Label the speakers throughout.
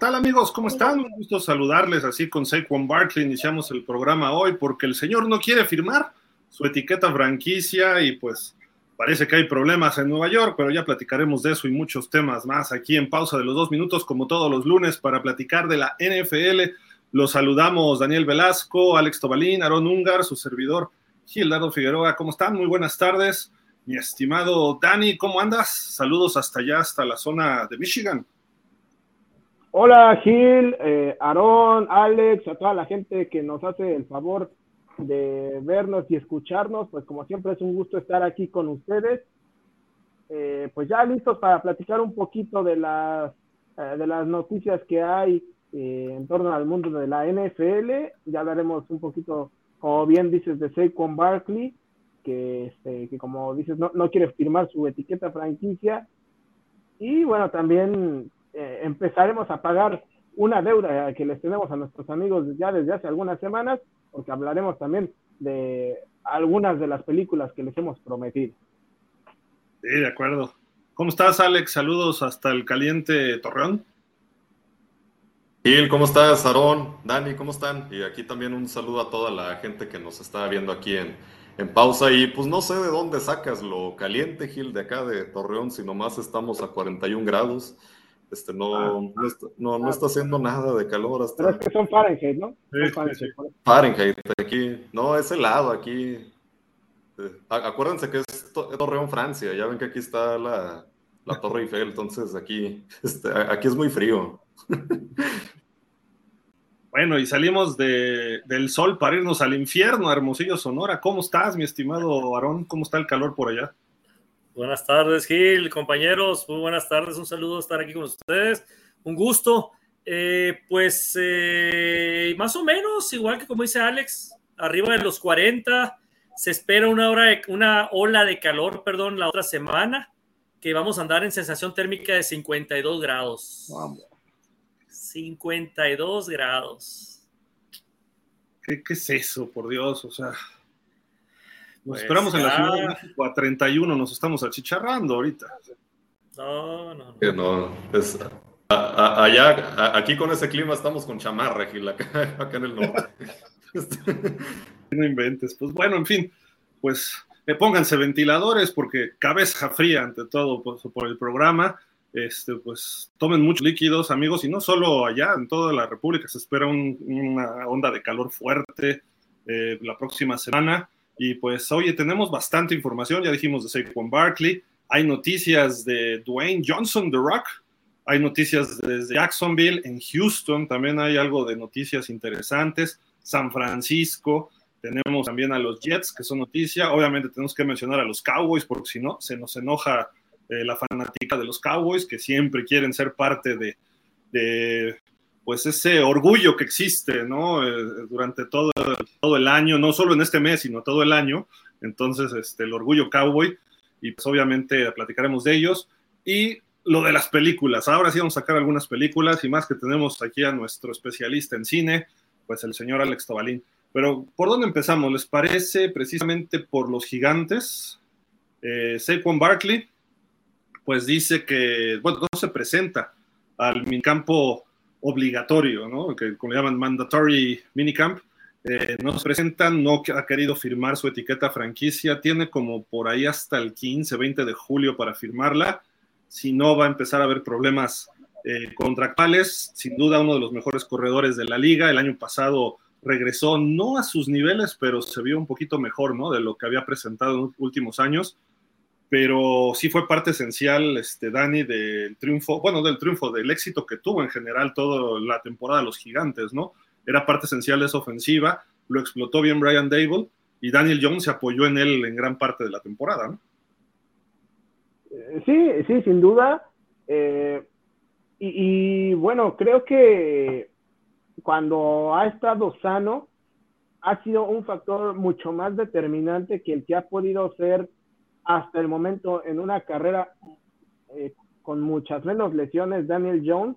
Speaker 1: Hola, ¿qué tal amigos? ¿Cómo están? Un gusto saludarles así con Saquon Barkley. Iniciamos el programa hoy porque el señor no quiere firmar su etiqueta franquicia y pues parece que hay problemas en Nueva York, pero ya platicaremos de eso y muchos temas más aquí en pausa de los dos minutos como todos los lunes para platicar de la NFL. Los saludamos Daniel Velasco, Alex Tobalín, Aaron Ungar, su servidor Gildardo Figueroa. ¿Cómo están? Muy buenas tardes. Mi estimado Dani, ¿cómo andas? Saludos hasta allá, hasta la zona de Michigan.
Speaker 2: Hola Gil, eh, Aarón, Alex, a toda la gente que nos hace el favor de vernos y escucharnos, pues como siempre es un gusto estar aquí con ustedes. Eh, pues ya listos para platicar un poquito de las, eh, de las noticias que hay en torno al mundo de la NFL. Ya hablaremos un poquito, como bien dices, de Saquon Barkley, que, este, que como dices, no, no quiere firmar su etiqueta franquicia. Y bueno, también eh, empezaremos a pagar una deuda que les tenemos a nuestros amigos ya desde hace algunas semanas, porque hablaremos también de algunas de las películas que les hemos prometido.
Speaker 1: Sí, de acuerdo. ¿Cómo estás, Alex? Saludos hasta el caliente Torreón.
Speaker 3: Gil, ¿cómo estás? Aarón, Dani, ¿cómo están? Y aquí también un saludo a toda la gente que nos está viendo aquí en, en pausa. Y pues no sé de dónde sacas lo caliente, Gil, de acá de Torreón, si nomás estamos a 41 grados. Este, no, ah. no, no, está haciendo nada de calor hasta.
Speaker 2: Pero es que son Fahrenheit, ¿no?
Speaker 3: Fahrenheit, aquí. No, es helado aquí. Eh, acuérdense que es Torreón, Francia. Ya ven que aquí está la, la Torre Eiffel, entonces aquí, este, aquí es muy frío.
Speaker 1: Bueno, y salimos de, del sol para irnos al infierno, Hermosillo, Sonora. ¿Cómo estás, mi estimado Aarón? ¿Cómo está el calor por allá?
Speaker 4: Buenas tardes, Gil, compañeros. Muy buenas tardes. Un saludo estar aquí con ustedes. Un gusto. Eh, pues eh, más o menos, igual que como dice Alex, arriba de los 40. Se espera una, hora una ola de calor, perdón, la otra semana, que vamos a andar en sensación térmica de 52 grados. Vamos. 52 grados.
Speaker 1: ¿Qué, ¿Qué es eso, por Dios? O sea, nos pues esperamos en la Ciudad de México a 31, nos estamos achicharrando ahorita.
Speaker 4: No, no,
Speaker 3: no. no es, allá, aquí con ese clima estamos con chamarra, Gil, acá, acá en el norte.
Speaker 1: no inventes. Pues bueno, en fin, pues eh, pónganse ventiladores porque cabeza fría ante todo pues, por el programa. Este, pues tomen muchos líquidos, amigos, y no solo allá, en toda la República se espera una onda de calor fuerte eh, la próxima semana. Y pues, oye, tenemos bastante información, ya dijimos de Saquon Barkley, hay noticias de Dwayne Johnson, The Rock, hay noticias desde Jacksonville, en Houston también hay algo de noticias interesantes, San Francisco, tenemos también a los Jets, que son noticia, obviamente tenemos que mencionar a los Cowboys, porque si no, se nos enoja eh, la fanática de los Cowboys, que siempre quieren ser parte de, de pues ese orgullo que existe, ¿no? Eh, durante todo, todo el año, no solo en este mes, sino todo el año. Entonces, este, el orgullo cowboy, y pues obviamente platicaremos de ellos. Y lo de las películas, ahora sí vamos a sacar algunas películas, y más que tenemos aquí a nuestro especialista en cine, pues el señor Alex Tobalín. Pero, ¿por dónde empezamos? ¿Les parece precisamente por los gigantes? Eh, Saquon Barkley, pues dice que, bueno, no se presenta al campo obligatorio, ¿no? que como llaman mandatory minicamp, eh, no se presentan, no ha querido firmar su etiqueta franquicia, tiene como por ahí hasta el 15, 20 de julio para firmarla, si no va a empezar a haber problemas eh, contractuales, sin duda uno de los mejores corredores de la liga, el año pasado regresó no a sus niveles, pero se vio un poquito mejor, ¿no? De lo que había presentado en los últimos años pero sí fue parte esencial, este, Dani, del triunfo, bueno, del triunfo, del éxito que tuvo en general toda la temporada de los gigantes, ¿no? Era parte esencial de esa ofensiva, lo explotó bien Brian Dable y Daniel Jones se apoyó en él en gran parte de la temporada, ¿no?
Speaker 2: Sí, sí, sin duda. Eh, y bueno, creo que cuando ha estado sano, ha sido un factor mucho más determinante que el que ha podido ser hasta el momento en una carrera eh, con muchas menos lesiones, Daniel Jones.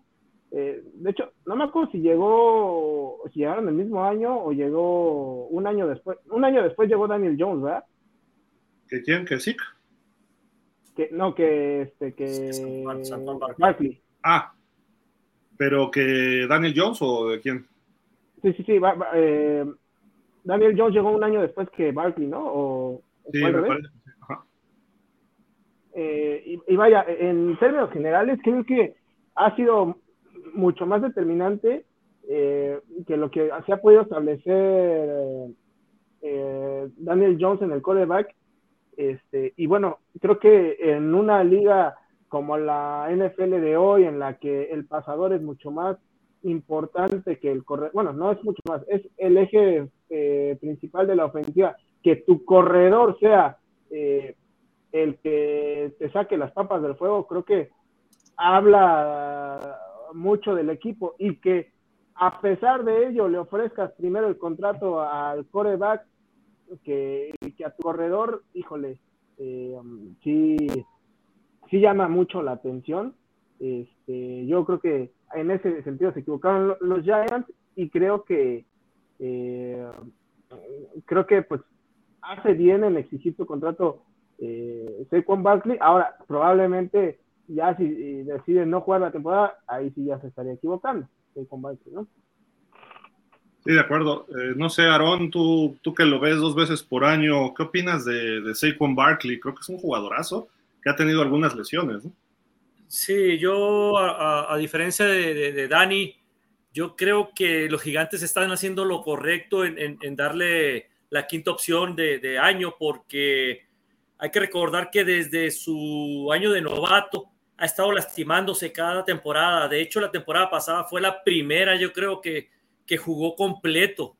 Speaker 2: Eh, de hecho, no me acuerdo si llegó, si llegaron el mismo año o llegó un año después. Un año después llegó Daniel Jones, ¿verdad?
Speaker 1: ¿Que quién? ¿Que sí?
Speaker 2: Que, no, que este, que Barkley.
Speaker 1: Ah. pero que Daniel Jones o de quién?
Speaker 2: Sí, sí, sí. Eh, Daniel Jones llegó un año después que Barkley, ¿no? O,
Speaker 1: sí, me parece.
Speaker 2: Eh, y, vaya, en términos generales, creo que ha sido mucho más determinante eh, que lo que se ha podido establecer eh, Daniel Jones en el quarterback. Este, y bueno, creo que en una liga como la NFL de hoy, en la que el pasador es mucho más importante que el corredor, bueno, no es mucho más, es el eje principal de la ofensiva, que tu corredor sea el que te saque las papas del fuego, creo que habla mucho del equipo y que a pesar de ello le ofrezcas primero el contrato al coreback que, que a tu corredor, híjole, eh, sí, sí llama mucho la atención. Este, yo creo que en ese sentido se equivocaron los Giants y creo que eh, creo que pues hace bien en exigir tu contrato eh, Saquon Barkley. Ahora, probablemente ya si deciden no jugar la temporada, ahí sí ya se estaría equivocando. Saquon Barkley, ¿no?
Speaker 1: Sí, de acuerdo. Eh, no sé, Aaron, tú, tú que lo ves dos veces por año, ¿qué opinas de, de Saquon Barkley? Creo que es un jugadorazo que ha tenido algunas lesiones, ¿no?
Speaker 4: Sí, yo, a, diferencia de, de, Dani, yo creo que los gigantes están haciendo lo correcto en, en, darle la quinta opción de, de, año, porque hay que recordar que desde su año de novato ha estado lastimándose cada temporada. De hecho, la temporada pasada fue la primera, yo creo que, que jugó completo.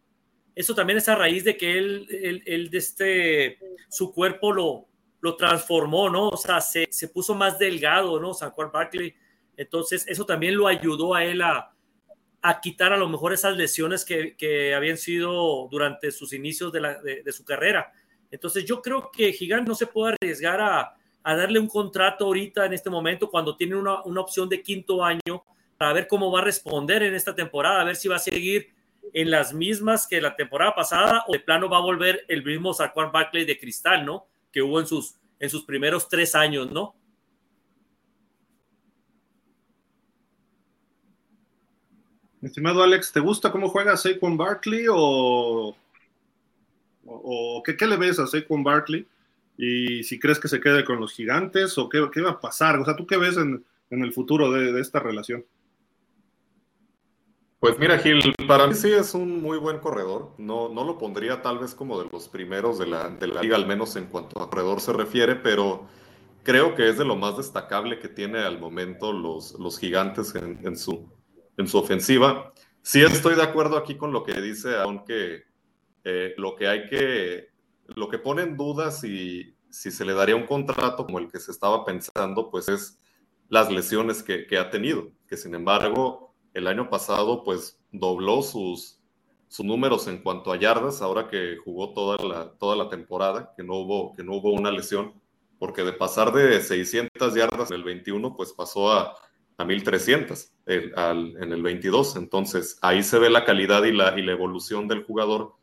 Speaker 4: Eso también es a raíz de que él, él, de este, su cuerpo lo, lo transformó, ¿no? O sea, se, se puso más delgado, ¿no? San Juan Barkley. Entonces, eso también lo ayudó a él a, a quitar a lo mejor esas lesiones que, que habían sido durante sus inicios de, la, de su carrera. Entonces yo creo que Gigante no se puede arriesgar a, darle un contrato ahorita en este momento cuando tiene una, opción de quinto año para ver cómo va a responder en esta temporada, a ver si va a seguir en las mismas que la temporada pasada o de plano va a volver el mismo Saquon Barkley de cristal, ¿no? Que hubo en sus, en sus primeros tres años, ¿no?
Speaker 1: Estimado Alex, ¿te gusta cómo juega Saquon Barkley o ¿O, qué, le ves a Saquon Barkley? Y si crees que se quede con los gigantes o qué, va a pasar. O sea, ¿tú qué ves en, el futuro de, esta relación?
Speaker 3: Pues mira, Gil, para mí sí es un muy buen corredor. No, no lo pondría tal vez como de los primeros de la, liga, al menos en cuanto a corredor se refiere, pero creo que es de lo más destacable que tiene al momento los, los gigantes en, su, en su ofensiva. Sí estoy de acuerdo aquí con lo que dice, aunque eh, lo que hay que, lo que pone en duda si, si se le daría un contrato como el que se estaba pensando, pues es las lesiones que, que ha tenido, que sin embargo el año pasado pues dobló sus, sus números en cuanto a yardas, ahora que jugó toda la, toda la temporada, que no, hubo, que no hubo una lesión, porque de pasar de 600 yardas en el 21, pues pasó a, a 1300 en el 22. Entonces ahí se ve la calidad y la, y la evolución del jugador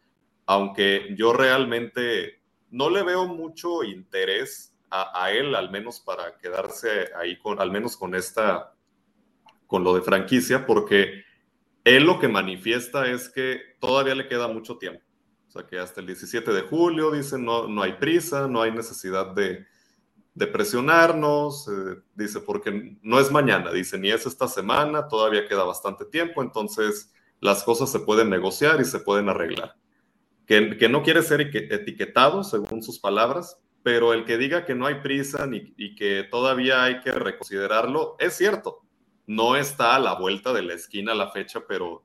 Speaker 3: aunque yo realmente no le veo mucho interés a, él, al menos para quedarse ahí con, al menos con esta, con lo de franquicia, porque él lo que manifiesta es que todavía le queda mucho tiempo. O sea, que hasta el 17 de julio dice no, no hay prisa, no hay necesidad de, presionarnos, eh, dice, porque no es mañana, dice, ni es esta semana, todavía queda bastante tiempo, entonces las cosas se pueden negociar y se pueden arreglar que, no quiere ser etiquetado, según sus palabras, pero el que diga que no hay prisa ni, y que todavía hay que reconsiderarlo, es cierto. No está a la vuelta de la esquina la fecha, pero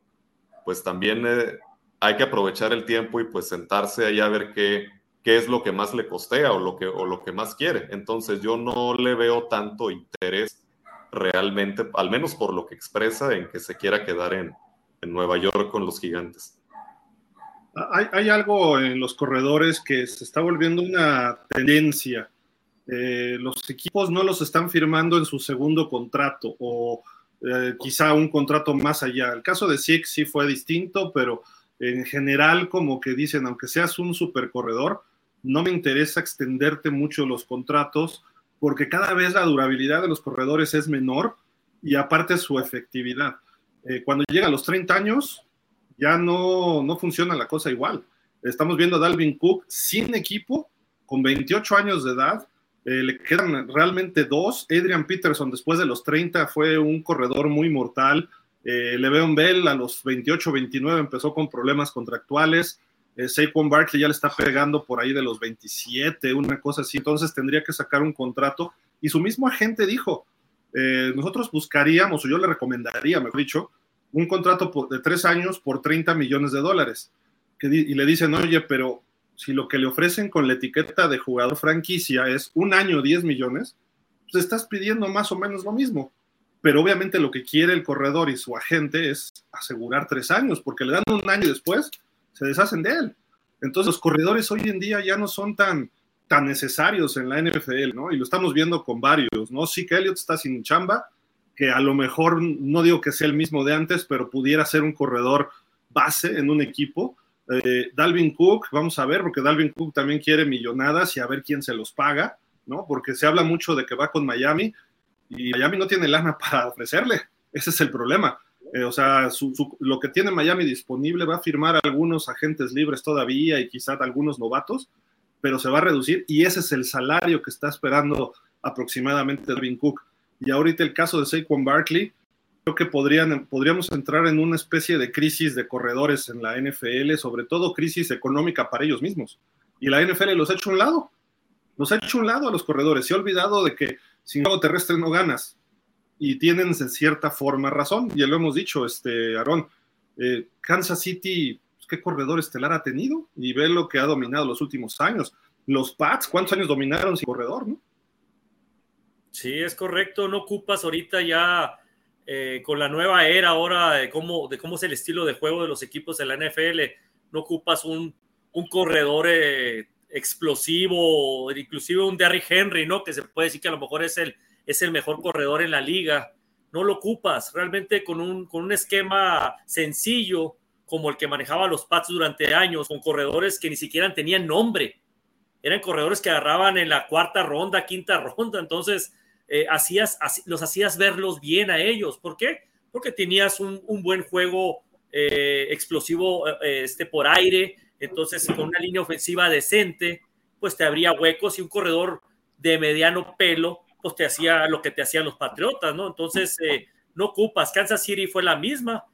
Speaker 3: pues también eh, hay que aprovechar el tiempo y pues sentarse ahí a ver qué, qué es lo que más le costea o lo, que, o lo que más quiere. Entonces yo no le veo tanto interés realmente, al menos por lo que expresa, en que se quiera quedar en, en Nueva York con los gigantes.
Speaker 1: Hay, algo en los corredores que se está volviendo una tendencia. Eh, los equipos no los están firmando en su segundo contrato o eh, quizá un contrato más allá. El caso de Six sí fue distinto, pero en general como que dicen, aunque seas un super corredor, no me interesa extenderte mucho los contratos porque cada vez la durabilidad de los corredores es menor y aparte su efectividad. eh, cuando llega a los 30 años, ya no, no funciona la cosa igual. Estamos viendo a Dalvin Cook sin equipo, con 28 años de edad, eh, le quedan realmente dos. Adrian Peterson, después de los 30, fue un corredor muy mortal. Eh, Le'Veon Bell a los 28, 29 empezó con problemas contractuales. Eh, Saquon Barkley ya le está pegando por ahí de los 27, una cosa así. Entonces tendría que sacar un contrato. Y su mismo agente dijo, eh, nosotros buscaríamos, o yo le recomendaría, mejor dicho, un contrato de tres años por 30 millones de dólares. Y le dicen, oye, pero si lo que le ofrecen con la etiqueta de jugador franquicia es un año 10 millones, pues estás pidiendo más o menos lo mismo. Pero obviamente lo que quiere el corredor y su agente es asegurar tres años, porque le dan un año después se deshacen de él. Entonces los corredores hoy en día ya no son tan, tan necesarios en la NFL, ¿no? Y lo estamos viendo con varios, ¿no? Sí que Elliott está sin chamba, que a lo mejor no digo que sea el mismo de antes, pero pudiera ser un corredor base en un equipo eh, Dalvin Cook, vamos a ver, porque Dalvin Cook también quiere millonadas y a ver quién se los paga, ¿no? Porque se habla mucho de que va con Miami y Miami no tiene lana para ofrecerle. Ese es el problema. Eh, o sea, lo que tiene Miami disponible va a firmar algunos agentes libres todavía y quizás algunos novatos, pero se va a reducir y ese es el salario que está esperando aproximadamente Dalvin Cook. Y ahorita el caso de Saquon Barkley, creo que podrían, podríamos entrar en una especie de crisis de corredores en la NFL, sobre todo crisis económica para ellos mismos. Y la NFL los ha hecho a un lado, los ha hecho a un lado a los corredores. Se ha olvidado de que sin juego terrestre no ganas. Y tienen en cierta forma razón, ya lo hemos dicho, este, Aarón. Eh, Kansas City, pues, ¿qué corredor estelar ha tenido? Y ve lo que ha dominado los últimos años. Los Pats, ¿cuántos años dominaron sin corredor? No?
Speaker 4: Sí, es correcto. No ocupas ahorita ya eh, con la nueva era ahora de cómo, de cómo es el estilo de juego de los equipos de la NFL, no ocupas un, un corredor eh, explosivo, inclusive un Derrick Henry, ¿no? Que se puede decir que a lo mejor es el, es el mejor corredor en la liga. No lo ocupas realmente con un, con un esquema sencillo como el que manejaba los Pats durante años, con corredores que ni siquiera tenían nombre. Eran corredores que agarraban en la cuarta ronda, quinta ronda. Entonces, eh, hacías, los hacías verlos bien a ellos. ¿Por qué? Porque tenías un, buen juego eh, explosivo eh, este, por aire, entonces con una línea ofensiva decente, pues te abría huecos y un corredor de mediano pelo, pues te hacía lo que te hacían los Patriotas, ¿no? Entonces, no ocupas. Kansas City fue la misma.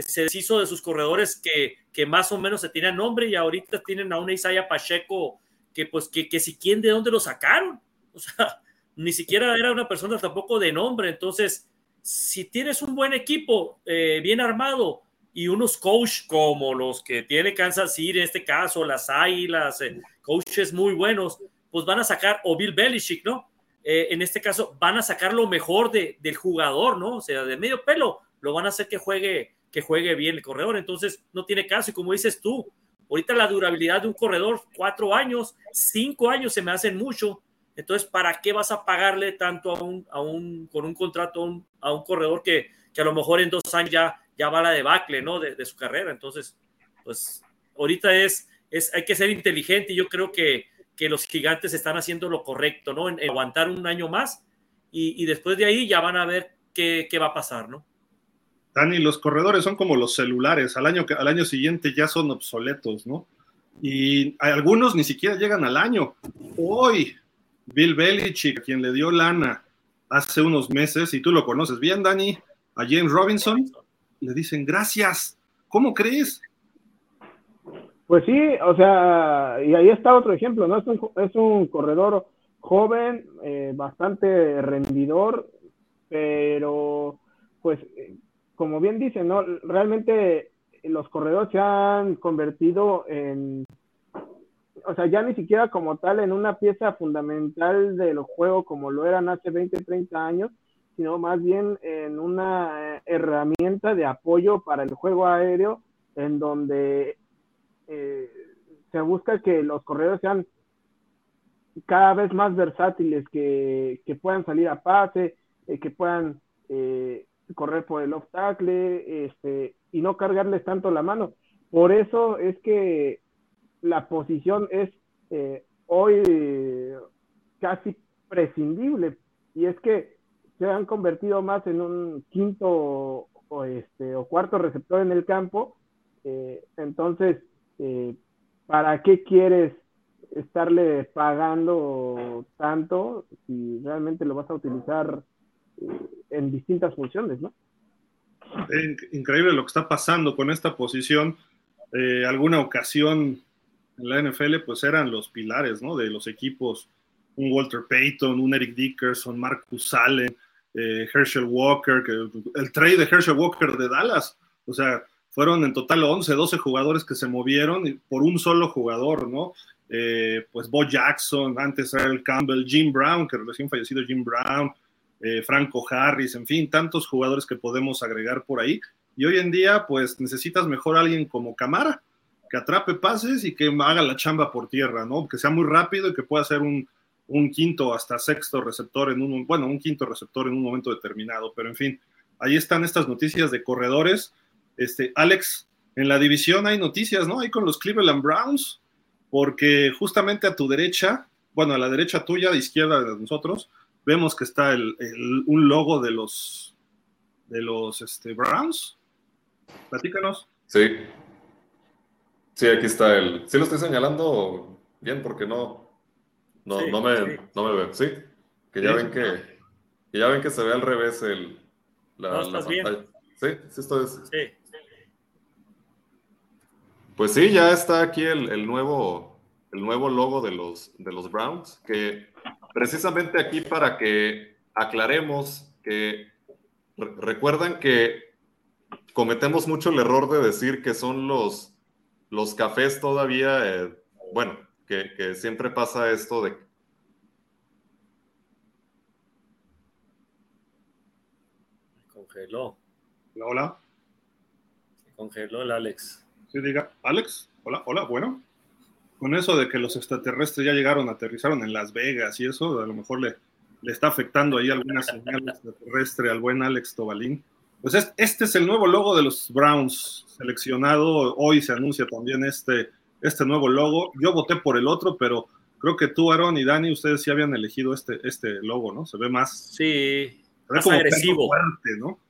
Speaker 4: se deshizo de sus corredores que, que, más o menos se tienen nombre y ahorita tienen a un Isaiah Pacheco que pues que, que si quién de dónde lo sacaron. O sea, ni siquiera era una persona tampoco de nombre. Entonces, si tienes un buen equipo, eh, bien armado, y unos coaches como los que tiene Kansas City, en este caso, las Águilas, eh, coaches muy buenos, pues van a sacar, o Bill Belichick, ¿no? Eh, en este caso, van a sacar lo mejor de, del jugador, ¿no? O sea, de medio pelo, lo van a hacer que juegue, que juegue bien el corredor. Entonces, no tiene caso. Y como dices tú, ahorita la durabilidad de un corredor, cuatro años, cinco años se me hacen mucho entonces, ¿para qué vas a pagarle tanto a un, a un con un contrato a un, corredor que, que, a lo mejor en dos años ya, ya va la debacle, ¿no? De, su carrera. Entonces, pues ahorita es, es, hay que ser inteligente y yo creo que, que los gigantes están haciendo lo correcto, ¿no? En, aguantar un año más y, y, después de ahí ya van a ver qué, qué va a pasar, ¿no?
Speaker 1: Dani, los corredores son como los celulares, al año, al año siguiente ya son obsoletos, ¿no? Y algunos ni siquiera llegan al año. Hoy, Bill Belichick, quien le dio lana hace unos meses, y tú lo conoces bien, Dani, a James Robinson, le dicen gracias. ¿Cómo crees?
Speaker 2: Pues sí, o sea, y ahí está otro ejemplo, ¿no? Es un, corredor joven, eh, bastante rendidor, pero pues como bien dicen, ¿no? Realmente los corredores se han convertido en o sea, ya ni siquiera como tal en una pieza fundamental del juego como lo eran hace 20, 30 años, sino más bien en una eh, herramienta de apoyo para el juego aéreo en donde eh, se busca que los corredores sean cada vez más versátiles, que, puedan salir a pase, eh, que puedan correr por el off tackle este, y no cargarles tanto la mano. Por eso es que la posición es eh, hoy casi prescindible y es que se han convertido más en un quinto
Speaker 5: o, este, o cuarto receptor en el campo. Eh, entonces, eh, ¿para qué quieres estarle pagando tanto si realmente lo vas a utilizar en distintas funciones, ¿no?
Speaker 1: Increíble lo que está pasando con esta posición. alguna ocasión en la NFL, pues eran los pilares, ¿no? De los equipos, un Walter Payton, un Eric Dickerson, Marcus Allen, eh, Herschel Walker, que, el trade de Herschel Walker de Dallas, o sea, fueron en total 11, 12 jugadores que se movieron por un solo jugador, ¿no? Eh, pues Bo Jackson, antes el Campbell, Jim Brown, que recién fallecido Jim Brown, eh, Franco Harris, en fin, tantos jugadores que podemos agregar por ahí. Y hoy en día, pues necesitas mejor a alguien como Camara, que atrape pases y que haga la chamba por tierra, ¿no? Que sea muy rápido y que pueda ser un, quinto hasta sexto receptor en un, bueno, un quinto receptor en un momento determinado, pero en fin, ahí están estas noticias de corredores. Este, Alex, en la división hay noticias, ¿no? Ahí con los Cleveland Browns, porque justamente a tu derecha, bueno, a la derecha tuya, de izquierda de nosotros, vemos que está el, un logo de los, de los este, Browns. Platícanos.
Speaker 3: Sí. Sí, aquí está el. Sí lo estoy señalando bien porque no, no, no, me, no me veo. Sí, que ya ven que, ya ven que se ve al revés el, la, pantalla. Sí, sí estoy. Sí. Pues sí, ya está aquí el, el, nuevo, el nuevo logo de los, de los Browns, que precisamente aquí para que aclaremos que recuerdan que cometemos mucho el error de decir que son los los cafés todavía, eh, bueno, que, siempre pasa esto de...
Speaker 4: congeló.
Speaker 1: Hola, hola.
Speaker 4: Se congeló el Alex.
Speaker 1: Sí, diga, Alex, hola, hola, bueno. Con eso de que los extraterrestres ya llegaron, aterrizaron en Las Vegas y eso, a lo mejor le, le está afectando ahí alguna señal extraterrestre al buen Alex Tobalín. Pues este es el nuevo logo de los Browns, seleccionado. Hoy se anuncia también este, este nuevo logo. Yo voté por el otro, pero creo que tú, Aaron y Dani, ustedes sí habían elegido este, este logo, ¿no? Se ve más.
Speaker 4: Sí, más agresivo. ¿no?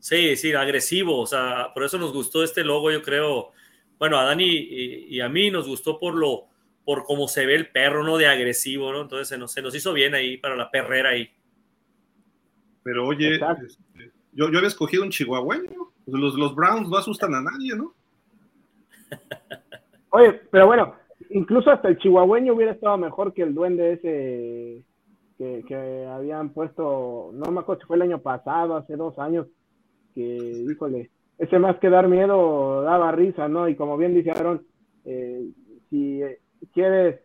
Speaker 4: Sí, sí, agresivo. O sea, por eso nos gustó este logo, yo creo. Bueno, a Dani y, a mí nos gustó por lo, por cómo se ve el perro, ¿no? De agresivo, ¿no? Entonces se nos, se nos hizo bien ahí para la perrera ahí.
Speaker 1: Pero oye, yo, yo había escogido un chihuahueño. Pues los, los Browns no asustan a nadie, ¿no?
Speaker 5: Oye, pero bueno, incluso hasta el chihuahueño hubiera estado mejor que el duende ese que, habían puesto, no me acuerdo si fue el año pasado, hace dos años, que, híjole, ese más que dar miedo daba risa, ¿no? Y como bien dice Aaron, eh, si quieres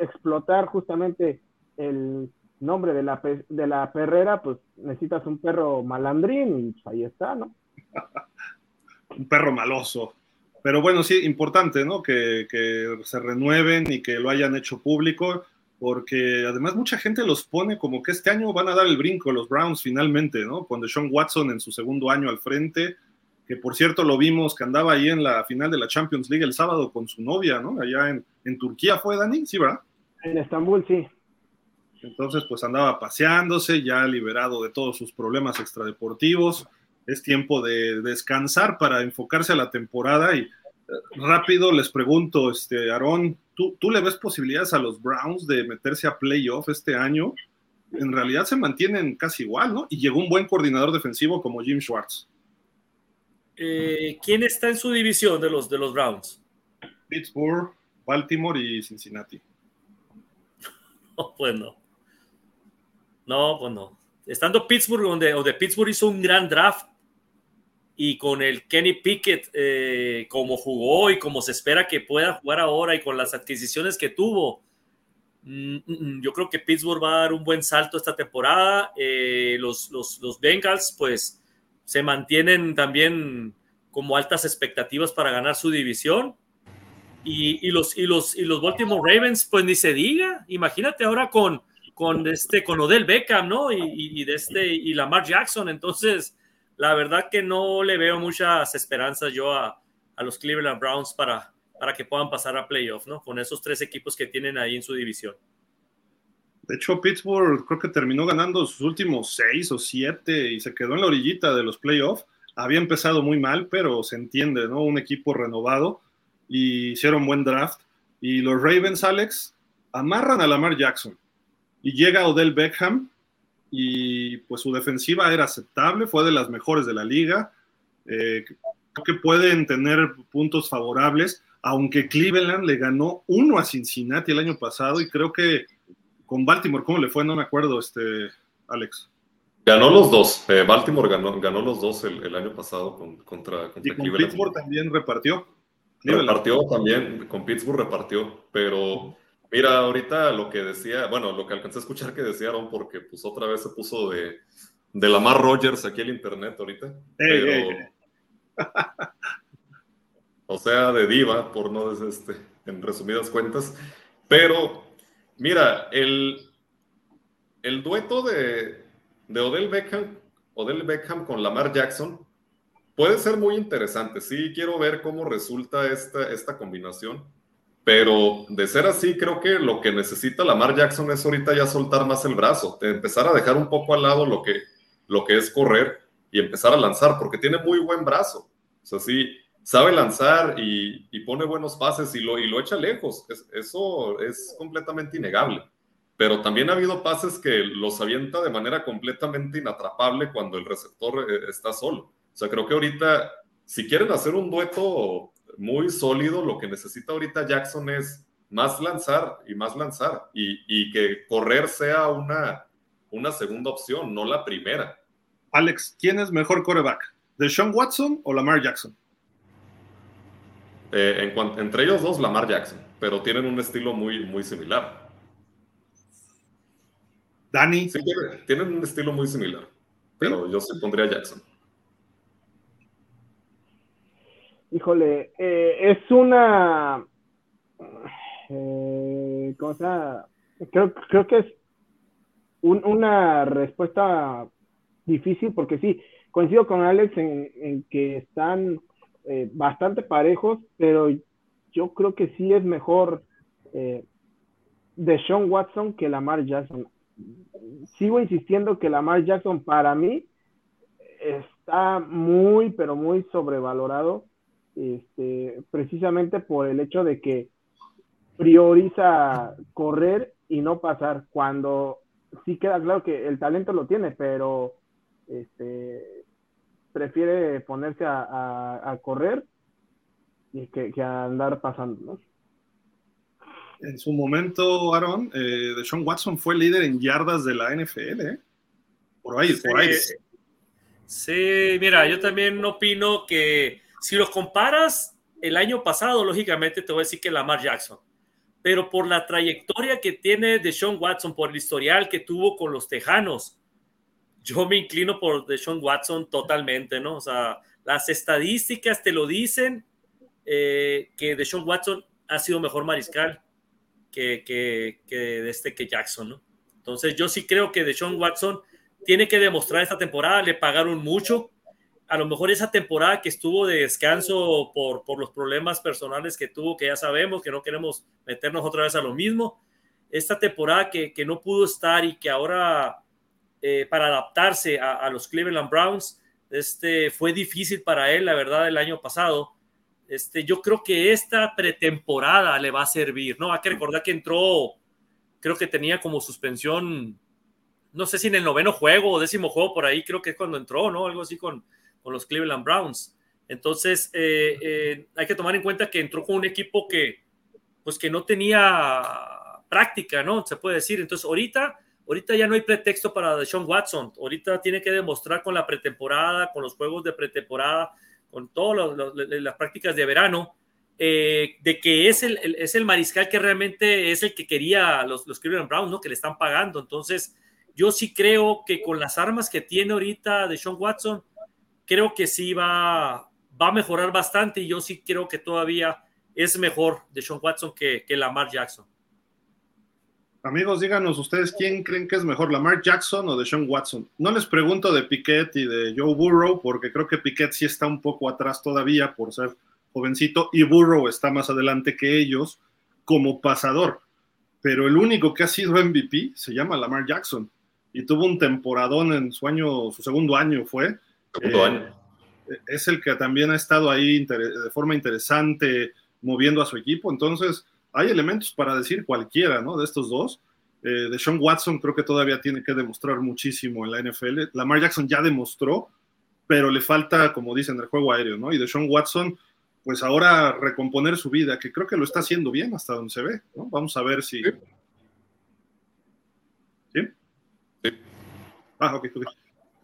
Speaker 5: explotar justamente el, nombre de la, de la perrera, pues necesitas un perro malandrín y pues ahí está, ¿no?
Speaker 1: un perro maloso. Pero bueno, sí, importante, ¿no? Que, que, se renueven y que lo hayan hecho público, porque además mucha gente los pone como que este año van a dar el brinco los Browns finalmente, ¿no? Con Sean Watson en su segundo año al frente, que por cierto lo vimos que andaba ahí en la final de la Champions League el sábado con su novia, ¿no? Allá en, en Turquía fue, Dani, ¿sí, verdad?
Speaker 5: En Estambul, sí.
Speaker 1: Entonces, pues andaba paseándose, ya liberado de todos sus problemas extradeportivos. Es tiempo de descansar para enfocarse a la temporada. Y eh, rápido les pregunto, este, Aarón, ¿tú, ¿tú le ves posibilidades a los Browns de meterse a playoff este año? En realidad se mantienen casi igual, ¿no? Y llegó un buen coordinador defensivo como Jim Schwartz.
Speaker 4: Eh, ¿Quién está en su división de los, de los Browns?
Speaker 1: Pittsburgh, Baltimore y Cincinnati.
Speaker 4: No, pues no. No, pues no. Estando Pittsburgh, donde, donde Pittsburgh hizo un gran draft y con el Kenny Pickett eh, como jugó y como se espera que pueda jugar ahora y con las adquisiciones que tuvo, mm, mm, mm, yo creo que Pittsburgh va a dar un buen salto esta temporada. Eh, los, los, los, Bengals, pues, se mantienen también como altas expectativas para ganar su división. Y, y, los, y, los, y los Baltimore Ravens, pues ni se diga. Imagínate ahora con, con este, con Odell Beckham, ¿no? Y, de este, y Lamar Jackson. Entonces, la verdad que no le veo muchas esperanzas yo a, los Cleveland Browns para, para que puedan pasar a playoff, ¿no? Con esos tres equipos que tienen ahí en su división.
Speaker 1: De hecho, Pittsburgh creo que terminó ganando sus últimos seis o siete y se quedó en la orillita de los playoffs. Había empezado muy mal, pero se entiende, ¿no? Un equipo renovado y hicieron buen draft. Y los Ravens, Alex, amarran a Lamar Jackson y llega Odell Beckham y pues su defensiva era aceptable, fue de las mejores de la liga. Eh, creo que pueden tener puntos favorables, aunque Cleveland le ganó uno a Cincinnati el año pasado y creo que con Baltimore, ¿cómo le fue? No me acuerdo, este, Alex.
Speaker 3: Ganó los dos. Eh, Baltimore ganó, ganó los dos el, año pasado contra, contra
Speaker 1: y con Pittsburgh también repartió.
Speaker 3: Repartió también, con Pittsburgh repartió, pero mira, ahorita lo que decía, bueno, lo que alcancé a escuchar que decían, porque pues otra vez se puso de, de Lamar Rogers aquí el internet ahorita. o sea, de diva, por no decir este, en resumidas cuentas. Pero, mira, el, el dueto de, de Odell Beckham, Odell Beckham con Lamar Jackson puede ser muy interesante. Sí, quiero ver cómo resulta esta, esta combinación. Pero de ser así, creo que lo que necesita Lamar Jackson es ahorita ya soltar más el brazo, empezar a dejar un poco al lado lo que, lo que es correr y empezar a lanzar, porque tiene muy buen brazo. O sea, sí, sabe lanzar y, pone buenos pases y lo, y lo echa lejos. eso es completamente innegable. Pero también ha habido pases que los avienta de manera completamente inatrapable cuando el receptor eh, está solo. O sea, creo que ahorita, si quieren hacer un dueto muy sólido, lo que necesita ahorita Jackson es más lanzar y más lanzar y, que correr sea una, una segunda opción, no la primera.
Speaker 1: Alex, ¿quién es mejor coreback? ¿Deshaun Watson o Lamar Jackson?
Speaker 3: Eh, en entre ellos dos, Lamar Jackson, pero tienen un estilo muy, muy similar.
Speaker 1: Dani.
Speaker 3: Sí, tienen un estilo muy similar, pero yo se pondría Jackson.
Speaker 5: Híjole, eh, es una. Eh, cosa. Creo, creo que es una respuesta difícil porque sí, coincido con Alex en, que están eh, bastante parejos, pero yo creo que sí es mejor eh, de Sean Watson que Lamar Jackson. Sigo insistiendo que Lamar Jackson para mí está muy, pero muy sobrevalorado este, precisamente por el hecho de que prioriza correr y no pasar, cuando sí queda claro que el talento lo tiene, pero este, prefiere ponerse a, correr y que, a andar pasando,
Speaker 1: En su momento, Aaron, eh, Sean Watson fue líder en yardas de la NFL, ¿eh? Por ahí, por ahí.
Speaker 4: Sí, mira, yo también opino que si los comparas el año pasado, lógicamente te voy a decir que Lamar Jackson. Pero por la trayectoria que tiene de Sean Watson, por el historial que tuvo con los Tejanos, yo me inclino por Sean Watson totalmente, ¿no? O sea, las estadísticas te lo dicen eh, que Sean Watson ha sido mejor mariscal que, que, que, este, que Jackson, ¿no? Entonces yo sí creo que Sean Watson tiene que demostrar esta temporada, le pagaron mucho, a lo mejor esa temporada que estuvo de descanso por, por los problemas personales que tuvo, que ya sabemos, que no queremos meternos otra vez a lo mismo, esta temporada que, que no pudo estar y que ahora eh, para adaptarse a, los Cleveland Browns, este, fue difícil para él, la verdad, el año pasado. Este, yo creo que esta pretemporada le va a servir, ¿no? Hay que recordar que entró, creo que tenía como suspensión, no sé si en el noveno juego o décimo juego por ahí, creo que es cuando entró, ¿no? Algo así con, con los Cleveland Browns. Entonces, eh, eh, hay que tomar en cuenta que entró con un equipo que, pues, que no tenía práctica, ¿no? Se puede decir. Entonces, ahorita, ahorita ya no hay pretexto para Deshaun Watson. Ahorita tiene que demostrar con la pretemporada, con los juegos de pretemporada, con todas las prácticas de verano, eh, de que es el, es el mariscal que realmente es el que quería los, los Cleveland Browns, ¿no? Que le están pagando. Entonces, yo sí creo que con las armas que tiene ahorita Deshaun Watson, creo que sí va, va a mejorar bastante y yo sí creo que todavía es mejor de Sean Watson que, que Lamar Jackson.
Speaker 1: Amigos, díganos ustedes quién creen que es mejor, Lamar Jackson o de Sean Watson. No les pregunto de Piquet y de Joe Burrow, porque creo que Piquet sí está un poco atrás todavía por ser jovencito y Burrow está más adelante que ellos como pasador. pero el único que ha sido MVP se llama Lamar Jackson y tuvo un temporadón en su año, su segundo año fue.
Speaker 3: Año.
Speaker 1: Es el que también ha estado ahí de forma interesante moviendo a su equipo, entonces hay elementos para decir cualquiera, ¿no? De estos dos. Eh, de Sean Watson creo que todavía tiene que demostrar muchísimo en la NFL. Lamar Jackson ya demostró, pero le falta, como dicen, el juego aéreo, ¿no? Y de Sean Watson, pues ahora recomponer su vida, que creo que lo está haciendo bien hasta donde se ve, ¿no? Vamos a ver si... ¿Sí?
Speaker 3: Sí.
Speaker 1: Ah, ok, ok.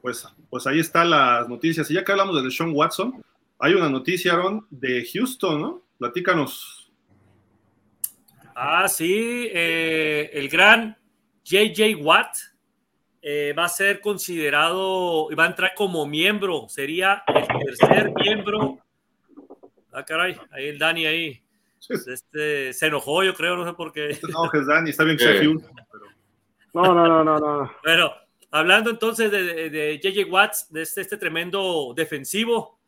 Speaker 1: Pues, pues ahí están las noticias. Y ya que hablamos de Sean Watson, hay una noticia, Aaron, de Houston, ¿no? Platícanos
Speaker 4: Ah, sí, eh, el gran JJ Watt eh, va a ser considerado, va a entrar como miembro, sería el tercer miembro. Ah, caray, ahí el Dani ahí. Este, se enojó, yo creo, no sé por qué.
Speaker 1: No, es Dani, está bien que
Speaker 5: No, no, no, no, no.
Speaker 4: Bueno, hablando entonces de, JJ Watts, de este, este tremendo defensivo,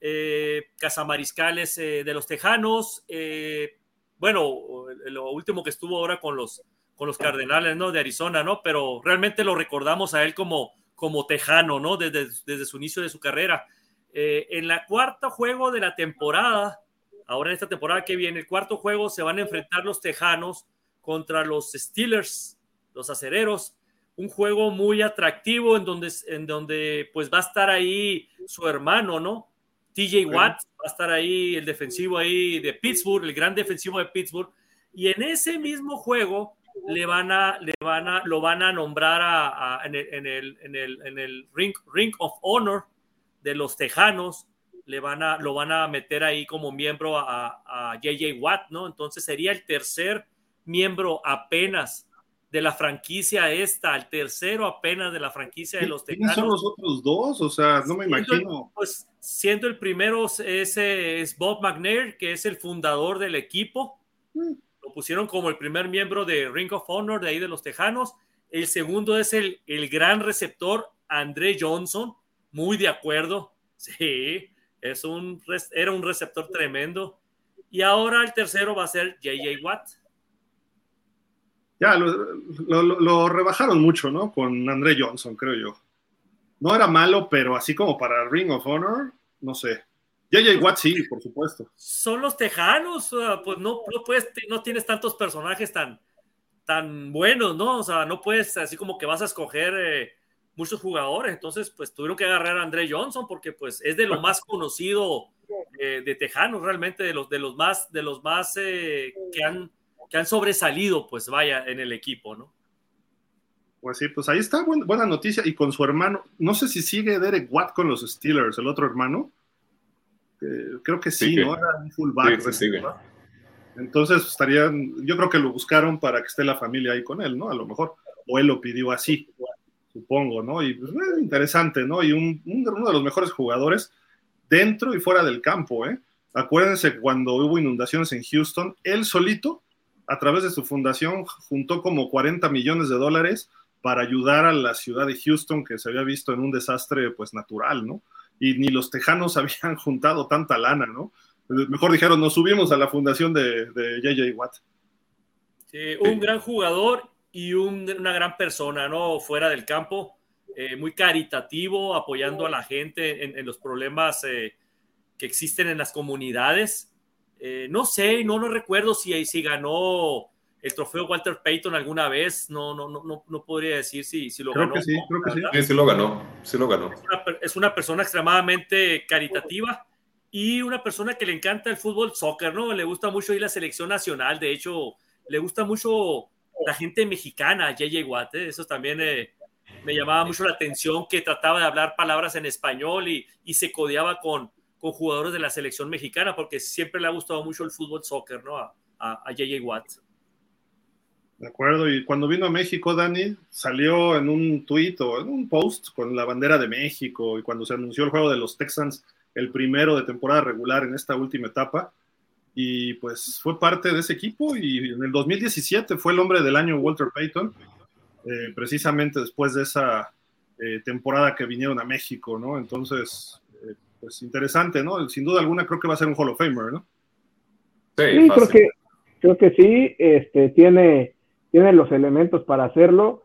Speaker 4: eh, cazamariscales de los Tejanos, eh, bueno, lo último que estuvo ahora con los, con los Cardenales, ¿no? De Arizona, ¿no? Pero realmente lo recordamos a él como, como tejano, ¿no? Desde, desde su inicio de su carrera. Eh, en la cuarta juego de la temporada, ahora en esta temporada que viene, el cuarto juego se van a enfrentar los tejanos contra los Steelers, los acereros. Un juego muy atractivo en donde, en donde pues va a estar ahí su hermano, ¿no? TJ Watt va a estar ahí, el defensivo ahí de Pittsburgh, el gran defensivo de Pittsburgh. Y en ese mismo juego le van a, le van a, lo van a nombrar a, en, el, en, el, en, el, ring, ring of Honor de los Tejanos. Le van a, lo van a meter ahí como miembro a, a JJ Watt, ¿no? Entonces sería el tercer miembro apenas de la franquicia esta, el tercero apenas de la franquicia de los Tejanos.
Speaker 1: ¿Quiénes son los otros dos? O sea, no me imagino.
Speaker 4: Pues siendo el primero ese es Bob McNair, que es el fundador del equipo. Mm. Lo pusieron como el primer miembro de Ring of Honor de ahí de los Tejanos. El segundo es el, el gran receptor André Johnson. Muy de acuerdo. Sí, es un, era un receptor tremendo. Y ahora el tercero va a ser JJ Watt
Speaker 1: ya lo, rebajaron mucho, ¿no? Con André Johnson, creo yo. No era malo, pero así como para Ring of Honor, no sé. JJ Watt sí, por supuesto.
Speaker 4: Son los tejanos, pues no, no, puedes, no tienes tantos personajes tan, tan buenos, ¿no? O sea, no puedes, así como que vas a escoger eh, muchos jugadores. Entonces, pues tuvieron que agarrar a André Johnson porque pues es de lo más conocido eh, de tejanos, realmente, de los, de los más, de los más eh, que han que han sobresalido, pues vaya, en el equipo, ¿no?
Speaker 1: Pues sí, pues ahí está, buena, noticia. Y con su hermano, no sé si sigue Derek Watt con los Steelers, el otro hermano. creo que sí, ¿no? Era un fullback. Sí, Entonces estarían, yo creo que lo buscaron para que esté la familia ahí con él, ¿no? A lo mejor. O él lo pidió así, supongo, ¿no? Y pues, eh, interesante, ¿no? Y un, uno de los mejores jugadores dentro y fuera del campo, ¿eh? Acuérdense cuando hubo inundaciones en Houston, él solito a través de su fundación juntó como 40 millones de dólares para ayudar a la ciudad de Houston que se había visto en un desastre pues natural, ¿no? Y ni los tejanos habían juntado tanta lana, ¿no? Mejor dijeron, nos subimos a la fundación de, de JJ Watt.
Speaker 4: Sí, un gran jugador y una gran persona, ¿no? Fuera del campo, eh, muy caritativo, apoyando a la gente en, los problemas eh, que existen en las comunidades. Eh, no sé, no, no recuerdo si, si ganó el trofeo Walter Payton alguna vez, no, no, no, no, podría decir si, si lo ganó.
Speaker 1: sí, creo que
Speaker 3: sí. sí, lo ganó, sí lo ganó.
Speaker 4: Es una, persona extremadamente caritativa y una persona que le encanta el fútbol soccer, ¿no? Le gusta mucho ir a la selección nacional, de hecho, le gusta mucho la gente mexicana, JJ Watt, ¿eh? eso también eh, me llamaba mucho la atención, que trataba de hablar palabras en español y, y se codeaba con, con jugadores de la selección mexicana, porque siempre le ha gustado mucho el fútbol soccer, ¿no? A, a, JJ Watt.
Speaker 1: De acuerdo, y cuando vino a México, Dani, salió en un tuit o en un post con la bandera de México, y cuando se anunció el juego de los Texans, el primero de temporada regular en esta última etapa, y pues fue parte de ese equipo, y en el 2017 fue el hombre del año Walter Payton, eh, precisamente después de esa eh, temporada que vinieron a México, ¿no? Entonces, pues interesante, ¿no? Sin duda alguna creo que va a ser un Hall of Famer, ¿no?
Speaker 5: Sí, creo que, creo que sí, este, tiene
Speaker 2: tiene los elementos para hacerlo.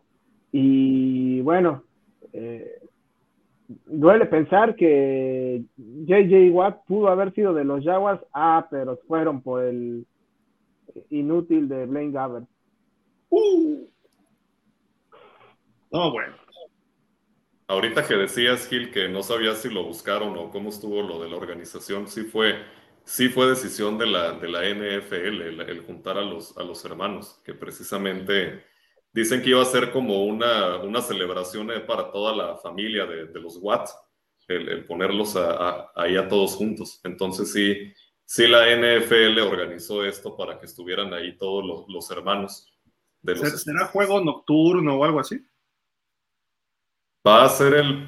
Speaker 2: Y bueno, eh, duele pensar que JJ Watt pudo haber sido de los Jaguars, ah, pero fueron por el inútil de Blaine Gabbert.
Speaker 1: Uh. No, bueno.
Speaker 3: Ahorita que decías, Gil, que no sabías si lo buscaron o cómo estuvo lo de la organización, sí fue, sí fue decisión de la, de la NFL el, juntar a los, a los hermanos, que precisamente dicen que iba a ser como una, una celebración eh, para toda la familia de, de los Watts, el, ponerlos ahí a todos juntos. Entonces sí, sí la NFL organizó esto para que estuvieran ahí todos los, los hermanos.
Speaker 1: De los ¿Será juego nocturno o algo así?
Speaker 3: Va a ser el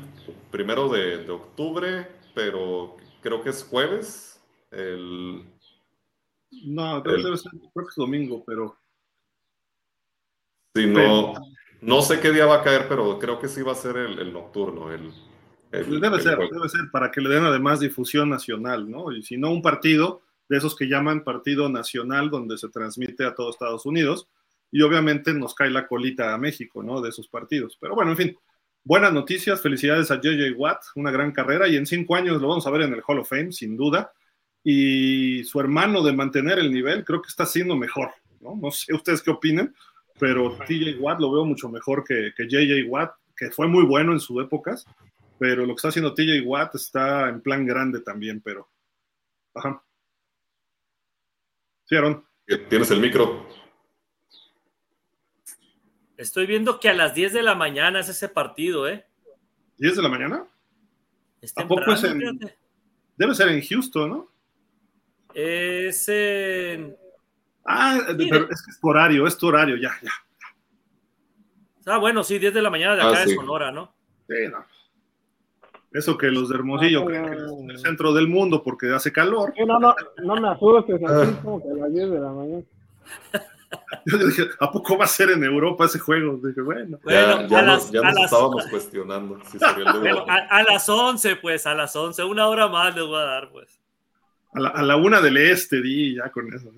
Speaker 3: primero de, octubre, pero creo que es jueves. El,
Speaker 1: no, creo, que es domingo, pero.
Speaker 3: Sí, no, no sé qué día va a caer, pero creo que sí va a ser el, nocturno. El,
Speaker 1: debe ser, debe ser, para que le den además difusión nacional, ¿no? Y si no, un partido de esos que llaman partido nacional, donde se transmite a todo Estados Unidos, y obviamente nos cae la colita a México, ¿no? De esos partidos. Pero bueno, en fin, buenas noticias, felicidades a JJ Watt, una gran carrera y en cinco años lo vamos a ver en el Hall of Fame, sin duda. Y su hermano de mantener el nivel, creo que está siendo mejor, ¿no? No sé ustedes qué opinen, pero TJ Watt lo veo mucho mejor que, que JJ Watt, que fue muy bueno en sus épocas, pero lo que está haciendo TJ Watt está en plan grande también, pero... Ajá. Sí, Aaron.
Speaker 3: Tienes el micro.
Speaker 4: Estoy viendo que a las 10 de la mañana es ese partido, ¿eh?
Speaker 1: ¿10 de la mañana? ¿A poco es en... Debe ser en Houston, ¿no?
Speaker 4: Es en...
Speaker 1: Ah, pero es que es tu horario, es tu horario, ya, ya.
Speaker 4: Ah, bueno, sí, 10 de la mañana de acá ah, de Sonora, ¿no?
Speaker 1: Sí, no. Eso que los de Hermosillo creen que es en el centro del mundo porque hace calor.
Speaker 2: no, no, no me asustes, así como que a las 10 de la mañana.
Speaker 1: Yo dije, ¿a poco va a ser en Europa ese juego? Dije, bueno.
Speaker 3: ya, nos, estábamos cuestionando.
Speaker 4: a, las 11, pues, a las 11, una hora más les voy a dar, pues.
Speaker 1: A la, a la una del este, di, ya con eso.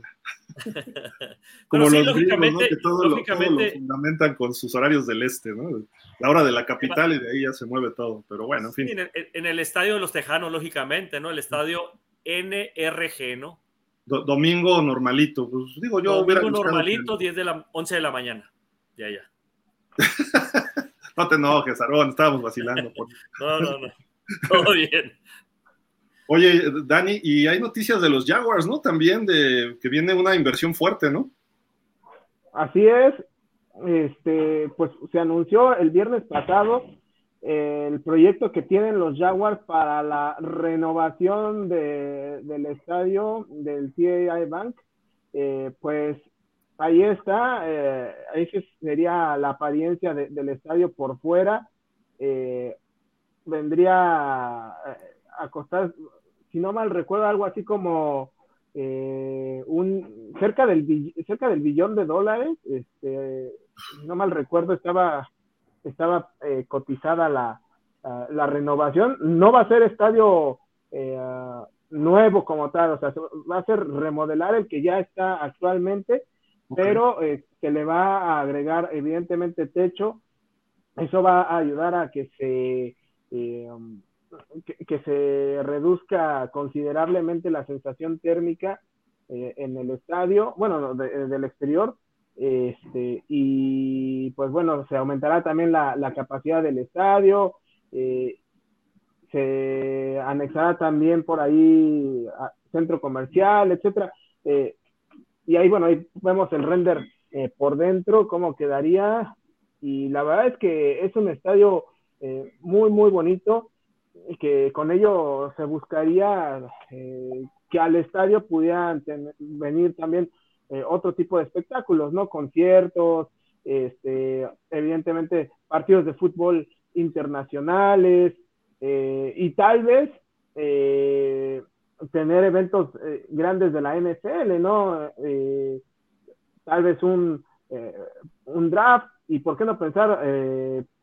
Speaker 1: Como los lógicamente, que todo, lo, fundamentan con sus horarios del este, ¿no? La hora de la capital y de ahí ya se mueve todo, pero bueno, en fin.
Speaker 4: en, el, en el estadio de los Tejanos, lógicamente, ¿no? El estadio NRG, ¿no?
Speaker 1: Domingo normalito. Pues digo, yo
Speaker 4: domingo normalito, 10 de la 11 de la mañana. Ya, ya.
Speaker 1: no te enojes, Arón, estábamos vacilando.
Speaker 4: no, no, no. Todo bien.
Speaker 1: Oye, Dani, y hay noticias de los Jaguars, ¿no? También de que viene una inversión fuerte, ¿no?
Speaker 2: Así es. Este, pues se anunció el viernes pasado el proyecto que tienen los Jaguars para la renovación del estadio del CAI Bank, eh, pues ahí está, eh, sería la apariencia del estadio por fuera. Eh, vendría a costar, si no mal recuerdo, algo así como un cerca del cerca del billón de dólares. Este, no mal recuerdo, estaba estaba eh, cotizada la, la, renovación. No va a ser estadio eh, nuevo como tal, o sea, va a ser remodelar el que ya está actualmente, pero eh, se le va a agregar evidentemente techo. Eso va a ayudar a que se, que, se reduzca considerablemente la sensación térmica en el estadio, bueno, del exterior, este, y pues bueno, se aumentará también la, capacidad del estadio, eh, se anexará también por ahí centro comercial, etcétera. Eh, y ahí, bueno, ahí vemos el render eh, por dentro, cómo quedaría. Y la verdad es que es un estadio muy, muy bonito, que con ello se buscaría que al estadio pudieran venir también eh, otro tipo de espectáculos, ¿no? Conciertos, este, evidentemente partidos de fútbol internacionales eh, y tal vez eh, tener eventos grandes de la NFL, ¿no? tal vez un, un draft y por qué no pensar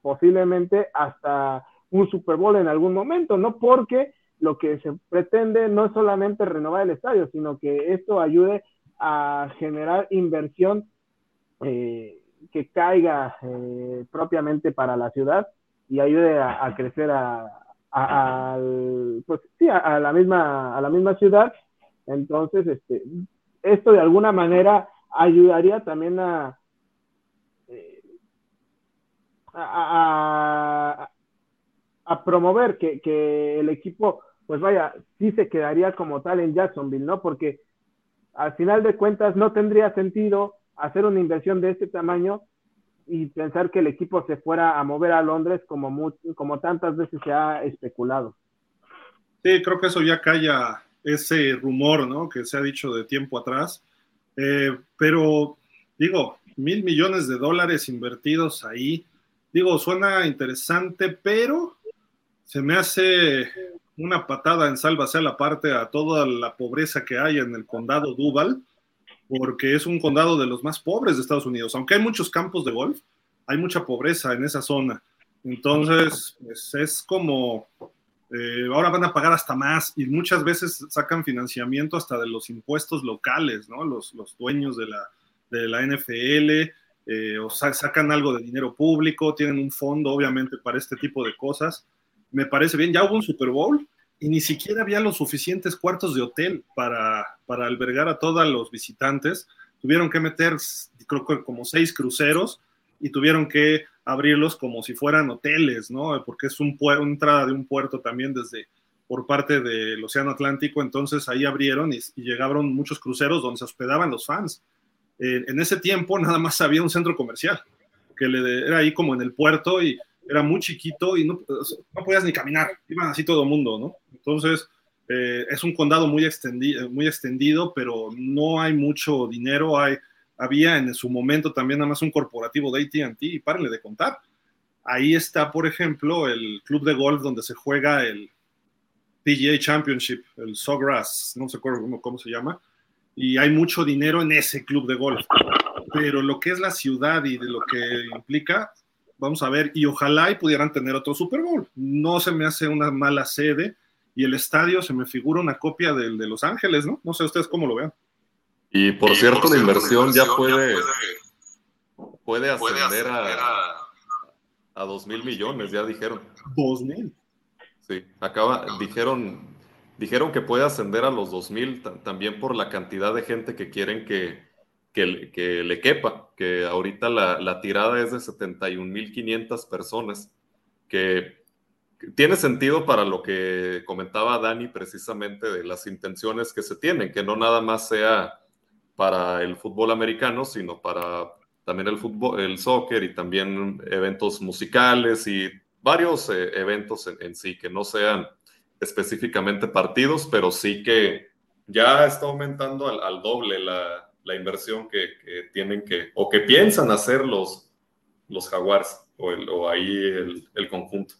Speaker 2: posiblemente hasta un Super Bowl en algún momento, ¿no? Porque lo que se pretende no es solamente renovar el estadio, sino que esto ayude a generar inversión eh,
Speaker 5: que caiga eh, propiamente para la ciudad y ayude a, crecer a, pues, a, la misma, a la misma ciudad. Entonces, este, esto de alguna manera ayudaría también a, eh, a, promover que, que, el equipo, pues vaya, sí se quedaría como tal en Jacksonville, ¿no? Porque al final de cuentas no tendría sentido hacer una inversión de este tamaño y pensar que el equipo se fuera a mover a Londres como, como tantas veces se ha especulado.
Speaker 1: Sí, creo que eso ya calla ese rumor, ¿no? Que se ha dicho de tiempo atrás. Eh, pero, digo, mil millones de dólares invertidos ahí, digo, suena interesante, pero se me hace una patada en salva sea la parte a toda la pobreza que hay en el condado Duval porque es un condado de los más pobres de Estados Unidos. Aunque hay muchos campos de golf, hay mucha pobreza en esa zona. Entonces, pues, es como, eh, ahora van a pagar hasta más y muchas veces sacan financiamiento hasta de los impuestos locales, ¿no? Los, los dueños de la, de la NFL, eh, o sacan algo de dinero público, tienen un fondo, obviamente, para este tipo de cosas. Me parece bien, ya hubo un Super Bowl y ni siquiera había los suficientes cuartos de hotel para, para albergar a todos los visitantes. Tuvieron que meter, creo que como seis cruceros y tuvieron que abrirlos como si fueran hoteles, ¿no? Porque es un una entrada de un puerto también desde por parte del Océano Atlántico, entonces ahí abrieron y, llegaron muchos cruceros donde se hospedaban los fans. Eh, en ese tiempo nada más había un centro comercial, que le, era ahí como en el puerto y era muy chiquito y no, no podías ni caminar, iban así todo el mundo, ¿no? Entonces, eh, es un condado muy extendido, muy extendido, pero no hay mucho dinero, hay, había en su momento también nada más un corporativo de ATT y párenle de contar. Ahí está, por ejemplo, el club de golf donde se juega el PGA Championship, el Sawgrass, no sé cómo, cómo se llama, y hay mucho dinero en ese club de golf. Pero lo que es la ciudad y de lo que implica, vamos a ver, y ojalá y pudieran tener otro Super Bowl. No se me hace una mala sede y el estadio se me figura una copia del de Los Ángeles, ¿no? No sé ustedes cómo lo vean.
Speaker 3: Y por cierto, la inversión, ya, puede, puede, ascender a, a, dos mil millones, ya dijeron.
Speaker 1: ¿Dos mil?
Speaker 3: Sí, acaba, dijeron, dijeron que puede ascender a los dos mil también por la cantidad de gente que quieren que, que, le quepa, que ahorita la, tirada es de 71.500 personas, que tiene sentido para lo que comentaba Dani precisamente de las intenciones que se tienen, que no nada más sea para el fútbol americano, sino para también el fútbol, el soccer y también eventos musicales y varios eh, eventos en, sí, que no sean específicamente partidos, pero sí que ya está aumentando al doble la, la inversión que, tienen que, o que piensan hacer los, los Jaguars o, ahí el, conjunto.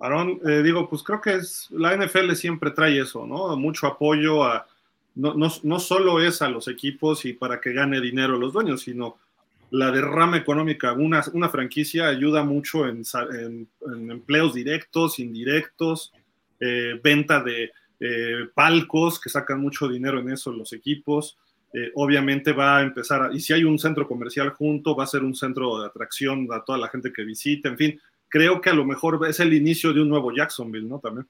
Speaker 1: Aaron, eh, digo, pues creo que es, la NFL siempre trae eso, ¿no? Mucho apoyo a, no, no, no, solo es a los equipos y para que gane dinero los dueños, sino la derrama económica. Una, una franquicia ayuda mucho en, en, empleos directos, indirectos, eh, venta de, eh, palcos que sacan mucho dinero en eso los equipos. Eh, obviamente va a empezar, y si hay un centro comercial junto, va a ser un centro de atracción a toda la gente que visite, en fin, creo que a lo mejor es el inicio de un nuevo Jacksonville, ¿no? También.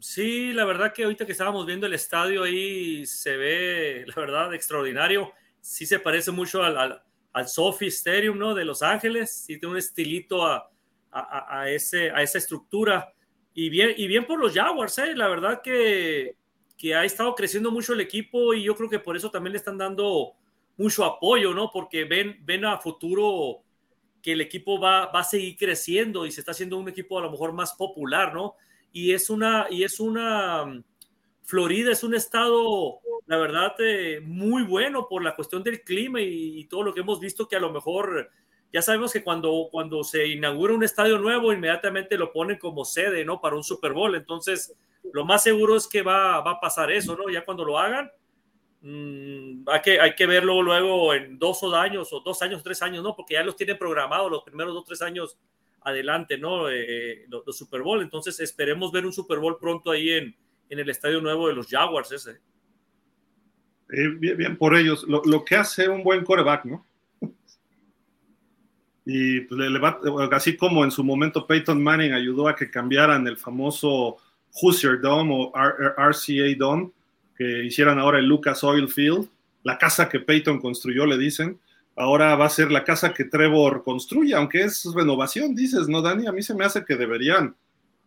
Speaker 4: Sí, la verdad que ahorita que estábamos viendo el estadio ahí se ve, la verdad, extraordinario. Sí se parece mucho al, al, Sophie Stadium, ¿no? De Los Ángeles. Sí tiene un estilito a esa estructura. Y bien, y bien por los Jaguars, ¿eh? la verdad que, que ha estado creciendo mucho el equipo y yo creo que por eso también le están dando mucho apoyo, ¿no? Porque ven, ven a futuro que el equipo va, va a seguir creciendo y se está haciendo un equipo a lo mejor más popular, ¿no? Y es una, y es una, Florida es un estado, la verdad, eh, muy bueno por la cuestión del clima y, y, todo lo que hemos visto que a lo mejor ya sabemos que cuando, cuando se inaugura un estadio nuevo, inmediatamente lo ponen como sede, ¿no? Para un Super Bowl. Entonces, lo más seguro es que va, va a pasar eso, ¿no? Ya cuando lo hagan, mmm, hay, que, hay que verlo luego en dos o años, o dos años, tres años, ¿no? Porque ya los tienen programados los primeros dos, tres años adelante, ¿no? Eh, los, Super Bowl. Entonces, esperemos ver un Super Bowl pronto ahí en, en el estadio nuevo de los Jaguars ese.
Speaker 1: Eh, bien, por ellos. Lo, que hace un buen coreback, ¿no? Y pues, así como en su momento Peyton Manning ayudó a que cambiaran el famoso Hoosier Dome o RCA Dome, que hicieran ahora el Lucas Oil Field, la casa que Peyton construyó, le dicen. Ahora va a ser la casa que Trevor construye, aunque es renovación, dices, ¿no, Dani? A mí se me hace que deberían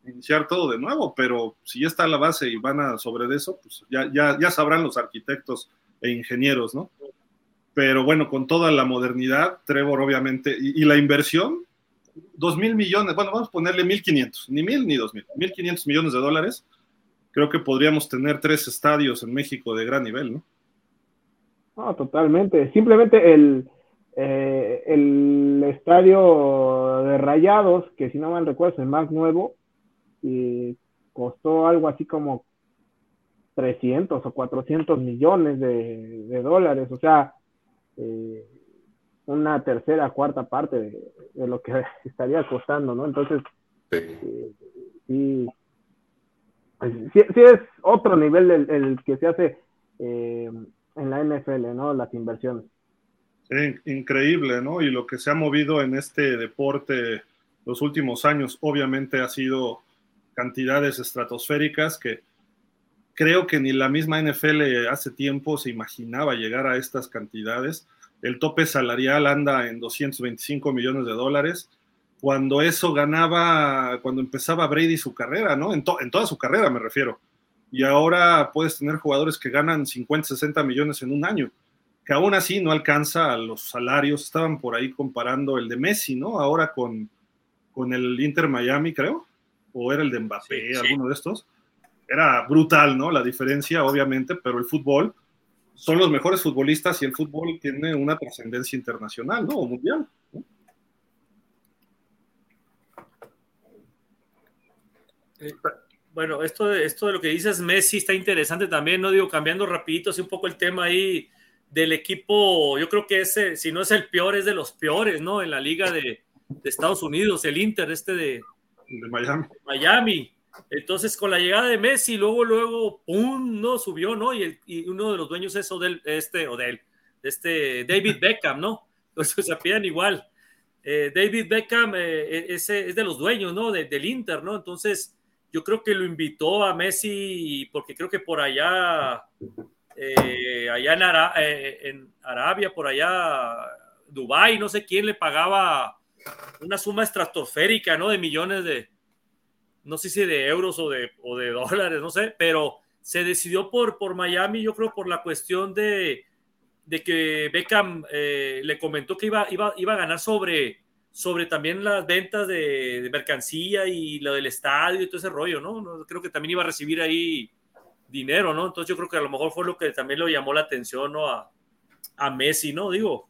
Speaker 1: iniciar todo de nuevo, pero si ya está la base y van a sobre eso, pues ya, ya, ya sabrán los arquitectos e ingenieros, ¿no? Pero bueno, con toda la modernidad, Trevor obviamente, y, la inversión, dos mil millones, bueno, vamos a ponerle mil quinientos, ni mil ni dos mil, mil quinientos millones de dólares, creo que podríamos tener tres estadios en México de gran nivel, ¿no?
Speaker 5: No, totalmente. Simplemente el, eh, el estadio de Rayados, que si no mal recuerdo es el más nuevo, y costó algo así como 300 o 400 millones de, dólares, o sea, eh, una tercera, cuarta parte de, lo que estaría costando, ¿no? Entonces, eh, pues, sí, sí, es otro nivel el, que se hace eh, en la NFL, ¿no? Las inversiones.
Speaker 1: increíble, ¿no? Y lo que se ha movido en este deporte los últimos años, obviamente ha sido cantidades estratosféricas que creo que ni la misma NFL hace tiempo se imaginaba llegar a estas cantidades. El tope salarial anda en 225 millones de dólares. Cuando eso ganaba, cuando empezaba Brady su carrera, ¿no? En, en toda su carrera me refiero. Y ahora puedes tener jugadores que ganan 50, 60 millones en un año, que aún así no alcanza a los salarios. Estaban por ahí comparando el de Messi, ¿no? Ahora con, con el Inter Miami, creo o era el de Mbappé, alguno de estos. Era brutal, ¿no? La diferencia, obviamente, pero el fútbol son los mejores futbolistas y el fútbol tiene una trascendencia internacional, ¿no? O mundial.
Speaker 4: Eh, bueno, esto de, esto de lo que dices Messi está interesante también, ¿no? Digo, cambiando rapidito así un poco el tema ahí del equipo, yo creo que ese, si no es el peor, es de los peores, ¿no? En la liga de, de Estados Unidos, el Inter, este de,
Speaker 1: de Miami.
Speaker 4: Miami. Entonces, con la llegada de Messi, luego, luego, ¡pum! ¿no? Subió, ¿no? Y, uno de los dueños es Odell, este, Odell, este, David Beckham, ¿no? Entonces se apellan igual. Eh, David Beckham eh, e, es de los dueños, ¿no? del Inter, ¿no? Entonces, yo creo que lo invitó a Messi porque creo que por allá, eh, allá en, en Arabia, por allá, Dubai, no sé quién le pagaba una suma estratosférica, ¿no? De millones de, no sé si de euros o de, o de dólares, no sé, pero se decidió por, por Miami, yo creo, por la cuestión de, de que Beckham eh, le comentó que iba, iba, iba a ganar sobre, sobre también las ventas de, mercancía y lo del estadio y todo ese rollo, ¿no? Creo que también iba a recibir ahí dinero, ¿no? Entonces yo creo que a lo mejor fue lo que también le llamó la atención, ¿no? A, a Messi, ¿no? Digo,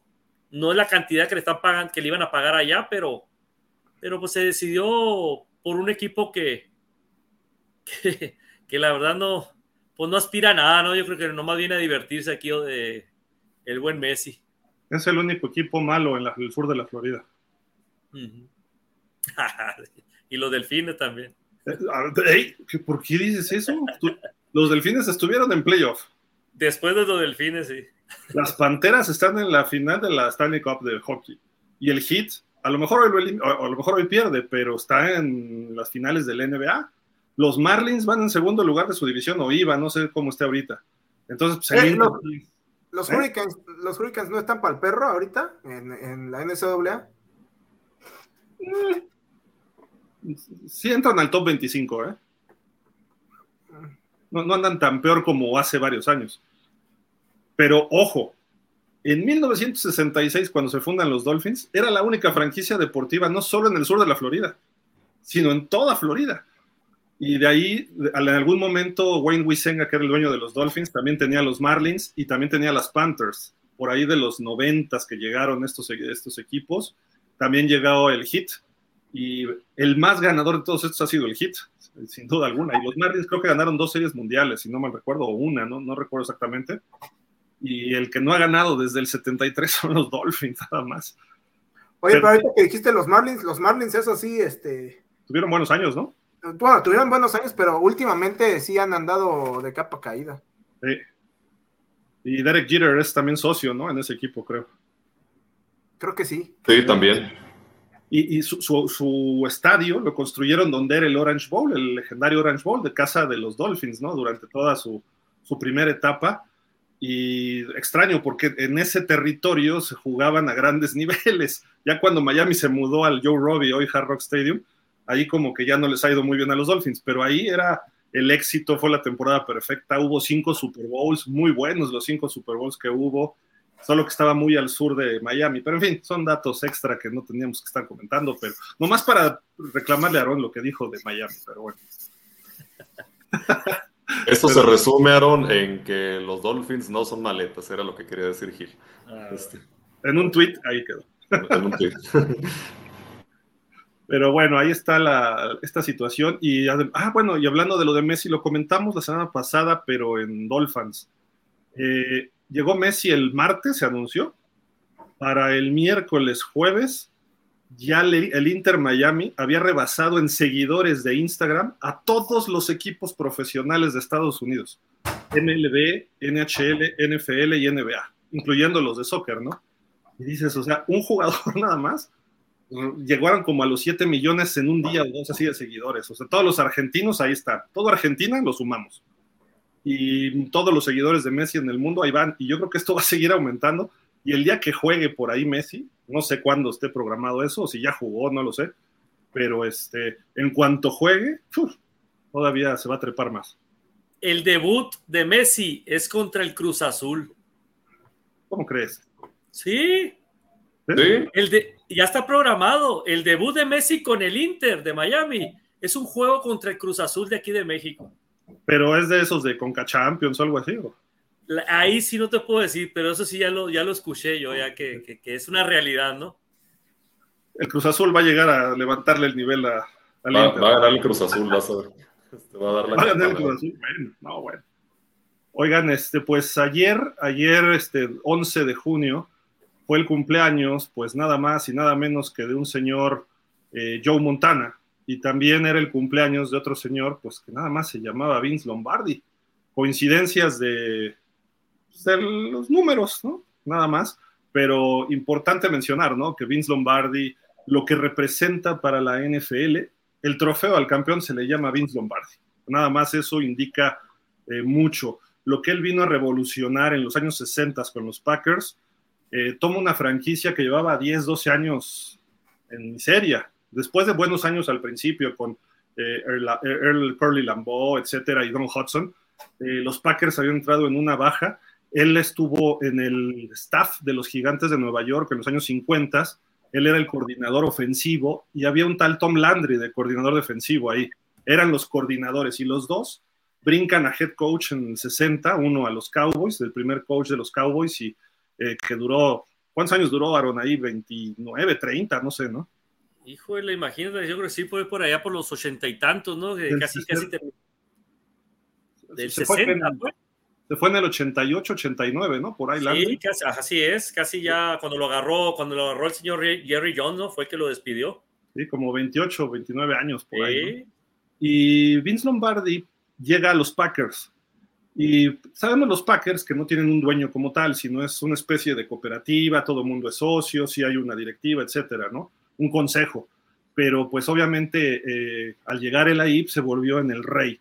Speaker 4: no es la cantidad que le están pagando, que le iban a pagar allá, pero, pero pues se decidió por un equipo que, que, la verdad no, pues no aspira a nada, ¿no? Yo creo que nomás viene a divertirse aquí de el buen Messi.
Speaker 1: Es el único equipo malo en, el sur de la Florida.
Speaker 4: y los delfines también.
Speaker 1: Eh, ¿Por qué dices eso? Los delfines estuvieron en playoff.
Speaker 4: Después de los delfines, sí.
Speaker 1: Las Panteras están en la final de la Stanley Cup de hockey. Y el Heat, a lo mejor hoy, a lo mejor hoy pierde, pero está en las finales del NBA. Los Marlins van en segundo lugar de su división, o iba, no sé cómo esté ahorita. Entonces, pues,
Speaker 2: eh, los, ¿Eh? Hurricanes, los Hurricanes no están para el perro ahorita en, la NCAA.
Speaker 1: Sí entran al top 25, ¿eh? No, no andan tan peor como hace varios años. Pero ojo, en 1966, cuando se fundan los Dolphins, era la única franquicia deportiva no solo en el sur de la Florida, sino en toda Florida. Y de ahí, en algún momento, Wayne Wisenga, que era el dueño de los Dolphins, también tenía los Marlins y también tenía las Panthers. Por ahí de los noventas que llegaron estos, equipos, también llegó el Hit. Y el más ganador de todos estos ha sido el Hit, sin duda alguna. Y los Marlins creo que ganaron dos series mundiales, si no mal recuerdo, o una, no recuerdo exactamente y el que no ha ganado desde el 73 son los Dolphins, nada más.
Speaker 2: Oye, pero, ahorita que dijiste los Marlins, los Marlins, eso sí, este.
Speaker 1: Tuvieron buenos años, ¿no?
Speaker 2: Bueno, tuvieron buenos años, pero últimamente sí han andado de capa caída.
Speaker 1: Sí. Y Derek Jeter es también socio, ¿no? En ese equipo, creo.
Speaker 2: Creo que sí.
Speaker 3: Sí, también.
Speaker 1: Y, su, estadio lo construyeron donde era el Orange Bowl, el legendario Orange Bowl de casa de los Dolphins, ¿no? Durante toda su, primera etapa. Y extraño, porque en ese territorio se jugaban a grandes niveles. Ya cuando Miami se mudó al Joe Robbie, hoy Hard Rock Stadium, ahí como que ya no les ha ido muy bien a los Dolphins, pero ahí era el éxito, fue la temporada perfecta. Hubo cinco Super Bowls, muy buenos los cinco Super Bowls que hubo solo que estaba muy al sur de Miami. Pero en fin, son datos extra que no teníamos que estar comentando, pero nomás para reclamarle a Aaron lo que dijo de Miami, pero bueno.
Speaker 3: Esto se resume, Aaron, en que los Dolphins no son maletas, era lo que quería decir Gil.
Speaker 1: Ah, este. En un tweet, ahí quedó. En un tweet. Pero bueno, ahí está la, esta situación. Y, ah, bueno, y hablando de lo de Messi, lo comentamos la semana pasada, pero en Dolphins. Eh, llegó Messi el martes, se anunció. Para el miércoles, jueves, ya el Inter Miami había rebasado en seguidores de Instagram a todos los equipos profesionales de Estados Unidos. MLB, NHL, NFL y NBA, incluyendo los de soccer, ¿no? Y dices, o sea, un jugador nada más, llegaron como a los 7 millones en un día o dos así de seguidores. O sea, todos los argentinos ahí están. Todo Argentina lo sumamos y todos los seguidores de Messi en el mundo ahí van. Y yo creo que esto va a seguir aumentando. Y el día que juegue por ahí Messi, no sé cuándo esté programado eso, o si ya jugó, no lo sé. Pero este, en cuanto juegue, todavía se va a trepar más.
Speaker 4: El debut de Messi es contra el Cruz Azul.
Speaker 1: ¿Cómo crees?
Speaker 4: Sí. ¿Sí? El de, ya está programado. El debut de Messi con el Inter de Miami es un juego contra el Cruz Azul de aquí de México.
Speaker 1: Pero es de esos de Conca Champions o algo así.
Speaker 4: Ahí sí no te puedo decir, pero eso sí ya lo, ya lo escuché yo, ya que, es una realidad, ¿no?
Speaker 1: El Cruz Azul va a llegar a levantarle el nivel a,
Speaker 3: va, a ganar el Cruz Azul, vas a ver.
Speaker 1: Va a, dar la va a ganar el Cruz Azul. Bueno, no, bueno. Oigan, este, pues ayer, ayer, este, 11 de junio, fue el cumpleaños, pues nada más y nada menos que de un señor eh, Joe Montana, y también era el cumpleaños de otro señor, pues que nada más se llamaba Vince Lombardi. Coincidencias de, pues, los números, ¿no? Nada más, pero importante mencionar, ¿no? Que Vince Lombardi, lo que representa para la NFL, el trofeo al campeón se le llama Vince Lombardi. Nada más eso indica eh, mucho. Lo que él vino a revolucionar en los años 60 con los Packers, eh, toma una franquicia que llevaba 10, 12 años en miseria, después de buenos años al principio con eh, Earl, Curly Lambeau, etcétera, y Don Hudson, eh, los Packers habían entrado en una baja. Él estuvo en el staff de los Gigantes de Nueva York en los años 50. Él era el coordinador ofensivo y había un tal Tom Landry de coordinador defensivo ahí. Eran los coordinadores y los dos brincan a head coach en el 60, uno a los Cowboys, el primer coach de los Cowboys y eh, que duró, ¿cuántos años duró Aaron ahí? 29, 30, no sé, ¿no?
Speaker 4: Híjole, imagínate, yo creo que sí fue por allá por los ochenta y tantos, ¿no? casi, casi
Speaker 1: Del se 60, fue fue en el 88, 89, ¿no? Por ahí.
Speaker 4: Sí, casi, así es, casi ya cuando lo agarró, cuando lo agarró el señor Jerry Jones, ¿no? Fue que lo despidió.
Speaker 1: Sí, como 28, 29 años por ahí. Y Vince Lombardi llega a los Packers. Y sabemos los Packers que no tienen un dueño como tal, sino es una especie de cooperativa, todo el mundo es socio, si hay una directiva, etcétera, ¿no? un consejo, pero pues obviamente eh, al llegar el AIP se volvió en el rey.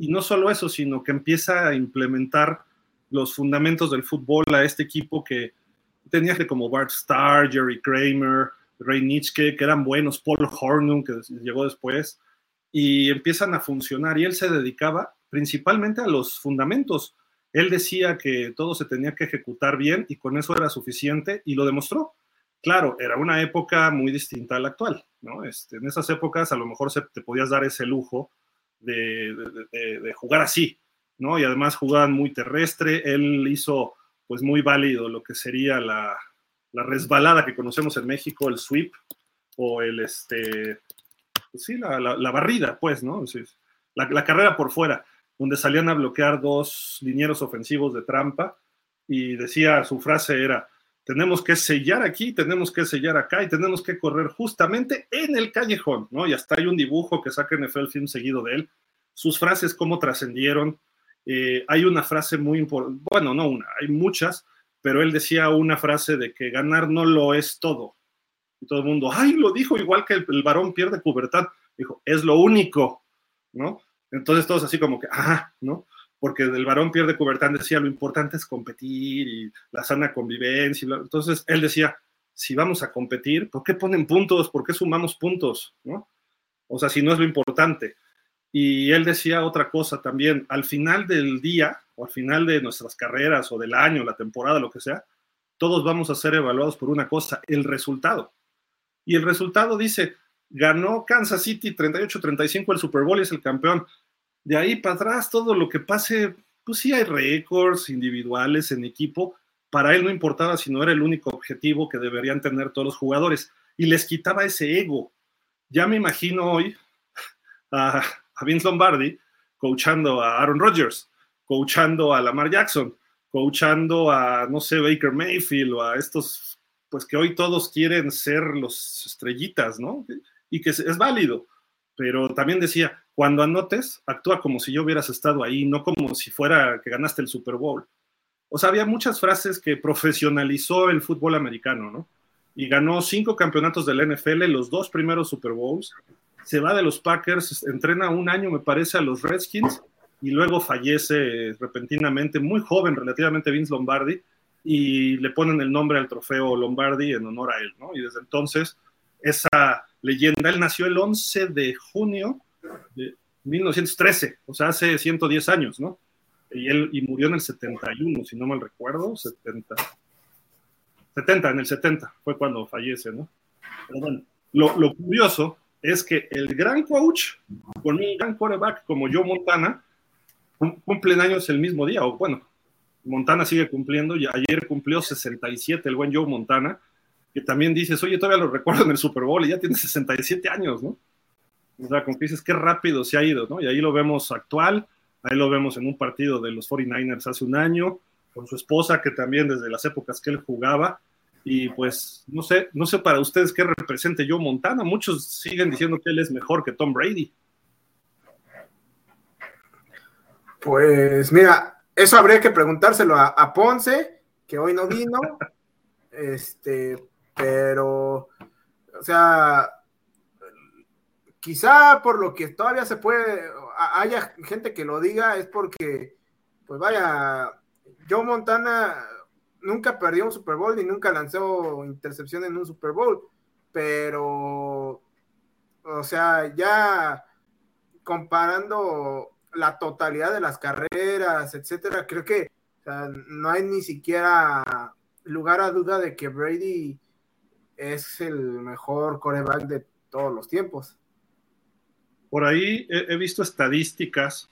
Speaker 1: Y no solo eso, sino que empieza a implementar los fundamentos del fútbol a este equipo que tenía que como Bart Starr, Jerry Kramer, Ray Nitschke, que eran buenos, Paul Hornung, que llegó después, y empiezan a funcionar. Y él se dedicaba principalmente a los fundamentos. Él decía que todo se tenía que ejecutar bien y con eso era suficiente y lo demostró. Claro, era una época muy distinta a la actual, ¿no? Este, en esas épocas a lo mejor se, te podías dar ese lujo de, jugar así, ¿no? Y además jugaban muy terrestre, él hizo pues muy válido lo que sería la, resbalada que conocemos en México, el sweep, o el, este, pues sí, la, barrida, pues, ¿no? la, la carrera por fuera, donde salían a bloquear dos linieros ofensivos de trampa, y decía, su frase era, tenemos que sellar aquí, tenemos que sellar acá y tenemos que correr justamente en el callejón, ¿no? Y hasta hay un dibujo que saca NFL Film seguido de él, sus frases cómo trascendieron eh, hay una frase muy importante, bueno, no una, hay muchas, pero él decía una frase de que ganar no lo es todo. Y todo el mundo, ay, lo dijo igual que el, varón pierde pubertad. Dijo, es lo único, ¿no? Entonces todos así como que, ajá, ¿no? Porque el varón pierde pubertad decía, lo importante es competir y la sana convivencia. Entonces él decía, si vamos a competir, ¿por qué ponen puntos? ¿Por qué sumamos puntos? ¿no? O sea, si no es lo importante. Y él decía otra cosa también, al final del día o al final de nuestras carreras o del año, la temporada, lo que sea, todos vamos a ser evaluados por una cosa, el resultado. Y el resultado dice, ganó Kansas City 38-35 el Super Bowl y es el campeón. De ahí para atrás, todo lo que pase, pues sí hay récords individuales en equipo. Para él no importaba si no era el único objetivo que deberían tener todos los jugadores. Y les quitaba ese ego. Ya me imagino hoy a, Vince Lombardi coachando a Aaron Rodgers, coachando a Lamar Jackson, coachando a, no sé, Baker Mayfield o a estos, pues que hoy todos quieren ser los estrellitas, ¿no? Y que es válido, pero también decía, cuando anotes, actúa como si yo hubieras estado ahí, no como si fuera que ganaste el Super Bowl. O sea, había muchas frases que profesionalizó el fútbol americano, ¿no? Y ganó cinco campeonatos del NFL, los dos primeros Super Bowls, se va de los Packers, entrena un año, me parece, a los Redskins y luego fallece repentinamente, muy joven relativamente Vince Lombardi, y le ponen el nombre al trofeo Lombardi en honor a él, ¿no? Y desde entonces, esa leyenda, él nació el 11 de junio de 1913, o sea, hace 110 años, ¿no? Y él y murió en el 71, si no mal recuerdo, 70. 70, en el 70 fue cuando fallece, ¿no? Pero bueno, lo, curioso es que el gran coach con un gran quarterback como Joe Montana cumplen años el mismo día, o bueno, Montana sigue cumpliendo, y ayer cumplió 67 el buen Joe Montana, que también dices, oye, todavía lo recuerdo en el Super Bowl y ya tiene 67 años, ¿no? O sea, como que dices, qué rápido se ha ido, ¿no? Y ahí lo vemos actual, ahí lo vemos en un partido de los 49ers hace un año, con su esposa, que también desde las épocas que él jugaba, y pues no sé, no sé para ustedes qué represente yo Montana. Muchos siguen diciendo que él es mejor que Tom Brady.
Speaker 2: Pues mira, eso habría que preguntárselo a, Ponce, que hoy no vino. este, pero, o sea, quizá por lo que todavía se puede, haya gente que lo diga, es porque, pues vaya, Joe Montana nunca perdió un Super Bowl ni nunca lanzó intercepción en un Super Bowl, pero, o sea, ya comparando la totalidad de las carreras, etcétera, creo que no hay ni siquiera lugar a duda de que Brady es el mejor coreback de todos los tiempos.
Speaker 1: Por ahí he, visto estadísticas,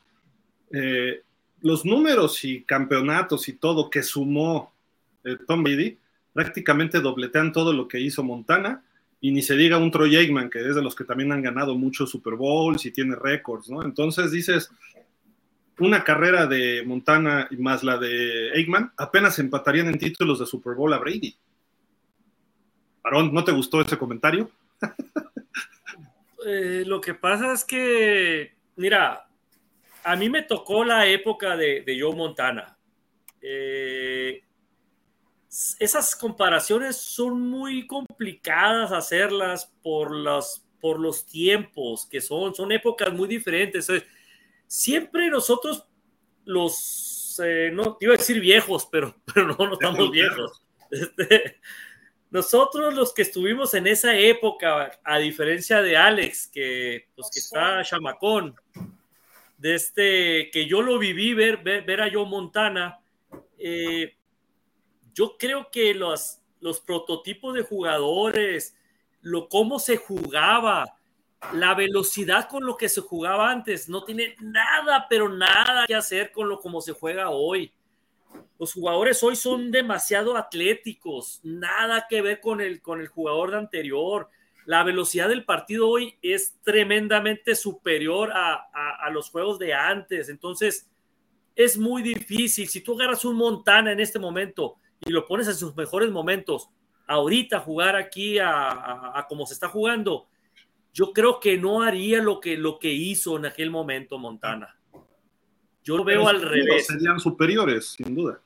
Speaker 1: eh, los números y campeonatos y todo que sumó eh, Tom Brady, prácticamente dobletean todo lo que hizo Montana, y ni se diga un Troy Aikman, que es de los que también han ganado muchos Super Bowls y tiene récords, ¿no? Entonces dices, una carrera de Montana más la de Aikman apenas empatarían en títulos de Super Bowl a Brady. Aaron, ¿no te gustó ese comentario?
Speaker 4: Eh, lo que pasa es que, mira, a mí me tocó la época de, de Joe Montana. Eh, esas comparaciones son muy complicadas hacerlas por los, por los tiempos que son, son épocas muy diferentes. Siempre nosotros los, eh, no iba a decir viejos, pero, pero no, no estamos viejos. Este, nosotros los que estuvimos en esa época, a diferencia de Alex, que, pues, que está chamacón, de este, que yo lo viví ver, ver, a Joe Montana, eh, yo creo que los, los prototipos de jugadores, lo cómo se jugaba, la velocidad con lo que se jugaba antes, no tiene nada, pero nada que hacer con lo como se juega hoy. Los jugadores hoy son demasiado atléticos, nada que ver con el, con el jugador de anterior. La velocidad del partido hoy es tremendamente superior a, a los juegos de antes. Entonces, es muy difícil. Si tú agarras un Montana en este momento y lo pones en sus mejores momentos, ahorita jugar aquí a, como se está jugando, yo creo que no haría lo que, lo que hizo en aquel momento Montana. Yo lo veo al revés.
Speaker 1: Serían superiores, sin duda.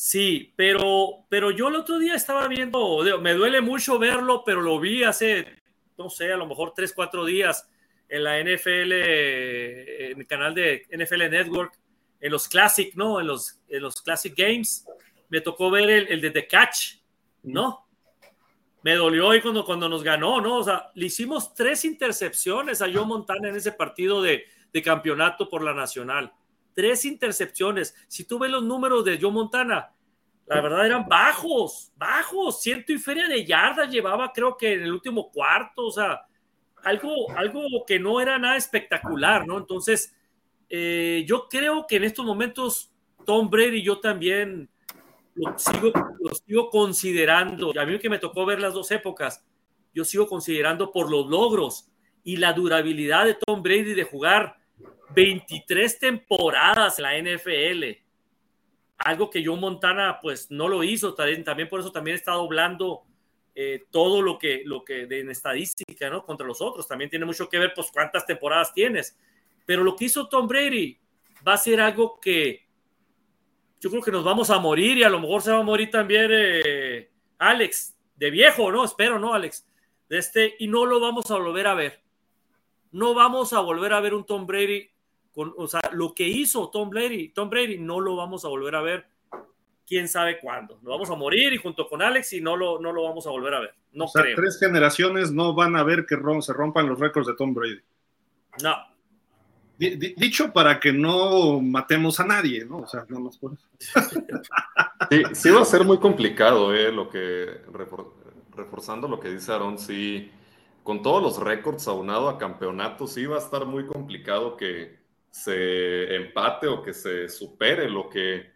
Speaker 4: Sí, pero, pero yo el otro día estaba viendo, me duele mucho verlo, pero lo vi hace, no sé, a lo mejor tres, cuatro días en la NFL, en el canal de NFL Network, en los Classic, ¿no? En los, en los Classic Games. Me tocó ver el, el de The Catch, ¿no? Me dolió hoy cuando, cuando nos ganó, ¿no? O sea, le hicimos tres intercepciones a Joe Montana en ese partido de, de campeonato por la Nacional tres intercepciones. Si tú ves los números de Joe Montana, la verdad eran bajos, bajos, ciento y feria de yardas llevaba creo que en el último cuarto, o sea, algo, algo que no era nada espectacular, ¿no? Entonces, eh, yo creo que en estos momentos Tom Brady yo también lo sigo, lo sigo considerando, a mí que me tocó ver las dos épocas, yo sigo considerando por los logros y la durabilidad de Tom Brady de jugar 23 temporadas en la NFL. Algo que Joe Montana pues no lo hizo, también, por eso también está doblando eh, todo lo que, lo que en estadística, ¿no? Contra los otros. También tiene mucho que ver pues cuántas temporadas tienes. Pero lo que hizo Tom Brady va a ser algo que yo creo que nos vamos a morir y a lo mejor se va a morir también eh, Alex, de viejo, ¿no? Espero, ¿no, Alex? De este, y no lo vamos a volver a ver. No vamos a volver a ver un Tom Brady o sea, lo que hizo Tom Brady, Tom Brady no lo vamos a volver a ver quién sabe cuándo. Lo vamos a morir y junto con Alex y no lo, no lo vamos a volver a ver. No
Speaker 1: o sea, tres generaciones no van a ver que se rompan los récords de Tom Brady.
Speaker 4: No.
Speaker 1: dicho para que no matemos a nadie, ¿no? O sea, no nos pones.
Speaker 3: sí, sí va a ser muy complicado, ¿eh? Lo que, reforzando lo que dice Aaron, sí, con todos los récords aunado a campeonatos, sí va a estar muy complicado que, se empate o que se supere lo que,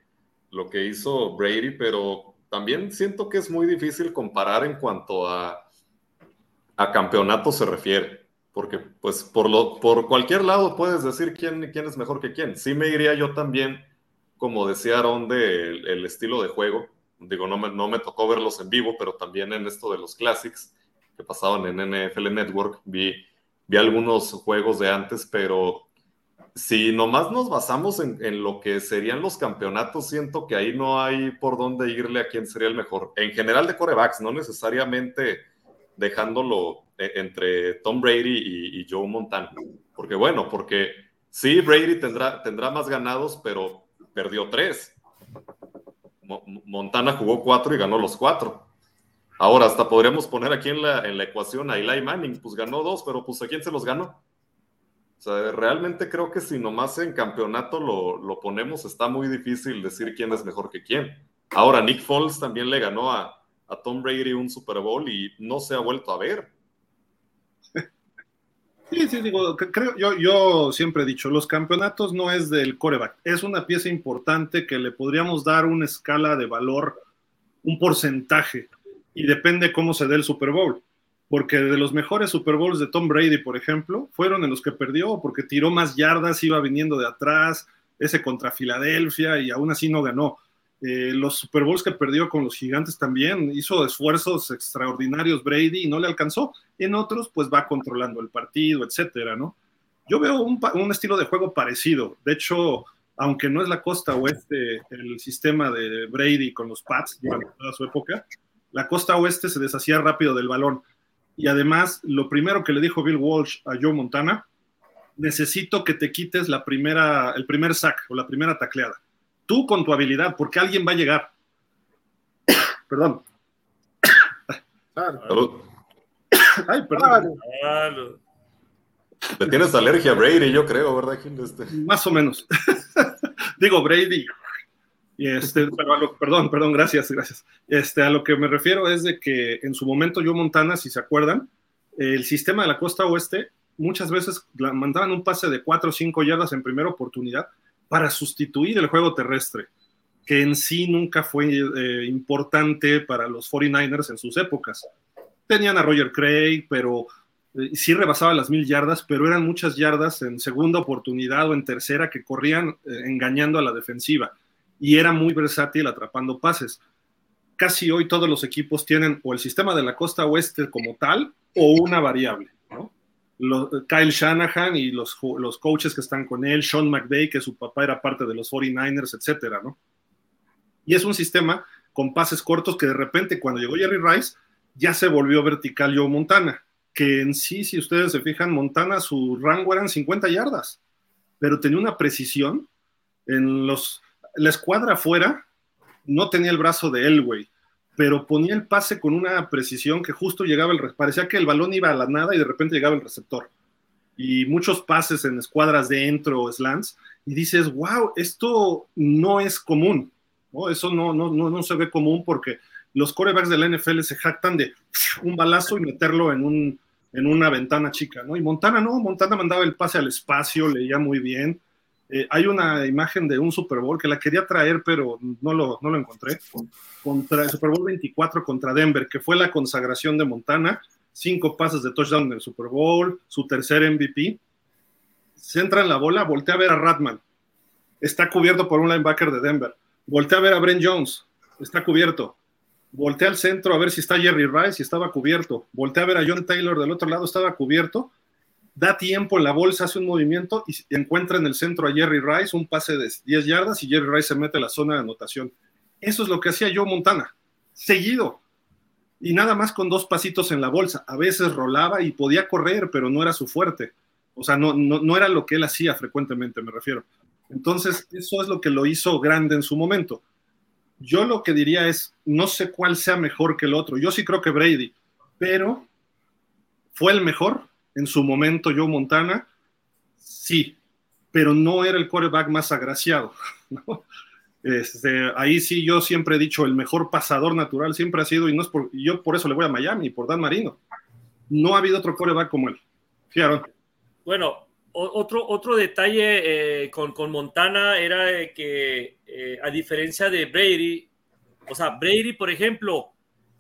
Speaker 3: lo que hizo Brady, pero también siento que es muy difícil comparar en cuanto a, a campeonato se refiere, porque pues por, lo, por cualquier lado puedes decir quién, quién es mejor que quién. Sí me iría yo también, como decía Aaron, del el estilo de juego. Digo, no me, no me tocó verlos en vivo, pero también en esto de los Classics que pasaban en NFL Network, vi, vi algunos juegos de antes, pero si nomás nos basamos en, lo que serían los campeonatos, siento que ahí no hay por dónde irle a quién sería el mejor. En general de corebacks, no necesariamente dejándolo eh, entre Tom Brady y, Joe Montana. Porque bueno, porque sí, Brady tendrá, tendrá más ganados, pero perdió tres. Montana jugó cuatro y ganó los cuatro. Ahora, hasta podríamos poner aquí en la, en la ecuación a Eli Manning, pues ganó dos, pero pues ¿a quién se los ganó? O sea, realmente creo que si nomás en campeonato lo, ponemos, está muy difícil decir quién es mejor que quién. Ahora, Nick Foles también le ganó a, Tom Brady un Super Bowl y no se ha vuelto a ver.
Speaker 1: Sí, sí, digo, creo, yo, yo siempre he dicho, los campeonatos no es del coreback, es una pieza importante que le podríamos dar una escala de valor, un porcentaje, y depende cómo se dé el Super Bowl porque de los mejores Super Bowls de Tom Brady, por ejemplo, fueron en los que perdió, porque tiró más yardas, iba viniendo de atrás, ese contra Filadelfia y aún así no ganó. Eh, los Super Bowls que perdió con los gigantes también hizo esfuerzos extraordinarios Brady y no le alcanzó. En otros, pues va controlando el partido, etcétera, ¿no? Yo veo un, un estilo de juego parecido. De hecho, aunque no es la costa oeste el sistema de Brady con los Pats durante su época, la costa oeste se deshacía rápido del balón y además, lo primero que le dijo Bill Walsh a Joe Montana, necesito que te quites la primera, el primer sack o la primera tacleada. Tú con tu habilidad, porque alguien va a llegar. perdón.
Speaker 3: Ay, perdón. Le tienes alergia a Brady, yo creo, ¿verdad, este.
Speaker 1: Más o menos. Digo, Brady, este, perdón, perdón, gracias, gracias. Este, a lo que me refiero es de que en su momento yo Montana, si se acuerdan, el sistema de la costa oeste muchas veces mandaban un pase de 4 o 5 yardas en primera oportunidad para sustituir el juego terrestre, que en sí nunca fue eh, importante para los 49ers en sus épocas. Tenían a Roger Craig, pero eh, sí rebasaba las mil yardas, pero eran muchas yardas en segunda oportunidad o en tercera que corrían eh, engañando a la defensiva y era muy versátil atrapando pases. Casi hoy todos los equipos tienen o el sistema de la costa oeste como tal o una variable. Kyle Shanahan y los, los coaches que están con él, Sean McVay, que su papá era parte de los 49ers, etcétera, ¿no? Y es un sistema con pases cortos que de repente cuando llegó Jerry Rice ya se volvió vertical Joe Montana, que en sí, si ustedes se fijan, Montana su rango eran 50 yardas, pero tenía una precisión en los la escuadra afuera no tenía el brazo de Elway, pero ponía el pase con una precisión que justo llegaba el parecía que el balón iba a la nada y de repente llegaba el receptor. Y muchos pases en escuadras de entro o slants y dices, "Wow, esto no es común." ¿no? Eso no, no, no, no se ve común porque los corebacks de la NFL se jactan de un balazo y meterlo en, un, en una ventana chica, ¿no? Y Montana no, Montana mandaba el pase al espacio, leía muy bien. Eh, hay una imagen de un Super Bowl que la quería traer, pero no lo, encontré. Contra el Super Bowl 24 contra Denver, que fue la consagración de Montana. Cinco pases de touchdown en el Super Bowl, su tercer MVP. Se entra en la bola, voltea a ver a Ratman. Está cubierto por un linebacker de Denver Voltea a ver a Brent Jones, está cubierto. Voltea al centro a ver si está Jerry Rice y estaba cubierto. Voltea a ver a John Taylor del otro lado, estaba cubierto. Da tiempo en la bolsa, hace un movimiento y encuentra en el centro a Jerry Rice, un pase de 10 yardas y Jerry Rice se mete a la zona de anotación. Eso es lo que hacía yo Montana, seguido. Y nada más con dos pasitos en la bolsa. A veces rolaba y podía correr, pero no era su fuerte. O sea, no, no, no era lo que él hacía frecuentemente, me refiero. Entonces, eso es lo que lo hizo grande en su momento. Yo lo que diría es, no sé cuál sea mejor que el otro. Yo sí creo que Brady, pero fue el mejor en su momento, Joe Montana, sí, pero no era el quarterback más agraciado. Este, ahí sí yo siempre he dicho, el mejor pasador natural siempre ha sido, y no es por, yo por eso le voy a Miami, por Dan Marino. No ha habido otro quarterback como él. Fíjate.
Speaker 4: Bueno, otro, otro detalle eh, con, con, Montana era que, eh, a diferencia de Brady, o sea, Brady, por ejemplo,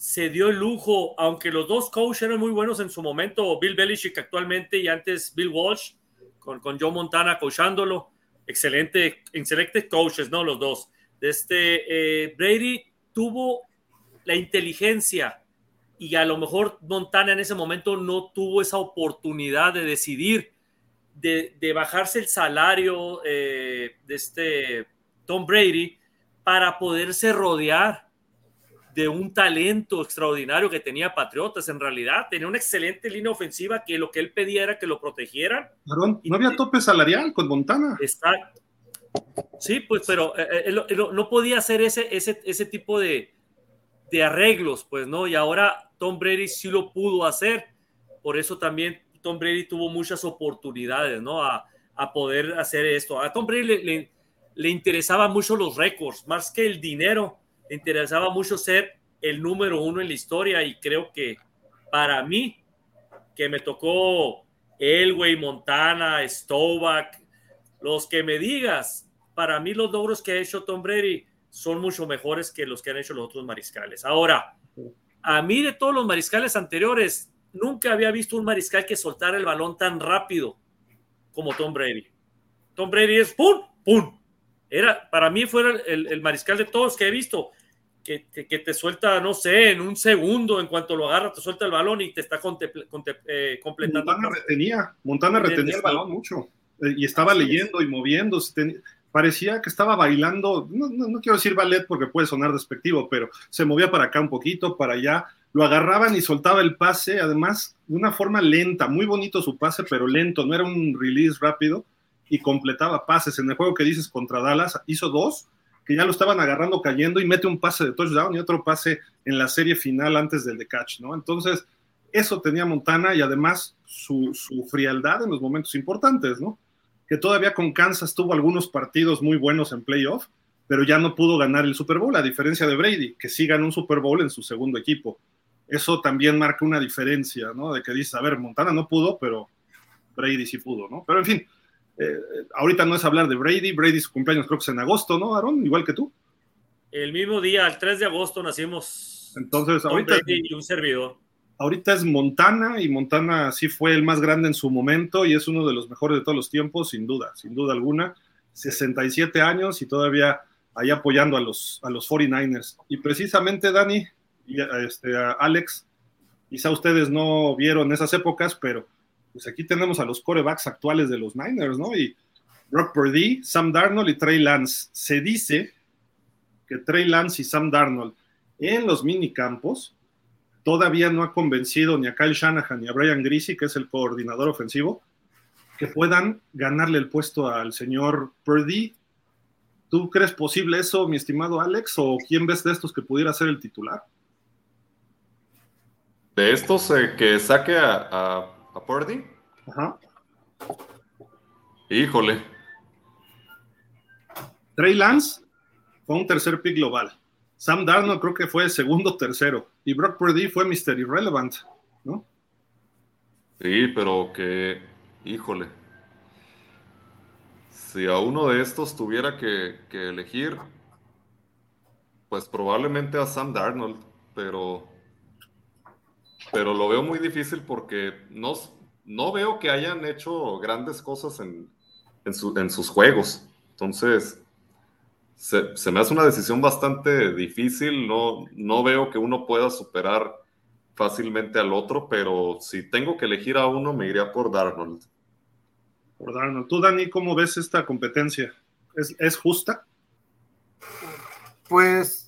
Speaker 4: se dio el lujo, aunque los dos coaches eran muy buenos en su momento, Bill Belichick actualmente y antes Bill Walsh, con, con Joe Montana coachándolo, excelente, excelentes coaches, ¿no? Los dos. Este, eh, Brady tuvo la inteligencia y a lo mejor Montana en ese momento no tuvo esa oportunidad de decidir de, bajarse el salario eh, de este Tom Brady para poderse rodear de un talento extraordinario que tenía Patriotas. En realidad, tenía una excelente línea ofensiva que lo que él pedía era que lo protegieran.
Speaker 1: no había tope salarial con Montana.
Speaker 4: Exacto. Sí, pues, pero eh, eh, no podía hacer ese, ese, ese tipo de, de arreglos, pues, ¿no? Y ahora Tom Brady sí lo pudo hacer. Por eso también Tom Brady tuvo muchas oportunidades, ¿no? A, poder hacer esto. A Tom Brady le, le, interesaba mucho los récords, más que el dinero, le interesaba mucho ser el número uno en la historia y creo que para mí, que me tocó Elway, Montana, Stovak, los que me digas, para mí los logros que ha hecho Tom Brady son mucho mejores que los que han hecho los otros mariscales. Ahora, a mí de todos los mariscales anteriores, nunca había visto un mariscal que soltara el balón tan rápido como Tom Brady. Tom Brady es ¡pum! ¡pum! Era, para mí fue el, mariscal de todos que he visto, que, te suelta, no sé, en un segundo, en cuanto lo agarra, te suelta el balón y te está eh, completando.
Speaker 1: Montana retenía, Montana retenía el balón mucho eh, y estaba leyendo y moviéndose. parecía que estaba bailando, no, no, quiero decir ballet porque puede sonar despectivo, pero se movía para acá un poquito, para allá, lo agarraban y soltaba el pase, además de una forma lenta, muy bonito su pase, pero lento, no era un release rápido y completaba pases. En el juego que dices contra Dallas, hizo dos que ya lo estaban agarrando cayendo y mete un pase de touchdown y otro pase en la serie final antes del de catch, ¿no? Entonces, eso tenía Montana y además su, frialdad en los momentos importantes, ¿no? Que todavía con Kansas tuvo algunos partidos muy buenos en playoff, pero ya no pudo ganar el Super Bowl, a diferencia de Brady, que sí ganó un Super Bowl en su segundo equipo eso también marca una diferencia, ¿no? De que dice, a ver, Montana no pudo, pero Brady sí pudo, ¿no? Pero en fin, eh, ahorita no es hablar de Brady, Brady su cumpleaños creo que es en agosto, ¿no, Aaron? Igual que tú.
Speaker 4: El mismo día, el 3 de agosto nacimos.
Speaker 1: Entonces, ahorita...
Speaker 4: Brady y un servidor.
Speaker 1: Ahorita es Montana y Montana sí fue el más grande en su momento y es uno de los mejores de todos los tiempos, sin duda, sin duda alguna. 67 años y todavía ahí apoyando a los, a los 49ers. Y precisamente, Dani, y este, a Alex, quizá ustedes no vieron esas épocas, pero pues aquí tenemos a los corebacks actuales de los Niners, ¿no? Y Brock Purdy, Sam Darnold y Trey Lance. Se dice que Trey Lance y Sam Darnold en los minicampos todavía no ha convencido ni a Kyle Shanahan ni a Brian Greasy, que es el coordinador ofensivo, que puedan ganarle el puesto al señor Purdy. ¿Tú crees posible eso, mi estimado Alex? ¿O quién ves de estos que pudiera ser el titular?
Speaker 3: De estos eh, que saque a, a, Purdy. Ajá. Híjole.
Speaker 1: Trey Lance fue un tercer pick global. Sam Darnold creo que fue segundo tercero. Y Brock Purdy fue Mr. Irrelevant, ¿no?
Speaker 3: Sí, pero que, híjole. Si a uno de estos tuviera que, que elegir, pues probablemente a Sam Darnold, pero pero lo veo muy difícil porque no, no veo que hayan hecho grandes cosas en, en, sus juegos. Entonces, se, me hace una decisión bastante difícil. No, no veo que uno pueda superar fácilmente al otro, pero si tengo que elegir a uno, me iría por Darnold.
Speaker 1: Por Darnold. Tú, Dani, ¿cómo ves esta competencia? ¿Es, es justa?
Speaker 2: Pues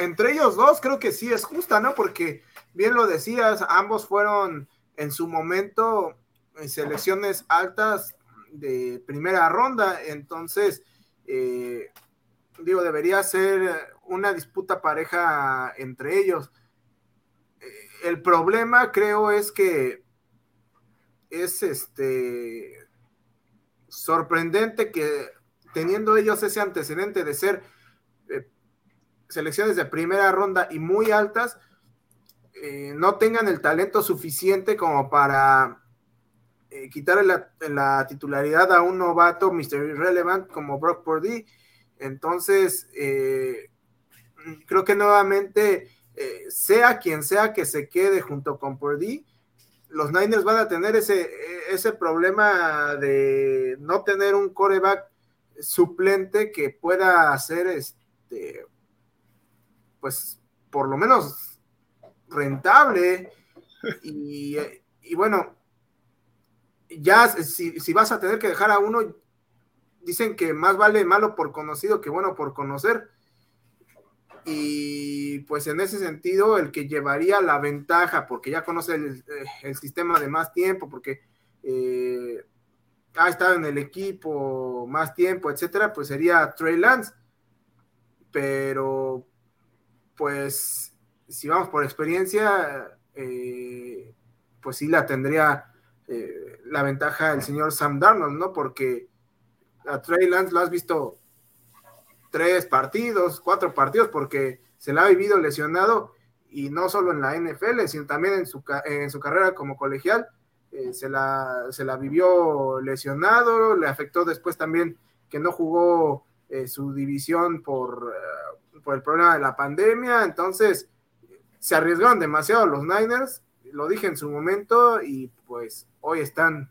Speaker 2: entre ellos dos creo que sí es justa, ¿no? Porque bien lo decías, ambos fueron en su momento en selecciones altas de primera ronda, entonces, eh, digo, debería ser una disputa pareja entre ellos. Eh, el problema creo es que es este sorprendente que teniendo ellos ese antecedente de ser eh, selecciones de primera ronda y muy altas, eh, no tengan el talento suficiente como para eh, quitarle la, titularidad a un novato Mr. Irrelevant como Brock Purdy. Entonces, eh, creo que nuevamente, sea quien sea que se quede junto con Purdy, los Niners van a tener ese, ese problema de no tener un coreback suplente que pueda hacer este, pues por lo menos rentable. Y, bueno, ya si, vas a tener que dejar a uno, dicen que más vale malo por conocido que bueno por conocer. Y pues en ese sentido, el que llevaría la ventaja, porque ya conoce el, eh, sistema de más tiempo, porque eh, ha estado en el equipo más tiempo, etcétera, pues sería Trey Lance. Pero pues si vamos por experiencia, eh, pues sí la tendría eh, la ventaja el señor Sam Darnold, ¿no? Porque a Trey Lance lo has visto tres partidos, cuatro partidos, porque se la ha vivido lesionado y no solo en la NFL, sino también en su, en su carrera como colegial. Eh, se, la, se la vivió lesionado, le afectó después también que no jugó su división por, por el problema de la pandemia. Entonces, se arriesgaron demasiado los Niners, lo dije en su momento, y pues hoy están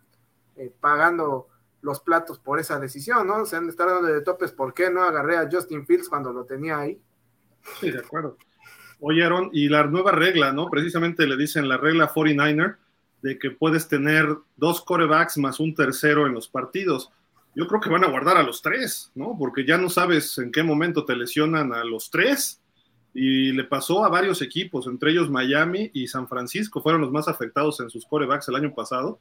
Speaker 2: eh, pagando los platos por esa decisión, ¿no? Se han de estar dando de topes, ¿por qué no agarré a Justin Fields cuando lo tenía ahí?
Speaker 1: Sí, de acuerdo. Oyeron, y la nueva regla, ¿no? Precisamente le dicen la regla 49er, de que puedes tener dos corebacks más un tercero en los partidos. Yo creo que van a guardar a los tres, ¿no? Porque ya no sabes en qué momento te lesionan a los tres y le pasó a varios equipos, entre ellos Miami y San Francisco, fueron los más afectados en sus corebacks el año pasado.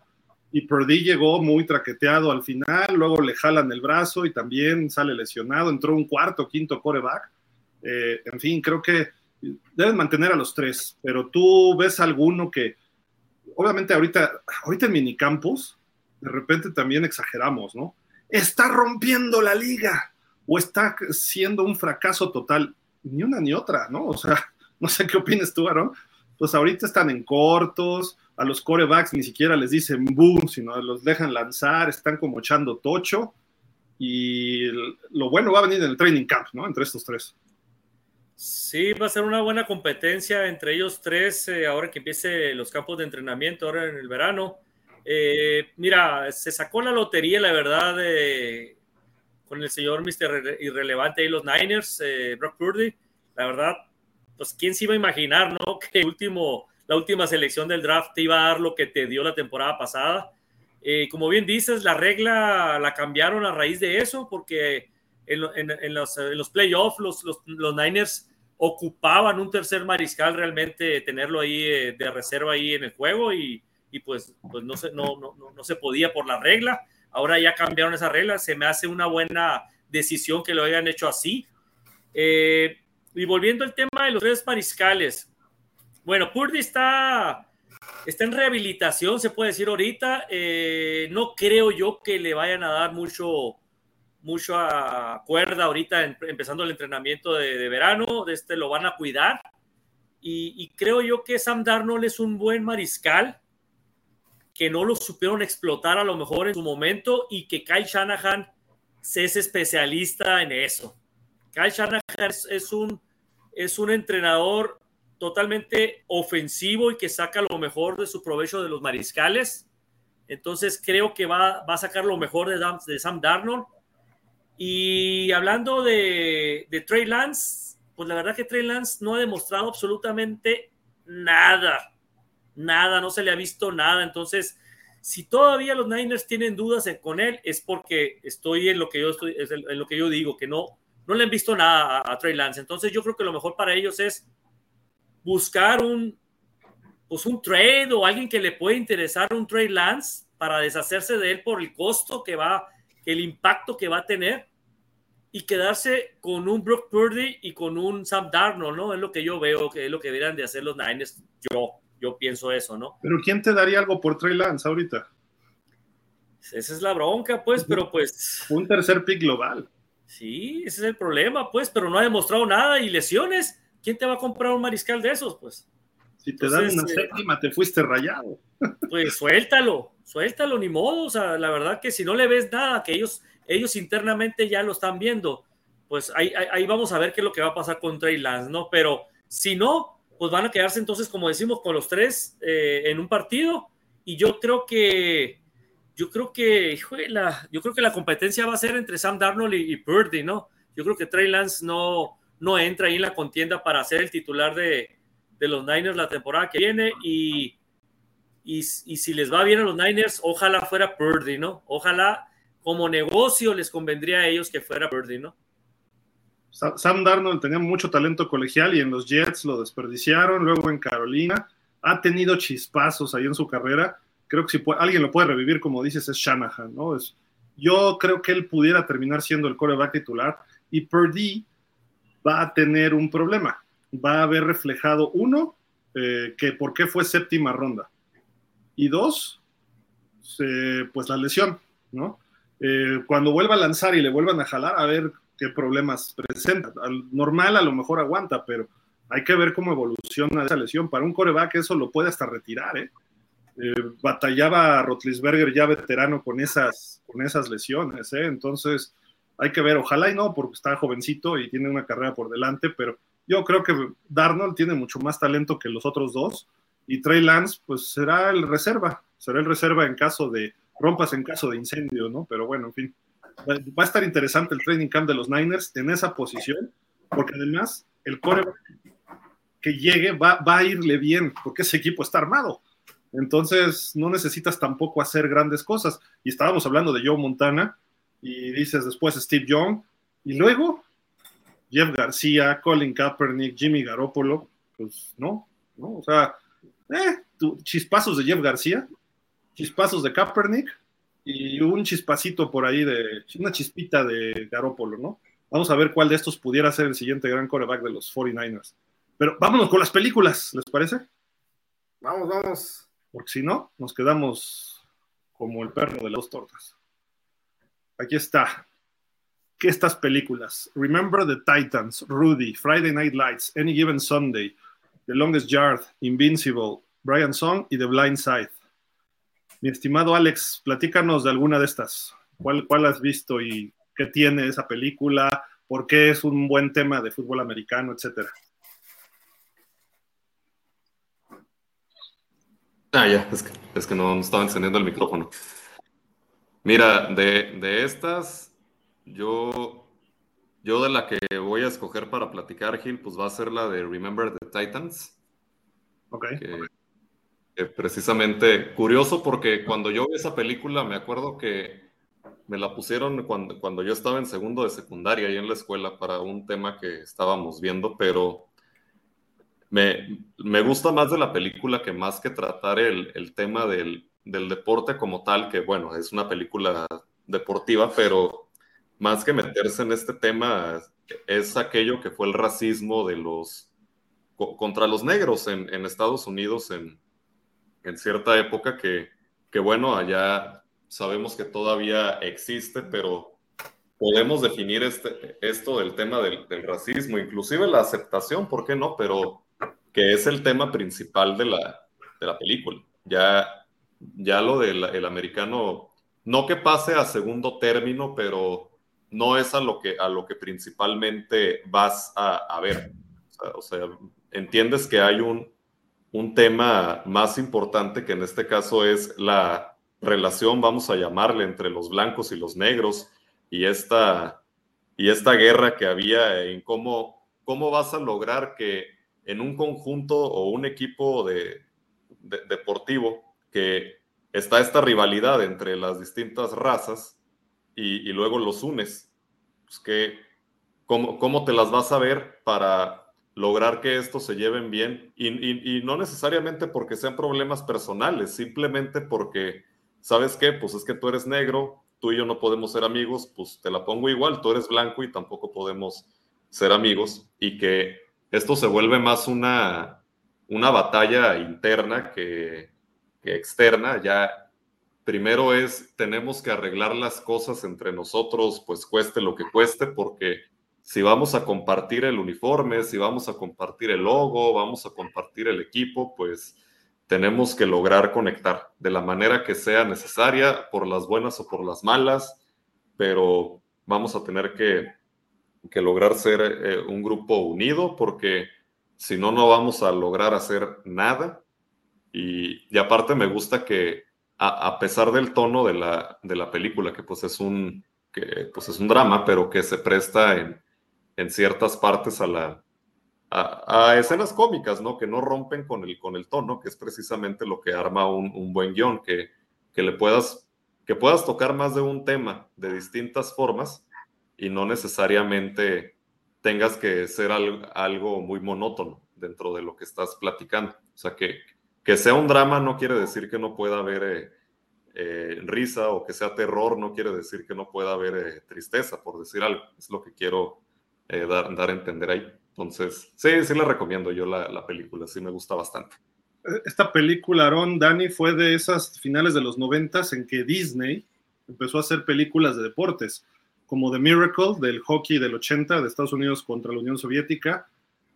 Speaker 1: Y Purdy llegó muy traqueteado al final, luego le jalan el brazo y también sale lesionado, entró un cuarto, quinto coreback. Eh, en fin, creo que deben mantener a los tres, pero tú ves alguno que, obviamente ahorita, ahorita en minicampos, de repente también exageramos, ¿no? Está rompiendo la liga o está siendo un fracaso total ni una ni otra, ¿no? O sea, no sé qué opinas tú, Aaron. Pues ahorita están en cortos, a los corebacks ni siquiera les dicen boom, sino los dejan lanzar, están como echando tocho. Y lo bueno va a venir en el training camp, ¿no? Entre estos tres.
Speaker 4: Sí, va a ser una buena competencia entre ellos tres, eh, ahora que empiece los campos de entrenamiento, ahora en el verano. Eh, mira, se sacó la lotería, la verdad, de con el señor Mr. Irrelevante y los Niners, eh, Brock Purdy. La verdad, pues quién se iba a imaginar, ¿no? Que último la última selección del draft te iba a dar lo que te dio la temporada pasada. Eh, como bien dices, la regla la cambiaron a raíz de eso, porque en, los, playoffs los, los, Niners ocupaban un tercer mariscal realmente, tenerlo ahí eh, de reserva ahí en el juego y, pues, pues no, se, no, no, no se podía por la regla. Ahora ya cambiaron esa regla, se me hace una buena decisión que lo hayan hecho así. Eh, y volviendo al tema de los tres mariscales, bueno, Purdy está está en rehabilitación, se puede decir ahorita. Eh, no creo yo que le vayan a dar mucho, mucho a cuerda ahorita, empezando el entrenamiento de, verano. De este lo van a cuidar. Y, creo yo que Sam Darnold es un buen mariscal, que no lo supieron explotar a lo mejor en su momento y que Kyle Shanahan es especialista en eso. Kyle Shanahan es un, es un entrenador totalmente ofensivo y que saca lo mejor de su provecho de los mariscales. Entonces creo que va, a sacar lo mejor de, de, Sam Darnold. Y hablando de, de, Trey Lance, pues la verdad que Trey Lance no ha demostrado absolutamente nada. Nada, no se le ha visto nada. Entonces, si todavía los Niners tienen dudas con él, es porque estoy en lo que yo estoy, en lo que yo digo, que no, no le han visto nada a, a Trey Lance. Entonces, yo creo que lo mejor para ellos es buscar un, pues un trade o alguien que le pueda interesar un trade Lance para deshacerse de él por el costo que va, el impacto que va a tener y quedarse con un Brock Purdy y con un Sam Darnold, ¿no? Es lo que yo veo que es lo que deberían de hacer los Niners. Yo, yo pienso eso, ¿no?
Speaker 1: Pero ¿quién te daría algo por Trey Lance ahorita?
Speaker 4: Esa es la bronca, pues, pero pues.
Speaker 1: Un tercer pick global.
Speaker 4: Sí, ese es el problema, pues, pero no ha demostrado nada y lesiones. ¿quién te va a comprar un mariscal de esos? Pues.
Speaker 1: Si te dan una eh, séptima, te fuiste rayado.
Speaker 4: Pues suéltalo, suéltalo, ni modo. O sea, la verdad que si no le ves nada, que ellos, ellos internamente ya lo están viendo, pues ahí, ahí, vamos a ver qué es lo que va a pasar con Trey Lance, ¿no? Pero si no, pues van a quedarse entonces, como decimos, con los tres eh, en un partido. Y yo creo que, yo creo que, yo creo que la competencia va a ser entre Sam Darnold y, Purdy, ¿no? Yo creo que Trey Lance no, no entra ahí en la contienda para ser el titular de, los Niners la temporada que viene y, y, si les va bien a los Niners, ojalá fuera Purdy, ¿no? Ojalá como negocio les convendría a ellos que fuera Purdy, ¿no?
Speaker 1: Sam Darnold tenía mucho talento colegial y en los Jets lo desperdiciaron, luego en Carolina ha tenido chispazos ahí en su carrera. Creo que si alguien lo puede revivir, como dices, es Shanahan, ¿no? Es, yo creo que él pudiera terminar siendo el coreback titular y Purdy va a tener un problema. Va a haber reflejado, uno, eh, que por qué fue séptima ronda. Y dos, pues la lesión. Eh, cuando vuelva a lanzar y le vuelvan a jalar, a ver qué problemas presenta. Al normal a lo mejor aguanta, pero hay que ver cómo evoluciona esa lesión. Para un coreback eso lo puede hasta retirar, ¿eh? eh batallaba Rotlisberger ya veterano con esas, con esas lesiones, ¿eh? Entonces, hay que ver, ojalá y no, porque está jovencito y tiene una carrera por delante, pero yo creo que Darnold tiene mucho más talento que los otros dos y Trey Lance pues será el reserva, será el reserva en caso de rompas en caso de incendio, ¿no? Pero bueno, en fin, va a estar interesante el training camp de los Niners en esa posición, porque además el core que llegue va, va a irle bien, porque ese equipo está armado. Entonces no necesitas tampoco hacer grandes cosas. Y estábamos hablando de Joe Montana, y dices después Steve Young, y luego Jeff García, Colin Kaepernick, Jimmy Garoppolo, pues no, ¿no? O sea, eh, chispazos de Jeff García, chispazos de Kaepernick y un chispacito por ahí de, una chispita de Garoppolo, ¿no? Vamos a ver cuál de estos pudiera ser el siguiente gran coreback de los 49ers. Pero vámonos con las películas, ¿les parece?
Speaker 2: Vamos, vamos.
Speaker 1: Porque si no, nos quedamos como el perro de las dos tortas. Aquí está. ¿Qué estas películas? Remember the Titans, Rudy, Friday Night Lights, Any Given Sunday, The Longest Yard, Invincible, Brian Song y The Blind Side. Mi estimado Alex, platícanos de alguna de estas. ¿Cuál, ¿Cuál has visto y qué tiene esa película? ¿Por qué es un buen tema de fútbol americano, etcétera?
Speaker 3: Ah, ya, es que, es que no, no estaba encendiendo el micrófono. Mira, de, estas, yo, yo de la que voy a escoger para platicar, Gil, pues va a ser la de Remember the Titans.
Speaker 1: Ok.
Speaker 3: Precisamente curioso porque cuando yo vi esa película me acuerdo que me la pusieron cuando, cuando yo estaba en segundo de secundaria y en la escuela para un tema que estábamos viendo, pero me, me gusta más de la película que más que tratar el, el tema del, del, deporte como tal, que bueno, es una película deportiva, pero más que meterse en este tema es aquello que fue el racismo de los contra los negros en, en Estados Unidos en, en cierta época que, que bueno, allá sabemos que todavía existe, pero podemos definir este, esto del tema del, racismo, inclusive la aceptación, ¿por qué no? Pero que es el tema principal de la, de la película. Ya, ya lo del el americano, no que pase a segundo término, pero no es a lo que, a lo que principalmente vas a, ver. O sea, entiendes que hay un, un tema más importante que en este caso es la relación, vamos a llamarle, entre los blancos y los negros y esta, y esta guerra que había en cómo, cómo vas a lograr que en un conjunto o un equipo de, deportivo que está esta rivalidad entre las distintas razas y, luego los unes, pues que, ¿cómo, ¿cómo te las vas a ver para lograr que esto se lleven bien y, y, no necesariamente porque sean problemas personales, simplemente porque ¿sabes qué? Pues es que tú eres negro, tú y yo no podemos ser amigos, pues te la pongo igual, tú eres blanco y tampoco podemos ser amigos y que esto se vuelve más una, una batalla interna que, que externa, ya primero es, tenemos que arreglar las cosas entre nosotros, pues cueste lo que cueste, porque si vamos a compartir el uniforme, si vamos a compartir el logo, vamos a compartir el equipo, pues tenemos que lograr conectar de la manera que sea necesaria, por las buenas o por las malas, pero vamos a tener que, lograr ser eh, un grupo unido porque si no, no vamos a lograr hacer nada. Y, aparte me gusta que a, pesar del tono de la, de la, película, que pues es un, que, pues es un drama, pero que se presta en, en ciertas partes a la, a, escenas cómicas, ¿no? Que no rompen con el, con el tono, que es precisamente lo que arma un, buen guion, que, que le puedas, que puedas tocar más de un tema de distintas formas y no necesariamente tengas que ser algo, muy monótono dentro de lo que estás platicando. O sea, que, que sea un drama no quiere decir que no pueda haber eh, eh, risa o que sea terror no quiere decir que no pueda haber eh, tristeza, por decir algo. Es lo que quiero dar, dar a entender ahí. Entonces, sí, sí la recomiendo yo la, película, sí me gusta bastante.
Speaker 1: Esta película, Aaron, Dani, fue de esas finales de los noventas en que Disney empezó a hacer películas de deportes, como The Miracle del hockey del 80 de Estados Unidos contra la Unión Soviética,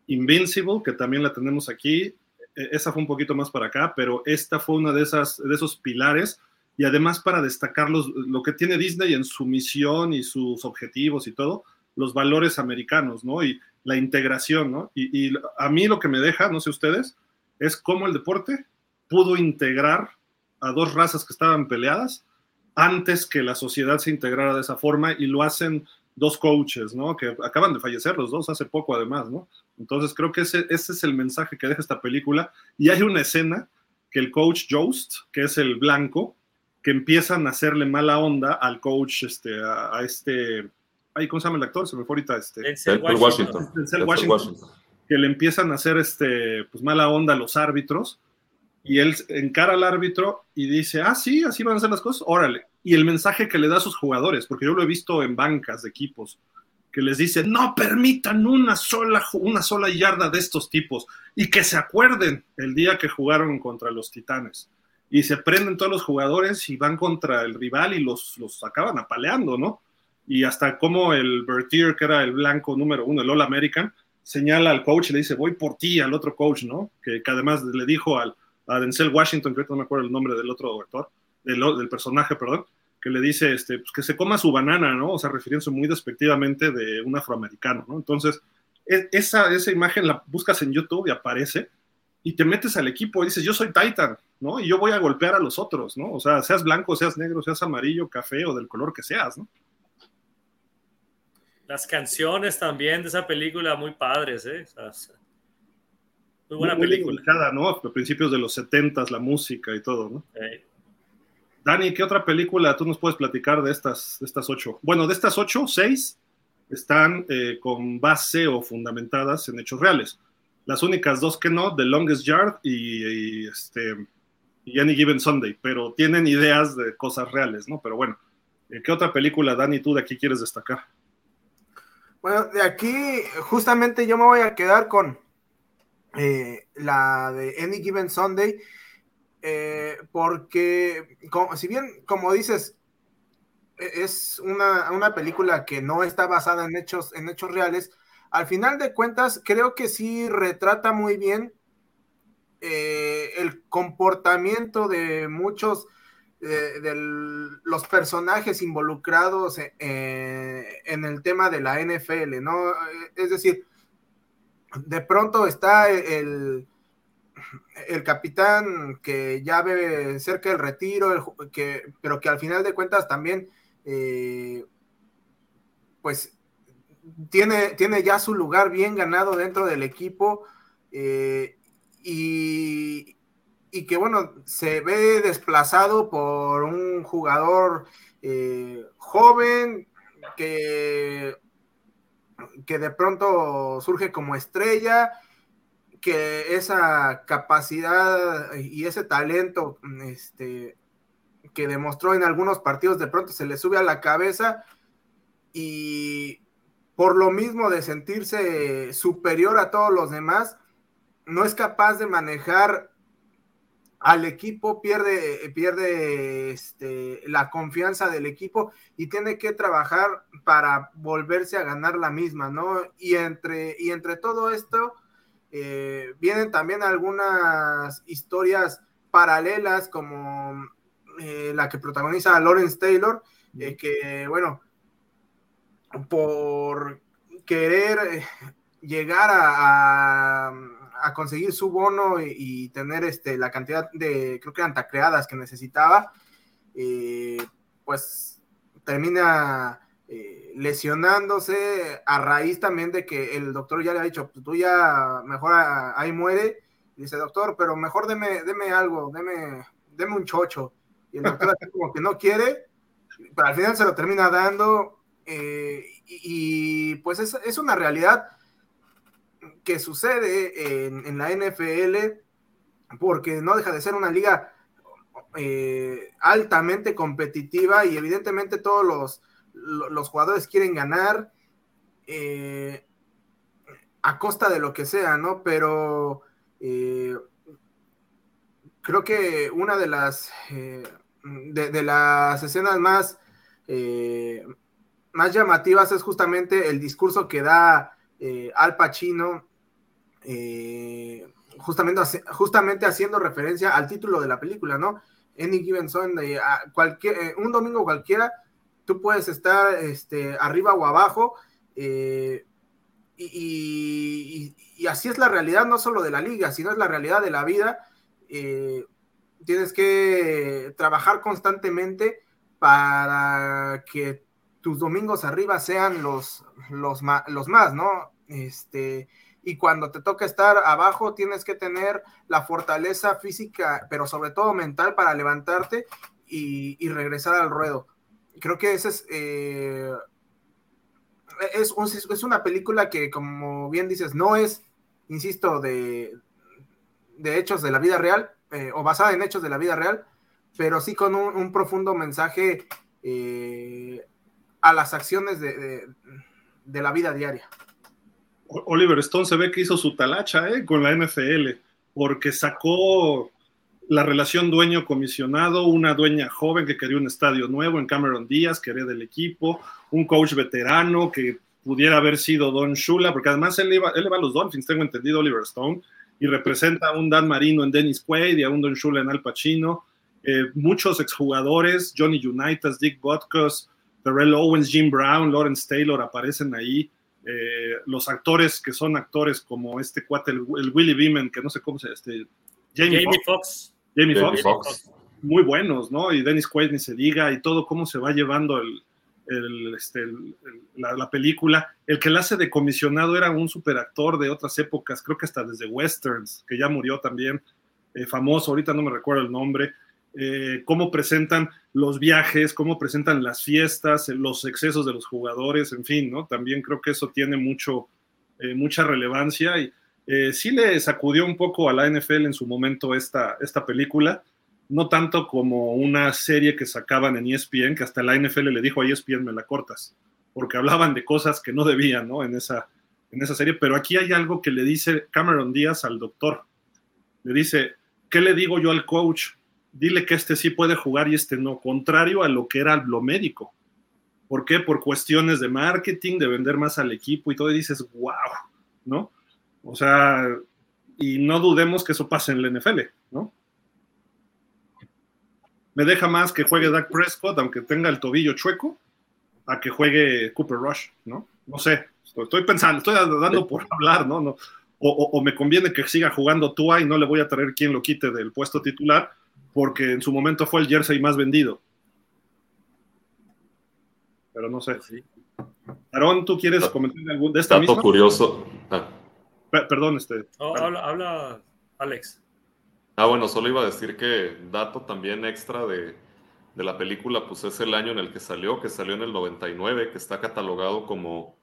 Speaker 1: Invincible, que también la tenemos aquí, e, esa fue un poquito más para acá, pero esta fue una de, esas, de esos pilares y además para destacar lo que tiene Disney en su misión y sus objetivos y todo, los valores americanos, ¿no? Y la integración, ¿no? Y, a mí lo que me deja, no sé ustedes, es cómo el deporte pudo integrar a dos razas que estaban peleadas antes que la sociedad se integrara de esa forma y lo hacen dos coaches, ¿no? Que acaban de fallecer los dos hace poco además, ¿no? Entonces creo que ese, ese es el mensaje que deja esta película y hay una escena que el coach Jost, que es el blanco, que empiezan a hacerle mala onda al coach, este, a este ¿cómo se llama el actor? Se me fue ahorita. Este,
Speaker 3: Washington.
Speaker 1: Washington, Que le empiezan a hacer este, pues, mala onda a los árbitros. Y él encara al árbitro y dice, ah, sí, así van a ser las cosas, órale. Y el mensaje que le da a sus jugadores, porque yo lo he visto en bancas de equipos, que les dice, no permitan una sola, una sola yarda de estos tipos y que se acuerden el día que jugaron contra los titanes. Y se prenden todos los jugadores y van contra el rival y los, los acaban apaleando, ¿no? Y hasta como el Bertier, que era el blanco número uno, el All American, señala al coach y le dice, voy por ti, al otro coach, ¿no? Que, además le dijo al, a Denzel Washington, que no me acuerdo el nombre del otro actor, del, del personaje, perdón, que le dice este, pues, que se coma su banana, ¿no? O sea, refiriéndose muy despectivamente de un afroamericano, ¿no? Entonces, e, esa, esa imagen la buscas en YouTube y aparece, y te metes al equipo y dices, yo soy Titan, ¿no? Y yo voy a golpear a los otros, ¿no? O sea, seas blanco, seas negro, seas amarillo, café o del color que seas, ¿no?
Speaker 4: Las canciones también de esa película muy padres, ¿eh? Muy buena
Speaker 1: muy
Speaker 4: película.
Speaker 1: ¿no? A principios de los 70 la música y todo, ¿no? Dani, ¿qué otra película tú nos puedes platicar de estas, de estas ocho? Bueno, de estas ocho, seis están eh, con base o fundamentadas en hechos reales. Las únicas dos que no, The Longest Yard y, y, este, y Any Given Sunday, pero tienen ideas de cosas reales, ¿no? Pero bueno, ¿qué otra película, Dani, tú de aquí quieres destacar?
Speaker 2: Bueno, de aquí justamente yo me voy a quedar con eh, la de Any Given Sunday, eh, porque si bien, como dices, es una, una, película que no está basada en hechos, en hechos reales, al final de cuentas creo que sí retrata muy bien eh, el comportamiento de muchos de, de, los personajes involucrados en, en el tema de la NFL, ¿no? Es decir, de pronto está el, el capitán que ya ve cerca del retiro, que, pero que al final de cuentas también, eh, pues, tiene, tiene, ya su lugar bien ganado dentro del equipo eh, y, y, que, bueno, se ve desplazado por un jugador eh, joven que, que de pronto surge como estrella que esa capacidad y ese talento este, que demostró en algunos partidos de pronto se le sube a la cabeza y por lo mismo de sentirse superior a todos los demás, no es capaz de manejar al equipo, pierde, pierde este, la confianza del equipo y tiene que trabajar para volverse a ganar la misma, ¿no? Y entre, y entre todo esto, eh, vienen también algunas historias paralelas como eh, la que protagoniza Lawrence Taylor, eh, que bueno, por querer llegar a, a, a conseguir su bono y, tener este, la cantidad de, creo que eran tacleadas que necesitaba, pues termina eh, lesionándose a raíz también de que el doctor ya le ha dicho, pues tú ya mejor ahí muere. Y dice, doctor, pero mejor deme, deme algo, deme, deme un chocho. Y el doctor como que no quiere, pero al final se lo termina dando. Eh, y, y, pues es, es, una realidad que sucede en, la NFL porque no deja de ser una liga eh, altamente competitiva y evidentemente todos los los jugadores quieren ganar eh, a costa de lo que sea, ¿no? Pero eh, creo que una de las de, de, las escenas más más llamativas es justamente el discurso que da Al Pacino justamente, justamente haciendo referencia al título de la película, ¿no? Any Given Sunday, cualquier, un domingo cualquiera tú puedes estar este, arriba o abajo, eh, y, así es la realidad no solo de la liga, sino es la realidad de la vida. Eh, tienes que trabajar constantemente para que tus domingos arriba sean los, los, los más, ¿no? Este, y cuando te toca estar abajo, tienes que tener la fortaleza física, pero sobre todo mental para levantarte y, regresar al ruedo creo que ese es, eh, es, es, una película que, como bien dices, no es, insisto, de, de hechos de la vida real eh, o basada en hechos de la vida real, pero sí con un, un profundo mensaje eh, a las acciones de, de, la vida diaria.
Speaker 1: Oliver Stone se ve que hizo su talacha eh, con la NFL, porque sacó la relación dueño-comisionado, una dueña joven que quería un estadio nuevo en Cameron Díaz, que era del equipo, un coach veterano que pudiera haber sido Don Shula, porque además él él iba a los Dolphins, tengo entendido, Oliver Stone, y representa a un Dan Marino en Dennis Quaid y a un Don Shula en Al Pacino. Eh, muchos exjugadores, Johnny Unitas, Dick Butkus, Terrell Owens, Jim Brown, Lawrence Taylor aparecen ahí. Eh, los actores que son actores como este cuate, el, el Willie Beeman, que no sé cómo se este,
Speaker 4: Jamie, Jamie Foxx.
Speaker 1: Jamie, Jamie Foxx, Fox. muy buenos, ¿no? Y Dennis Quaid ni se diga, y todo cómo se va llevando el, este, la, película. El que la hace de comisionado era un superactor de otras épocas, creo que hasta desde Westerns, que ya murió también, eh, famoso, ahorita no me recuerdo el nombre. Eh, cómo presentan los viajes, cómo presentan las fiestas, los excesos de los jugadores, en fin, ¿no? También creo que eso tiene mucho, eh, mucha relevancia y sí le sacudió un poco a la NFL en su momento esta, esta película no tanto como una serie que sacaban en ESPN, que hasta la NFL le dijo a ESPN, me la cortas, porque hablaban de cosas que no debían, ¿no? En esa, en esa serie, pero aquí hay algo que le dice Cameron Díaz al doctor. Le dice, ¿qué le digo yo al coach? Dile que este sí puede jugar y este no, contrario a lo que era lo médico. ¿Por qué? Por cuestiones de marketing, de vender más al equipo y todo, y dices, wow, ¿no? O sea, y no dudemos que eso pase en la NFL, ¿no? me deja más que juegue Dak Prescott, aunque tenga el tobillo chueco, a que juegue Cooper Rush, ¿no? No sé, estoy, pensando, estoy dando por hablar, ¿no? no o, me conviene que siga jugando Tua y no le voy a traer quien lo quite del puesto titular, porque en su momento fue el jersey más vendido. Pero no sé. Sí. Aarón, ¿tú quieres comentar algún de esta
Speaker 3: Dato curioso. Ah.
Speaker 1: Perdón, este.
Speaker 4: habla, habla, Alex.
Speaker 3: Ah, bueno, solo iba a decir que dato también extra de, la película, pues es el año en el que salió, que salió en el 99, que está catalogado como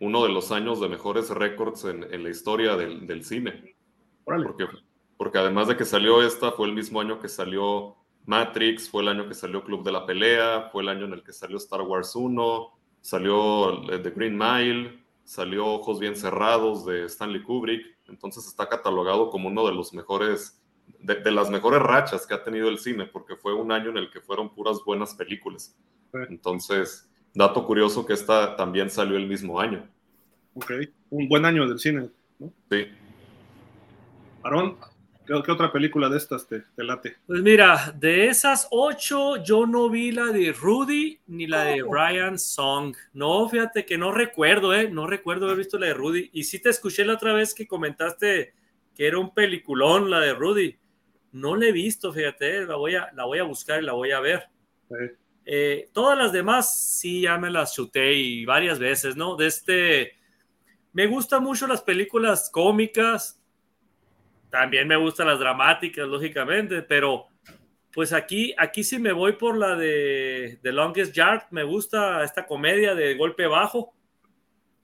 Speaker 3: uno de los años de mejores récords en, la historia del, cine. Porque, porque además de que salió esta, fue el mismo año que salió Matrix, fue el año que salió Club de la Pelea, fue el año en el que salió Star Wars 1, salió The Green Mile, salió Ojos Bien Cerrados de Stanley Kubrick, entonces está catalogado como uno de los mejores de, las mejores rachas que ha tenido el cine, porque fue un año en el que fueron puras buenas películas. Entonces, dato curioso que esta también salió el mismo año.
Speaker 1: Ok, un buen año del cine, ¿no?
Speaker 3: Sí.
Speaker 1: Aarón, ¿qué, otra película de estas te, late?
Speaker 4: Pues mira, de esas ocho, yo no vi la de Rudy ni la de Brian Song. No, fíjate que no recuerdo, ¿eh? No recuerdo haber visto la de Rudy. Y sí te escuché la otra vez que comentaste que era un peliculón la de Rudy. No la he visto, fíjate, la voy a, la voy a buscar y la voy a ver. Eh, todas las demás sí ya me las chuté y varias veces, ¿no? De este, me gustan mucho las películas cómicas, también me gustan las dramáticas, lógicamente, pero pues aquí, aquí sí me voy por la de The Longest Yard, me gusta esta comedia de golpe bajo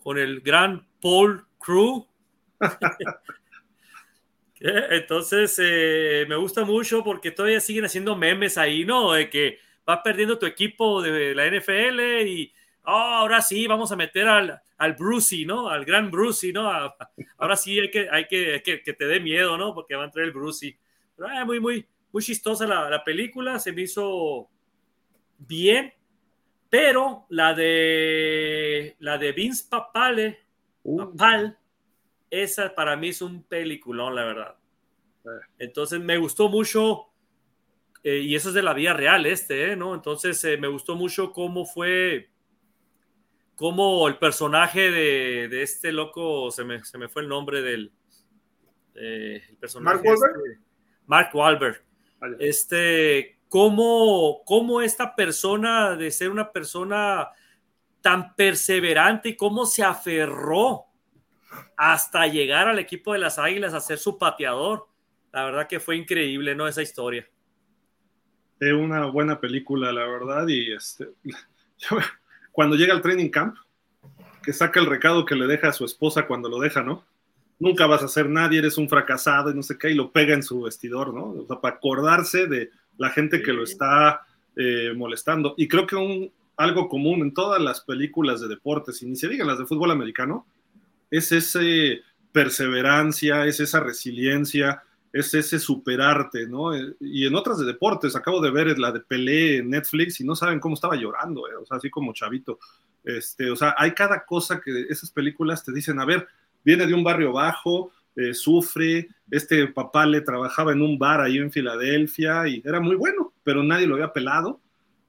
Speaker 4: con el gran Paul Crew. Entonces, eh, me gusta mucho porque todavía siguen haciendo memes ahí, ¿no? De que va perdiendo tu equipo de la NFL y oh, ahora sí vamos a meter al, al Brucey, ¿no? Al gran Brucey, ¿no? ahora sí hay que, hay que, que, te dé miedo, ¿no? Porque va a entrar el Brucey. Pero eh, muy, muy, muy chistosa la, la, película, se me hizo bien, pero la de la de Vince Papale, uh. Papal, esa para mí es un peliculón, la verdad. Entonces me gustó mucho, eh, y eso es de la vida real este, ¿eh? ¿no? Entonces eh, me gustó mucho cómo fue, cómo el personaje de, este loco, se me, fue el nombre del personaje.
Speaker 2: Mark Wahlberg.
Speaker 4: Este, Mark Wahlberg. Este, cómo, cómo esta persona, de ser una persona tan perseverante y cómo se aferró hasta llegar al equipo de las Águilas a ser su pateador. La verdad que fue increíble, ¿no? Esa historia.
Speaker 1: Es una buena película, la verdad. Y este, cuando llega al training camp, que saca el recado que le deja a su esposa cuando lo deja, ¿no? Nunca vas a ser nadie, eres un fracasado y no sé qué, y lo pega en su vestidor, ¿no? O sea, para acordarse de la gente que lo está eh, molestando. Y creo que un, algo común en todas las películas de deportes, y ni se digan las de fútbol americano, es esa perseverancia, es esa resiliencia, es ese superarte, ¿no? Y en otras de deportes, acabo de ver la de Pelé en Netflix y no saben cómo estaba llorando, ¿eh? o sea, así como chavito. Este, o sea, hay cada cosa que esas películas te dicen, a ver, viene de un barrio bajo, eh, sufre, este papá le trabajaba en un bar ahí en Filadelfia y era muy bueno, pero nadie lo había pelado.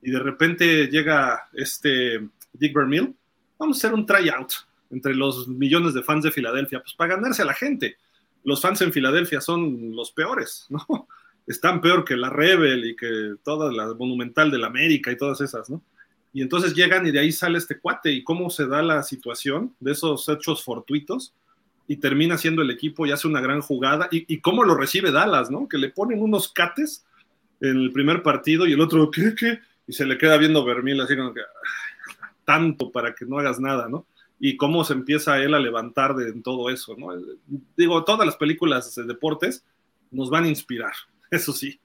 Speaker 1: Y de repente llega este Dick Vermeil, vamos a hacer un tryout entre los millones de fans de Filadelfia, pues para ganarse a la gente. Los fans en Filadelfia son los peores, ¿no? Están peor que la Rebel y que toda la Monumental de la América y todas esas, ¿no? Y entonces llegan y de ahí sale este cuate y cómo se da la situación de esos hechos fortuitos y termina siendo el equipo y hace una gran jugada. Y, cómo lo recibe Dallas, ¿no? Que le ponen unos cates en el primer partido y el otro, ¿qué, qué? Y se le queda viendo Vermil así como que, tanto para que no hagas nada, ¿no? Y cómo se empieza él a levantar de todo eso, ¿no? Digo, todas las películas de deportes nos van a inspirar, eso sí.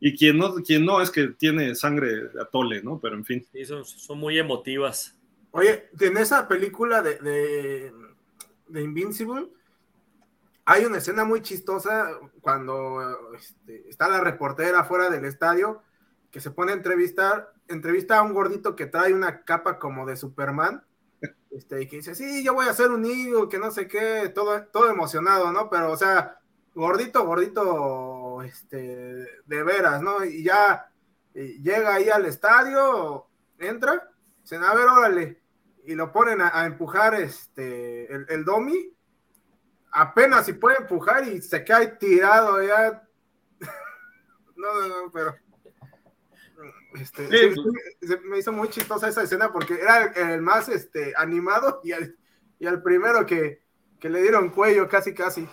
Speaker 1: Y quien no, quien no es que tiene sangre de atole, ¿no? Pero en fin.
Speaker 4: Sí, son, muy emotivas.
Speaker 2: Oye, en esa película de de Invincible, hay una escena muy chistosa cuando este, está la reportera fuera del estadio que se pone a entrevistar, entrevista a un gordito que trae una capa como de Superman, este, y que dice, sí, yo voy a ser un hijo, que no sé qué, todo, todo emocionado, ¿no? Pero, o sea, gordito, gordito, este, de veras, ¿no? Y ya llega ahí al estadio, entra, dicen, a ver, órale, y lo ponen a, empujar este, el, el, domi, apenas si puede empujar y se cae tirado ya. no, no, no, pero. Este, me hizo muy chistosa esa escena porque era el, más este, animado y al, y al primero que, que, le dieron cuello casi, casi.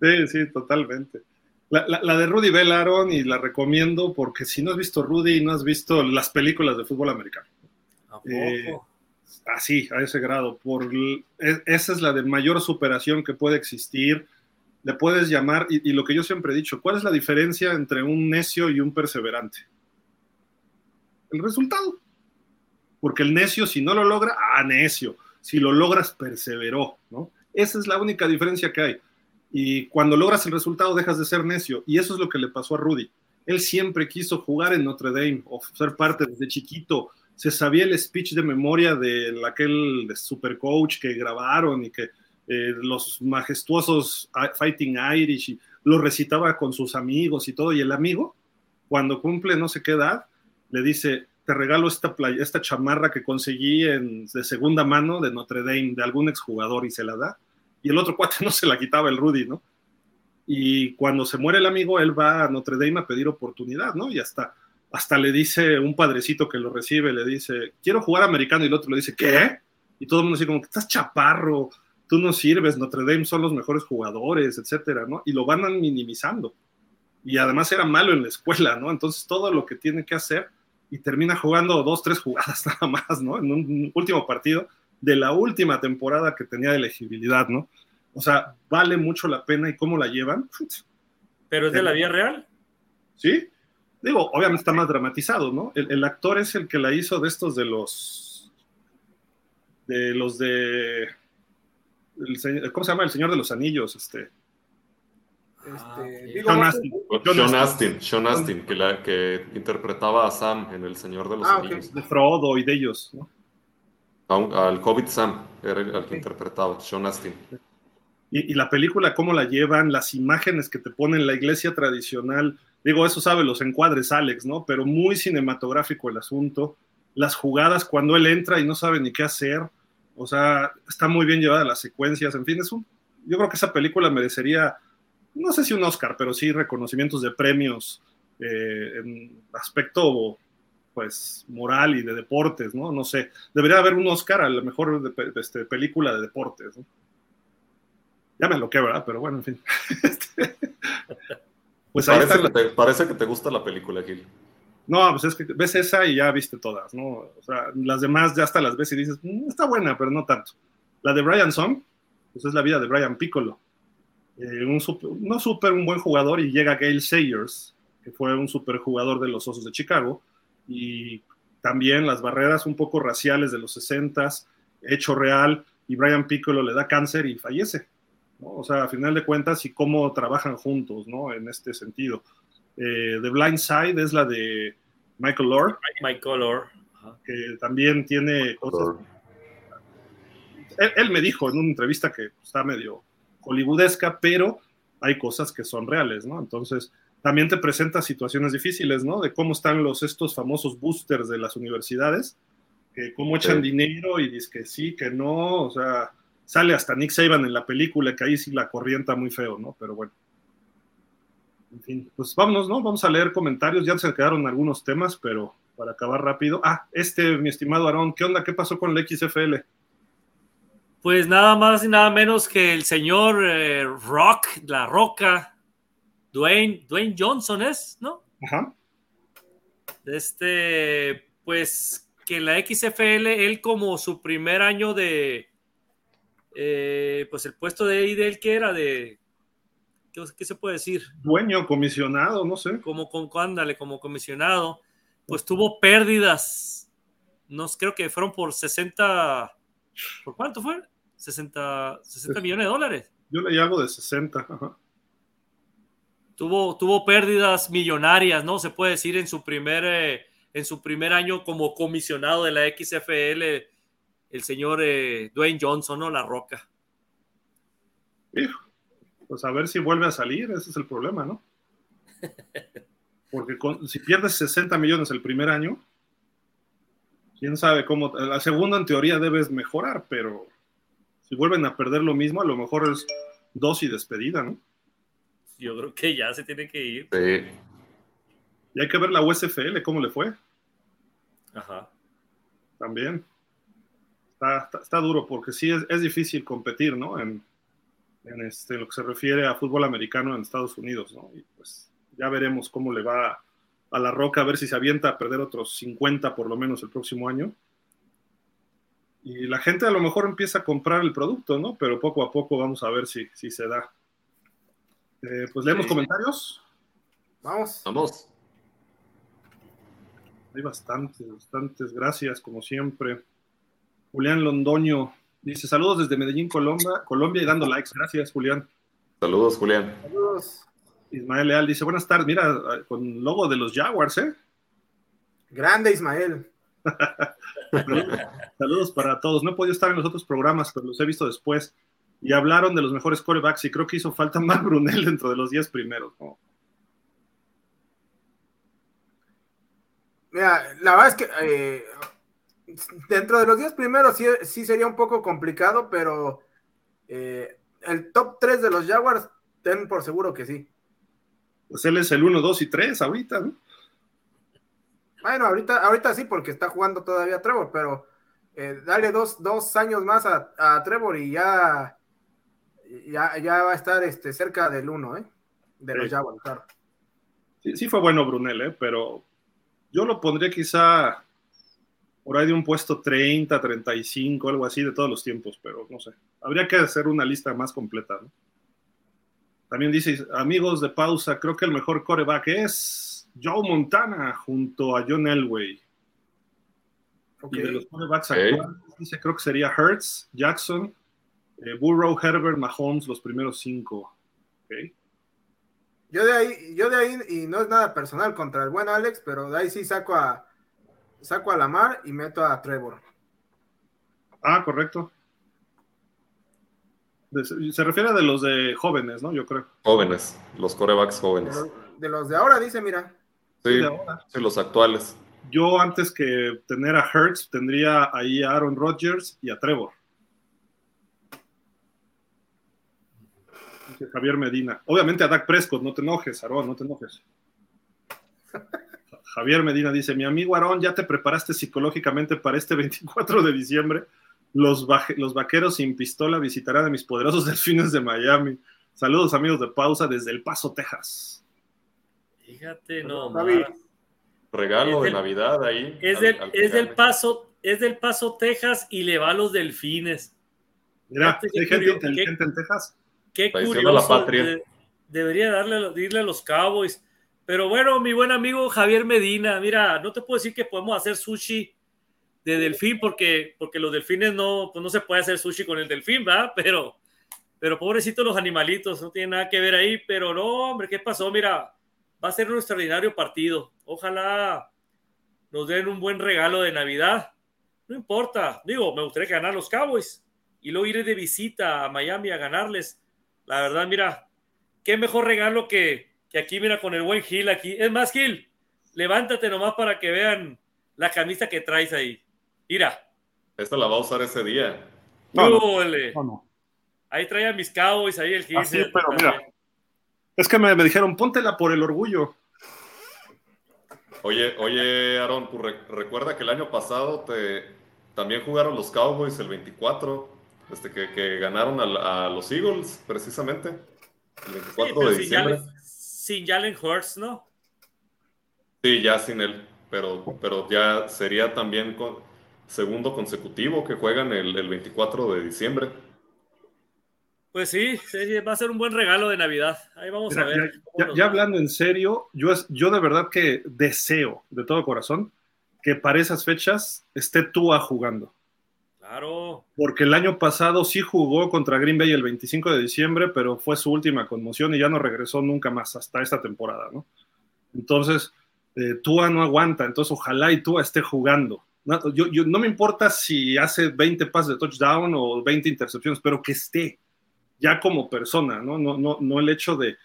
Speaker 1: Sí, sí, totalmente. La, la, de Rudy Bell, Aaron, y la recomiendo porque si no has visto Rudy, no has visto las películas de fútbol americano. ¿A poco? Eh, así, a ese grado. Por, e, esa es la de mayor superación que puede existir. Le puedes llamar, y, lo que yo siempre he dicho, ¿cuál es la diferencia entre un necio y un perseverante? El resultado. Porque el necio, si no lo logra, ah, necio. Si lo logras, perseveró, ¿no? Esa es la única diferencia que hay. Y cuando logras el resultado, dejas de ser necio. Y eso es lo que le pasó a Rudy. Él siempre quiso jugar en Notre Dame o ser parte desde chiquito se sabía el speech de memoria de aquel super coach que grabaron y que eh, los majestuosos Fighting Irish y lo recitaba con sus amigos y todo. Y el amigo, cuando cumple no sé qué edad, le dice, te regalo esta, playa, esta chamarra que conseguí en, de segunda mano de Notre Dame, de algún exjugador, y se la da. Y el otro cuate no se la quitaba, el Rudy, ¿no? Y cuando se muere el amigo, él va a Notre Dame a pedir oportunidad, ¿no? Y hasta hasta le dice un padrecito que lo recibe, le dice, quiero jugar americano, y el otro le dice, ¿qué? Y todo el mundo dice como estás chaparro, tú no sirves, Notre Dame son los mejores jugadores, etcétera, ¿no? Y lo van minimizando. Y además era malo en la escuela, ¿no? Entonces todo lo que tiene que hacer y termina jugando dos, tres jugadas nada más, ¿no? En un último partido de la última temporada que tenía de elegibilidad, ¿no? O sea, vale mucho la pena y cómo la llevan.
Speaker 4: ¿Pero es de la vida real?
Speaker 1: Sí, Digo, obviamente está más dramatizado, ¿no? El, actor es el que la hizo de estos de los. de los de. ¿Cómo se llama? El Señor de los Anillos, este.
Speaker 3: Este John, Astin. John, Astin. John Astin, que, la, que interpretaba a Sam en El Señor de los ah, Anillos.
Speaker 1: De Frodo y de ellos, ¿no?
Speaker 3: al Hobbit Sam, era el, que interpretaba, John Astin.
Speaker 1: Y, y, la película, cómo la llevan, las imágenes que te ponen la iglesia tradicional, Digo, eso sabe los encuadres Alex, ¿no? Pero muy cinematográfico el asunto. Las jugadas cuando él entra y no sabe ni qué hacer. O sea, está muy bien llevada las secuencias. En fin, es un, yo creo que esa película merecería, no sé si un Oscar, pero sí reconocimientos de premios eh, en aspecto pues moral y de deportes, ¿no? No sé, debería haber un Oscar a la mejor de, este, película de deportes, ¿no? Ya me lo que, ¿verdad? Pero bueno, en fin. Este,
Speaker 3: pues parece, que te, parece que te gusta la película, Gil.
Speaker 1: No, pues es que ves esa y ya viste todas, ¿no? O sea, las demás ya hasta las ves y dices, mm, está buena, pero no tanto. La de Brian Song, pues es la vida de Brian Piccolo. Eh, un no súper un buen jugador y llega Gail Sayers, que fue un super jugador de los Osos de Chicago, y también las barreras un poco raciales de los 60s, hecho real, y Brian Piccolo le da cáncer y fallece. O sea, a final de cuentas, y cómo trabajan juntos, ¿no? En este sentido. Eh, The Blind Side es la de Michael Lord.
Speaker 4: Michael Lord.
Speaker 1: Que también tiene cosas. Él, me dijo en una entrevista que está medio hollywoodesca, pero hay cosas que son reales, ¿no? Entonces, también te presenta situaciones difíciles, ¿no? De cómo están los estos famosos boosters de las universidades, que cómo echan dinero y dices que sí, que no, o sea, Sale hasta Nick Saban en la película, que ahí sí la corrienta muy feo, ¿no? Pero bueno. En fin, pues vámonos, ¿no? Vamos a leer comentarios. Ya se quedaron algunos temas, pero para acabar rápido. Ah, este, mi estimado Aarón, ¿qué onda? ¿Qué pasó con el XFL?
Speaker 4: Pues nada más y nada menos que el señor eh, Rock, la Roca, Dwayne, Dwayne Johnson es, ¿no?
Speaker 1: Ajá.
Speaker 4: Este, pues que la XFL, él como su primer año de, eh, pues el puesto de ahí de él que era de, ¿qué, qué se puede decir?
Speaker 1: Dueño, comisionado, no sé.
Speaker 4: Como con, ándale, como comisionado, pues tuvo pérdidas, no creo que fueron por 60, ¿por cuánto fue? 60, 60 millones de dólares.
Speaker 1: Yo leí algo de 60, ajá.
Speaker 4: Tuvo, tuvo pérdidas millonarias, ¿no? Se puede decir en su primer, eh, en su primer año como comisionado de la XFL, el señor eh, Dwayne Johnson, ¿no? La Roca.
Speaker 1: Hijo, pues a ver si vuelve a salir, ese es el problema, ¿no? Porque con, si pierdes 60 millones el primer año, quién sabe cómo. La segunda, en teoría, debes mejorar, pero si vuelven a perder lo mismo, a lo mejor es dos y despedida, ¿no?
Speaker 4: Yo creo que ya se tiene que ir.
Speaker 3: Sí.
Speaker 1: Y hay que ver la USFL, cómo le fue.
Speaker 4: Ajá.
Speaker 1: También. Está, está, está duro porque sí es, es, difícil competir, ¿no? En, en este, lo que se refiere a fútbol americano en Estados Unidos, ¿no? Y pues ya veremos cómo le va a la Roca, a ver si se avienta a perder otros 50 por lo menos el próximo año. Y la gente a lo mejor empieza a comprar el producto, ¿no? Pero poco a poco vamos a ver si, si se da. Eh, pues leemos
Speaker 3: Sí.
Speaker 1: comentarios.
Speaker 2: Vamos.
Speaker 3: Vamos.
Speaker 1: Hay bastantes, bastantes. Gracias, como siempre. Julián Londoño dice: Saludos desde Medellín, Colombia, Colombia y dando likes. Gracias, Julián.
Speaker 3: Saludos, Julián.
Speaker 2: Saludos.
Speaker 1: Ismael Leal dice: Buenas tardes. Mira, con logo de los Jaguars, ¿eh?
Speaker 2: Grande Ismael.
Speaker 1: Saludos para todos. No he podido estar en los otros programas, pero los he visto después. Y hablaron de los mejores corebacks y creo que hizo falta Mark Brunel dentro de los 10 primeros. ¿no?
Speaker 2: Mira, la verdad es que eh, dentro de los 10 primeros sí, sí, sería un poco complicado, pero eh, el top 3 de los Jaguars, ten por seguro que sí.
Speaker 1: Pues él es el 1, 2 y 3 ahorita, ¿no?
Speaker 2: Bueno, ahorita, ahorita sí, porque está jugando todavía Trevor, pero eh, dale dos, dos, años más a, a, Trevor y ya, ya, ya va a estar este, cerca del 1, ¿eh? De los
Speaker 1: Sí.
Speaker 2: Jaguars, claro.
Speaker 1: Sí, sí fue bueno Brunel, ¿eh? pero yo lo pondría quizá por ahí de un puesto 30, 35, algo así de todos los tiempos, pero no sé. Habría que hacer una lista más completa. ¿no? También dice, amigos de pausa, creo que el mejor coreback es Joe Montana junto a John Elway. Y de los corebacks
Speaker 3: Ok.
Speaker 1: actuales, dice, creo que sería Hertz, Jackson, eh, Burrow, Herbert, Mahomes, los primeros cinco.
Speaker 2: Yo de ahí, yo de ahí, y no es nada personal contra el buen Alex, pero de ahí sí saco a saco a Lamar y meto a Trevor.
Speaker 1: Ah, correcto. Se refiere a de los de jóvenes, ¿no? Yo creo.
Speaker 3: Jóvenes, los corebacks jóvenes.
Speaker 2: de los de ahora, dice, mira.
Speaker 3: Sí, sí, los actuales.
Speaker 1: Yo antes que tener a Hertz tendría ahí a Aaron Rodgers y a Trevor. Javier Medina. Obviamente a Dak Prescott, no te enojes, Aaron, no te enojes. Javier Medina dice, mi amigo Aaron, ¿ya te preparaste psicológicamente para este 24 de diciembre? Los, los vaqueros sin pistola visitarán a mis poderosos delfines de Miami. Saludos amigos de pausa desde El Paso, Texas.
Speaker 4: Fíjate, no.
Speaker 3: Regalo
Speaker 4: Es
Speaker 3: de
Speaker 4: del-
Speaker 3: Navidad ahí.
Speaker 4: Es
Speaker 3: al-
Speaker 4: del,
Speaker 3: al
Speaker 4: es del paso, es del paso, Texas, y le va a los delfines.
Speaker 1: Mira, hay gente inteligente en Texas.
Speaker 4: Qué
Speaker 3: la
Speaker 4: curioso.
Speaker 3: patria.
Speaker 4: de- debería darle, dirle a los Cowboys. Pero bueno, mi buen amigo Javier Medina, mira, no te puedo decir que podemos hacer sushi de delfín porque, porque los delfines no, pues no se puede hacer sushi con el delfín, ¿verdad? Pero, pero pobrecitos los animalitos, no tienen nada que ver ahí. Pero no, hombre, ¿qué pasó? Mira, va a ser un extraordinario partido. Ojalá nos den un buen regalo de Navidad. No importa, digo, me gustaría ganar los Cowboys y luego iré de visita a Miami a ganarles. La verdad, mira, qué mejor regalo que, que aquí, mira, con el buen Gil aquí. Es más, Gil, levántate nomás para que vean la camisa que traes ahí. Mira,
Speaker 3: Esta la va a usar ese día.
Speaker 1: No, no. No, no.
Speaker 4: ahí trae a mis Cowboys, ahí el Gil.
Speaker 1: Sí,
Speaker 4: fíjate,
Speaker 1: pero mira. Es que me, me dijeron, póntela por el orgullo.
Speaker 3: Oye, oye, Aaron, pues recuerda que el año pasado te, también jugaron los Cowboys el 24, este, que, ganaron a, los Eagles, precisamente. El 24 de diciembre.
Speaker 4: Sin Jalen Hurts, ¿no?
Speaker 3: Sí, ya sin él, pero, pero ya sería también segundo consecutivo que juegan el, el 24 de diciembre.
Speaker 4: Pues sí, va a ser un buen regalo de Navidad. Ahí vamos a ver.
Speaker 1: Ya, hablando en serio, yo, yo de verdad que deseo de todo corazón que para esas fechas esté Tua jugando.
Speaker 4: Claro.
Speaker 1: Porque el año pasado sí jugó contra Green Bay el 25 de diciembre, pero fue su última conmoción y ya no regresó nunca más hasta esta temporada, ¿no? Entonces, eh, Tua no aguanta, entonces ojalá y Tua esté jugando. No, yo, no me importa si hace 20 pases de touchdown o 20 intercepciones, pero que esté ya como persona, ¿no? El hecho de,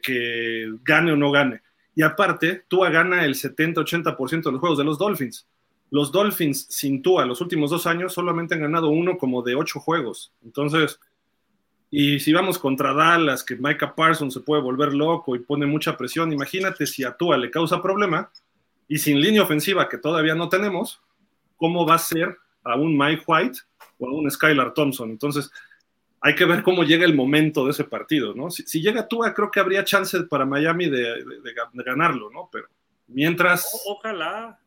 Speaker 1: que gane o no gane. Y aparte, Tua gana el 70-80% de los juegos de los Dolphins. Los Dolphins sin Tua los últimos dos años solamente han ganado uno como de ocho juegos. Entonces, y si vamos contra Dallas, que Micah Parsons se puede volver loco y pone mucha presión, imagínate si a Tua le causa problema y sin línea ofensiva que todavía no tenemos, ¿cómo va a ser a un Mike White o a un Skylar Thompson? Entonces, hay que ver cómo llega el momento de ese partido, ¿no? Si, llega Tua, creo que habría chance para Miami de, ganarlo, ¿no? Pero mientras...
Speaker 4: ojalá.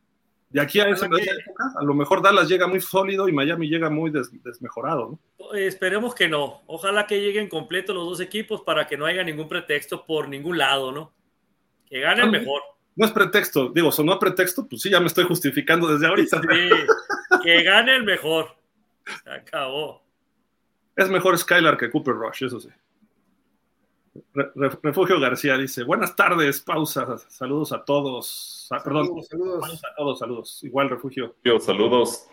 Speaker 1: De aquí a esa época, a lo mejor Dallas llega muy sólido y Miami llega muy desmejorado,
Speaker 4: ¿no? Esperemos que no. Ojalá que lleguen completos los dos equipos para que no haya ningún pretexto por ningún lado, ¿no? Que ganen mejor.
Speaker 1: No es pretexto, digo, sonó a pretexto, pues sí, ya me estoy justificando desde ahorita.
Speaker 4: Sí, que gane el mejor. Se acabó.
Speaker 1: Es mejor Skylar que Cooper Rush, eso sí. Refugio García dice, buenas tardes, pausa, saludos a todos. Ah, perdón, saludos, a todos, saludos. Igual, Refugio.
Speaker 3: Yo, saludos.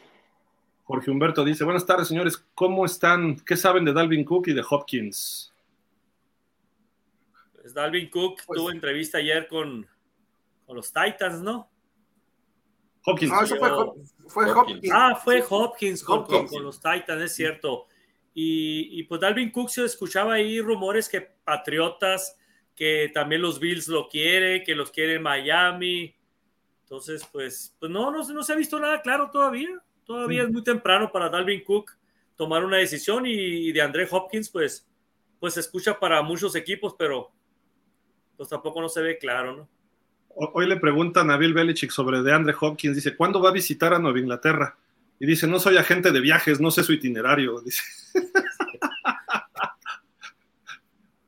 Speaker 1: Jorge Humberto dice, buenas tardes, señores, ¿cómo están? ¿Qué saben de Dalvin Cook y de Hopkins?
Speaker 4: Pues Dalvin Cook pues tuvo entrevista ayer con, los Titans, ¿no?
Speaker 1: Hopkins.
Speaker 2: No, eso fue, Hopkins.
Speaker 4: Ah, fue Hopkins, con, los Titans, es cierto. Y, pues Dalvin Cook se escuchaba ahí rumores que Patriotas, que también los Bills lo quieren, que los quiere Miami. Entonces, pues, pues no, no, se ha visto nada claro todavía. Todavía es muy temprano para Dalvin Cook tomar una decisión y, de André Hopkins, pues, pues se escucha para muchos equipos, pero pues tampoco no se ve claro, ¿no?
Speaker 1: Hoy le preguntan a Bill Belichick sobre de Andre Hopkins, dice, ¿cuándo va a visitar a Nueva Inglaterra? Y dice, no soy agente de viajes, no sé su itinerario. Dice.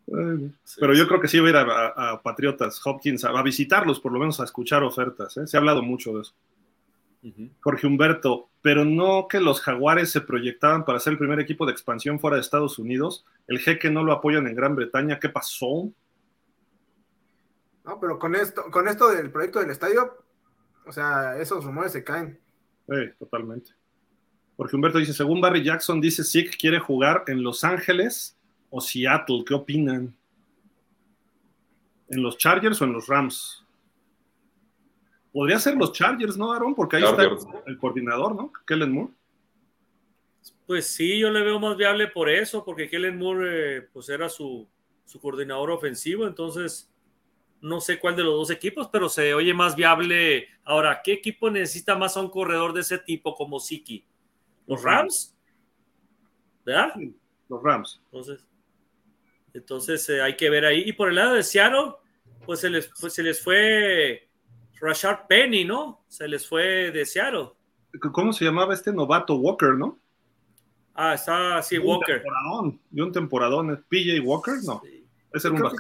Speaker 1: Pero yo creo que sí va a ir a, Patriotas, Hopkins, a, visitarlos, por lo menos a escuchar ofertas. ¿eh? Se ha hablado mucho de eso. Jorge Humberto, pero no que los jaguares se proyectaban para ser el primer equipo de expansión fuera de Estados Unidos. El jeque no lo apoyan en Gran Bretaña. ¿Qué pasó?
Speaker 2: No, pero con esto, con esto del proyecto del estadio, o sea, esos rumores se caen.
Speaker 1: Sí, totalmente. Porque Humberto dice, según Barry Jackson, dice Zeke quiere jugar en Los Ángeles o Seattle. ¿Qué opinan? ¿En los Chargers o en los Rams? Podría ser los Chargers, ¿no, Aaron? Porque ahí está el, coordinador, ¿no? Kellen Moore.
Speaker 4: Pues sí, yo le veo más viable por eso, porque Kellen Moore eh, pues era su, su coordinador ofensivo, entonces no sé cuál de los dos equipos, pero se oye más viable. Ahora, ¿qué equipo necesita más a un corredor de ese tipo como Siki? ¿Los Rams? ¿Verdad?
Speaker 1: los Rams.
Speaker 4: Entonces, entonces eh, hay que ver ahí. Y por el lado de Seattle, pues se les, pues se les fue Rashard Penny, ¿no? Se les fue de Seattle.
Speaker 1: ¿Cómo se llamaba este novato Walker, no?
Speaker 4: Ah, está, sí, Walker.
Speaker 1: Temporadón, y un temporadón. ¿PJ Walker? No. Ese era un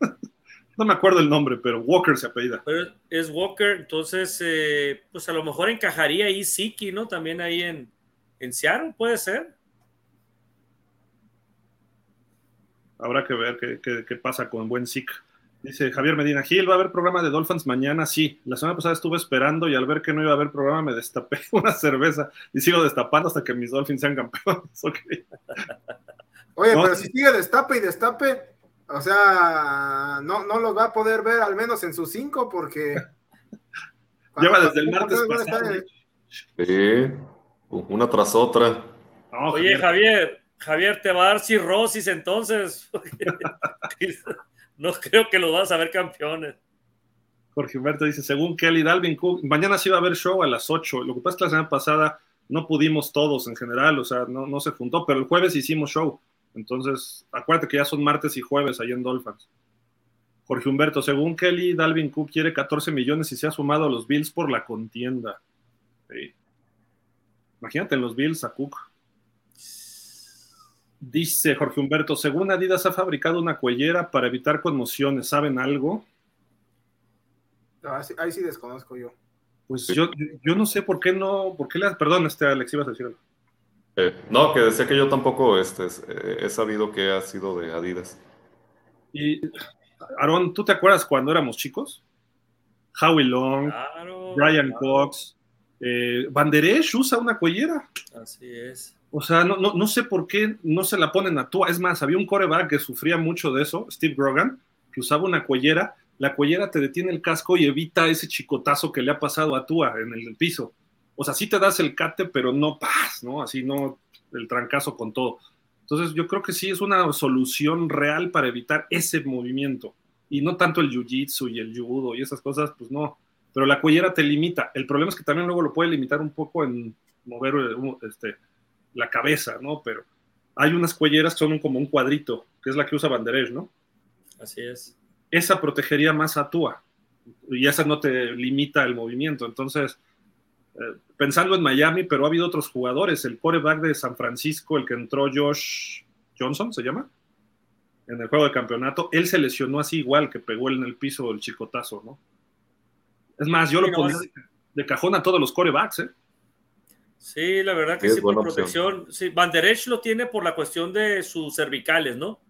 Speaker 1: no me acuerdo el nombre, pero Walker se apellida.
Speaker 4: Pero es Walker, entonces, eh, pues a lo mejor encajaría ahí Siki, ¿no? También ahí en, en Seattle, puede ser.
Speaker 1: Habrá que ver qué, pasa con buen Sik. Dice Javier Medina Gil, ¿va a haber programa de Dolphins mañana? Sí. La semana pasada estuve esperando y al ver que no iba a haber programa me destapé una cerveza y sigo destapando hasta que mis Dolphins sean campeones.
Speaker 2: Oye, pero si sigue destape y destape, o sea, no, no los va a poder ver al menos en sus cinco porque...
Speaker 1: Lleva desde el martes pasado.
Speaker 3: Sí, una tras otra.
Speaker 4: Oye, Javier, Javier, te va a dar cirrosis entonces. no creo que los vas a ver campeones.
Speaker 1: Jorge Humberto dice, según Kelly Dalvin Cook, mañana sí va a haber show a las 8. Lo que pasa es que la semana pasada no pudimos todos en general, o sea, no, se juntó, pero el jueves hicimos show. Entonces, acuérdate que ya son martes y jueves ahí en Dolphins. Jorge Humberto, según Kelly, Dalvin Cook quiere 14 millones y se ha sumado a los Bills por la contienda. Imagínate en los Bills a Cook. Dice Jorge Humberto, según Adidas ha fabricado una cuellera para evitar conmociones. ¿Saben algo?
Speaker 2: No, ahí, sí, ahí sí desconozco yo.
Speaker 1: Pues yo, yo no sé por qué no, por qué le, perdón, este Alex, ibas a decir algo.
Speaker 3: Eh, no, que decía que yo tampoco este, he sabido que ha sido de Adidas.
Speaker 1: Y, Aaron, ¿tú te acuerdas cuando éramos chicos? Howie Long,
Speaker 4: Claro,
Speaker 1: Brian
Speaker 4: claro.
Speaker 1: Cox, eh, Van Der Esch usa una cuellera.
Speaker 4: Así es.
Speaker 1: O sea, no, no, no sé por qué no se la ponen a Tua. Es más, había un coreback que sufría mucho de eso, Steve Grogan, que usaba una cuellera. La cuellera te detiene el casco y evita ese chicotazo que le ha pasado a Tua en el piso. O sea, sí te das el cate, pero no paz, ¿no? Así no el trancazo con todo. Entonces, yo creo que sí es una solución real para evitar ese movimiento. Y no tanto el jiu-jitsu y el judo y esas cosas, pues no. Pero la cuellera te limita. El problema es que también luego lo puede limitar un poco en mover eh, este, la cabeza, ¿no? Pero hay unas cuelleras que son como un cuadrito, que es la que usa Banderés, ¿no?
Speaker 4: Así es.
Speaker 1: Esa protegería más a Tua y esa no te limita el movimiento. Entonces, eh, pensando en Miami, pero ha habido otros jugadores, el coreback de San Francisco, el que entró Josh Johnson, ¿se llama? En el juego de campeonato, él se lesionó así igual, que pegó en el piso el chicotazo, ¿no? Es más, yo
Speaker 4: Sí,
Speaker 1: lo
Speaker 4: no,
Speaker 1: ponía de, de cajón a todos los corebacks, ¿eh?
Speaker 4: Sí, la verdad que
Speaker 3: Sí,
Speaker 4: por
Speaker 3: buena opción.
Speaker 4: protección. Sí, Van Der Esch lo tiene por la cuestión de sus cervicales, ¿no?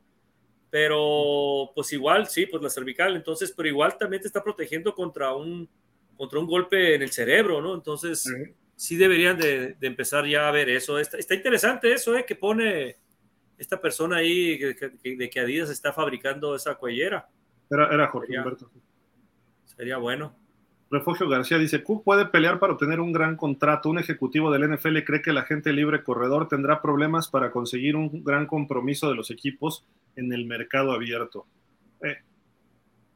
Speaker 4: Pero, pues igual, sí, pues la cervical, entonces, pero igual también te está protegiendo contra un, contra un golpe en el cerebro, ¿no? Entonces,
Speaker 1: Sí.
Speaker 4: sí deberían de, de empezar ya a ver eso. Está, está interesante eso, ¿eh? Que pone esta persona ahí que- que- de que Adidas está fabricando esa cuellera.
Speaker 1: Era, era Jorge
Speaker 4: Ya.
Speaker 1: Humberto.
Speaker 4: Sería bueno.
Speaker 1: Refugio García dice, Cook puede pelear para obtener un gran contrato. Un ejecutivo del NFL cree que la gente libre corredor tendrá problemas para conseguir un gran compromiso de los equipos en el mercado abierto. Eh,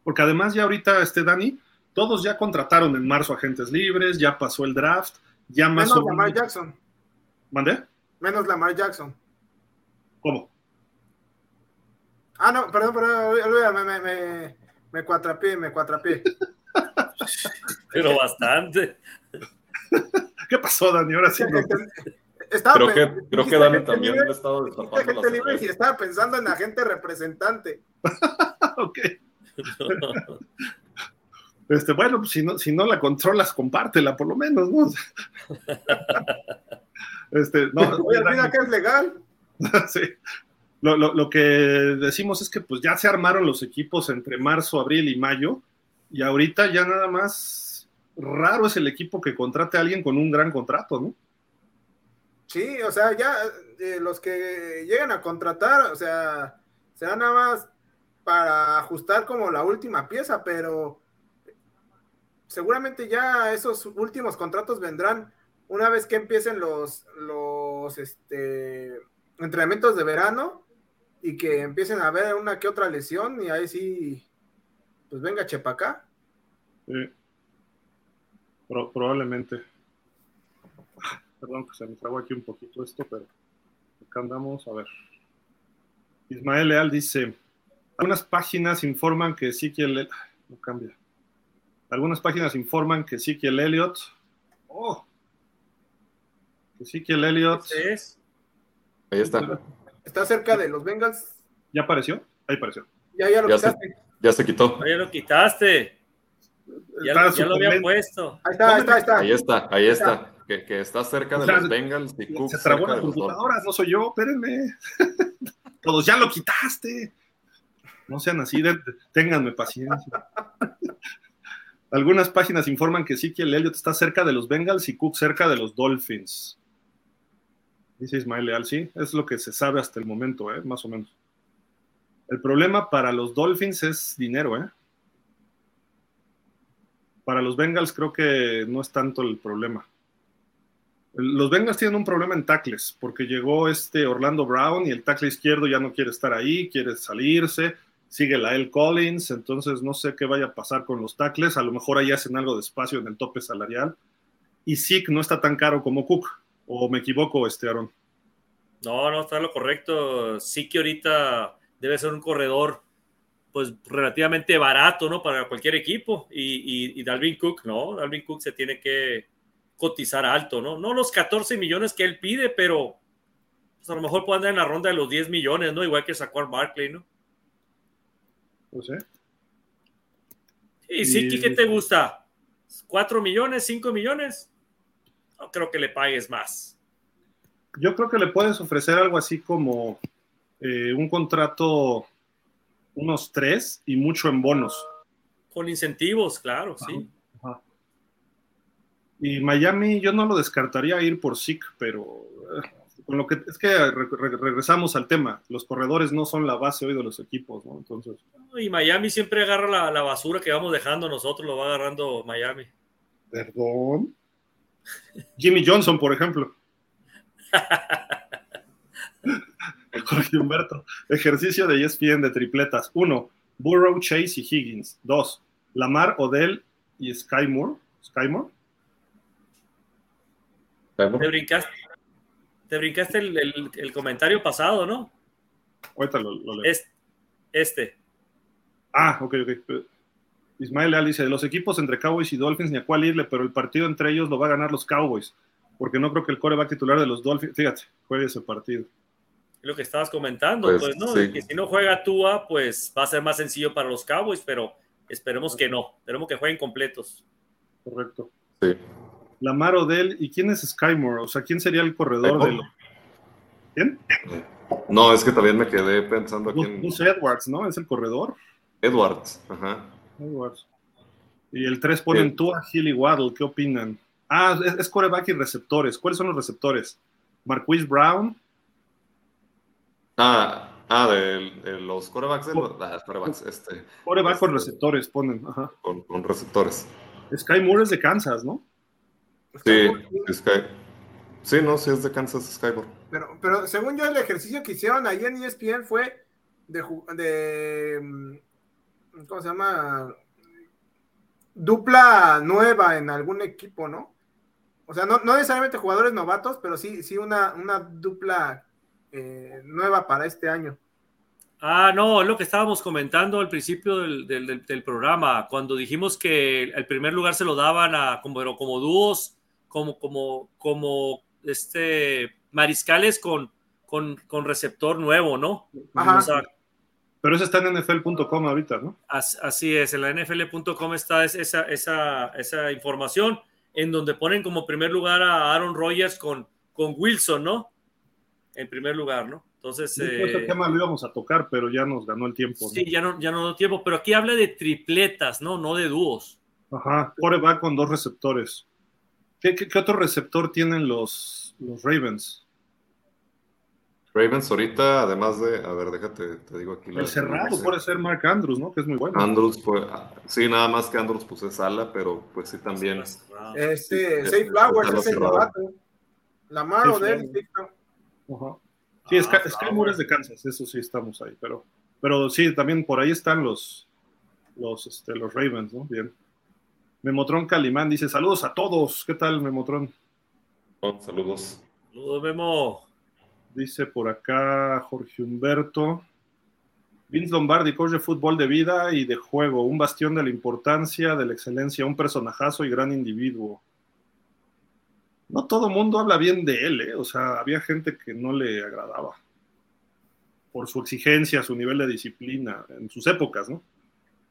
Speaker 1: Porque además ya ahorita, este Dani, todos ya contrataron en marzo agentes libres, ya pasó el draft, ya más
Speaker 2: Menos
Speaker 1: o
Speaker 2: Lamar. Jackson.
Speaker 1: ¿Mandé?
Speaker 2: Menos Lamar Jackson.
Speaker 1: ¿Cómo?
Speaker 2: Ah, no, perdón, perdón, olvídame, me, me, me cuatrapié, me cuatrapié.
Speaker 4: Pero bastante.
Speaker 1: ¿Qué pasó, Dani? Ahora sí. no.
Speaker 2: Estaba
Speaker 3: Creo que, creo que Dani también
Speaker 2: libre,
Speaker 3: le ha estado
Speaker 2: dijiste
Speaker 3: destapando
Speaker 2: agente
Speaker 3: las
Speaker 2: libre y estaba pensando en agente representante.
Speaker 1: ok. Este, bueno, pues si no, si no la controlas, compártela por lo menos, ¿no? Este, no,
Speaker 2: Oye, olvida que es legal.
Speaker 1: Sí. Lo, lo- lo que decimos es que pues ya se armaron los equipos entre marzo, abril y mayo, y ahorita ya nada más raro es el equipo que contrate a alguien con un gran contrato, ¿no?
Speaker 2: Sí, o sea, ya eh, los que llegan a contratar, o sea, será nada más para ajustar como la última pieza, pero seguramente ya esos últimos contratos vendrán una vez que empiecen los, los este, entrenamientos de verano y que empiecen a haber una que otra lesión y ahí sí, pues venga Chepacá.
Speaker 1: Sí. Pro- probablemente. Ah, Perdón que se me trabó aquí un poquito esto, pero acá andamos a ver. Ismael Leal dice, algunas páginas informan que Ezequiel... El- No cambia. Algunas páginas informan que Ezequiel Elliott... Oh, que Ezequiel Elliott...
Speaker 4: Ese es.
Speaker 3: Ahí está.
Speaker 2: Está cerca de los Bengals,
Speaker 1: ¿Ya apareció? Ahí apareció.
Speaker 2: ya, ya lo
Speaker 3: Ya se,
Speaker 2: quitaste.
Speaker 3: Ya se quitó.
Speaker 4: Oye, lo quitaste. Ya, ya lo había puesto.
Speaker 2: Ahí está, ahí está, ahí está.
Speaker 3: Ahí está, ahí está. Que, que está cerca de
Speaker 1: O sea,
Speaker 3: los Bengals y Cook
Speaker 1: Se trabó
Speaker 3: cerca
Speaker 1: la
Speaker 3: de los
Speaker 1: computadora,
Speaker 3: Dolphins.
Speaker 1: no soy yo, espérenme. Todos ya lo quitaste. No sean así, de- de- ténganme paciencia. Algunas páginas informan que Ezekiel Elliott está cerca de los Bengals y Cook cerca de los Dolphins. Dice Ismael Leal, sí, es lo que se sabe hasta el momento, ¿eh? más o menos. El problema para los Dolphins es dinero, ¿eh? Para los Bengals creo que no es tanto el problema. Los Bengals tienen un problema en tackles, porque llegó este Orlando Brown y el tackle izquierdo ya no quiere estar ahí, quiere salirse. sigue la L. Collins, entonces no sé qué vaya a pasar con los tackles, a lo mejor ahí hacen algo de espacio en el tope salarial. Y Zeke no está tan caro como Cook, o me equivoco, este Aaron.
Speaker 4: No, no, está lo correcto. Que ahorita debe ser un corredor pues relativamente barato, ¿no? Para cualquier equipo. Y, y, Dalvin Cook, ¿no? Dalvin Cook se tiene que cotizar alto, ¿no? No los 14 millones que él pide, pero pues a lo mejor puede andar en la ronda de los 10 millones, ¿no? Igual que sacó Barkley, ¿no?
Speaker 1: Pues sé.
Speaker 4: Y sí, ¿qué te gusta? ¿4 millones? ¿5 millones? No creo que le pagues más.
Speaker 1: Yo creo que le puedes ofrecer algo así como eh, un contrato unos tres y mucho en bonos.
Speaker 4: Con incentivos, claro, sí.
Speaker 1: Y Miami, yo no lo descartaría ir por SIC, pero eh, con lo que es que regresamos al tema, los corredores no son la base hoy de los equipos, ¿no? Entonces.
Speaker 4: Y Miami siempre agarra la, la basura que vamos dejando nosotros, lo va agarrando Miami.
Speaker 1: Perdón. Jimmy Johnson, por ejemplo. Jorge Humberto. Ejercicio de ESPN de tripletas. Uno, Burrow, Chase y Higgins. Dos, Lamar, Odell y Skymore. Skymore.
Speaker 4: Te brincaste, te brincaste el, comentario pasado, ¿no?
Speaker 1: Ahorita lo, leo.
Speaker 4: Este,
Speaker 1: Ah, ok, ok. Ismael Al dice, los equipos entre Cowboys y Dolphins ni a cuál irle, pero el partido entre ellos lo va a ganar los Cowboys, porque no creo que el core va a titular de los Dolphins. Fíjate, juegue ese partido
Speaker 4: lo que estabas comentando, pues, pues ¿no? Que si no juega Tua, pues va a ser más sencillo para los Cowboys, pero esperemos que no. Esperemos que jueguen completos.
Speaker 1: Correcto. Sí. Lamar Odell, ¿y quién es Skymore? O sea, ¿quién sería el corredor de los... ¿Quién?
Speaker 3: No, es que también me quedé pensando aquí en...
Speaker 1: Edwards, ¿no? ¿Es el corredor?
Speaker 3: Edwards, ajá.
Speaker 1: Edwards. Y el 3 ponen Tua, Hill y Waddle, ¿qué opinan? Ah, es, es coreback y receptores. ¿Cuáles son los receptores? Marquise Brown,
Speaker 3: Ah, ah de, los corebacks de los ah, corebacks, este.
Speaker 1: Coreback con este, receptores, ponen, ajá.
Speaker 3: Con, receptores.
Speaker 1: Sky Moore es de Kansas, ¿no?
Speaker 3: Sí, Sky. Sí, no, sí es de Kansas Skybor.
Speaker 2: Pero, pero según yo, el ejercicio que hicieron ahí en ESPN fue de, de mm, ¿cómo se llama? Dupla nueva en algún equipo, ¿no? O sea, no, no necesariamente jugadores novatos, pero sí, sí una, una dupla eh, nueva para este año.
Speaker 4: Ah, no, es lo que estábamos comentando al principio del, programa, cuando dijimos que el primer lugar se lo daban a como, como dúos, como, como, como este mariscales con, con, receptor nuevo, ¿no?
Speaker 1: pero eso está en NFL.com ahorita, ¿no?
Speaker 4: Así es, en la NFL.com está esa, esa, esa, información en donde ponen como primer lugar a Aaron Rodgers con, con Wilson, ¿no? En primer lugar, ¿no? Entonces.
Speaker 1: ese eh, tema lo íbamos a tocar, pero ya nos ganó el tiempo.
Speaker 4: Sí, ya no, ya no dio tiempo, pero aquí habla de tripletas, ¿no? No de dúos.
Speaker 1: Ajá, Core va con dos receptores. ¿Qué, otro receptor tienen los, los Ravens?
Speaker 3: Ravens ahorita, además de, a ver, déjate, te digo aquí.
Speaker 1: El cerrado puede ser Mark Andrews, ¿no? Que es muy bueno.
Speaker 3: Andrews, pues, sí, nada más que Andrews pues es ala, pero pues sí también.
Speaker 2: Este, Safe Flowers es el novato. Lamar Odell,
Speaker 1: Sí, Sky, ah, es de Kansas, eso sí estamos ahí, pero, pero sí, también por ahí están los, los, este, los Ravens, ¿no? Bien. Memotron Calimán dice, saludos a todos. ¿Qué tal, Memotron?
Speaker 3: saludos.
Speaker 4: Saludos, Memo.
Speaker 1: Dice por acá Jorge Humberto. Vince Lombardi, coach de fútbol de vida y de juego, un bastión de la importancia, de la excelencia, un personajazo y gran individuo no todo mundo habla bien de él, ¿eh? o sea, había gente que no le agradaba por su exigencia, su nivel de disciplina en sus épocas, ¿no?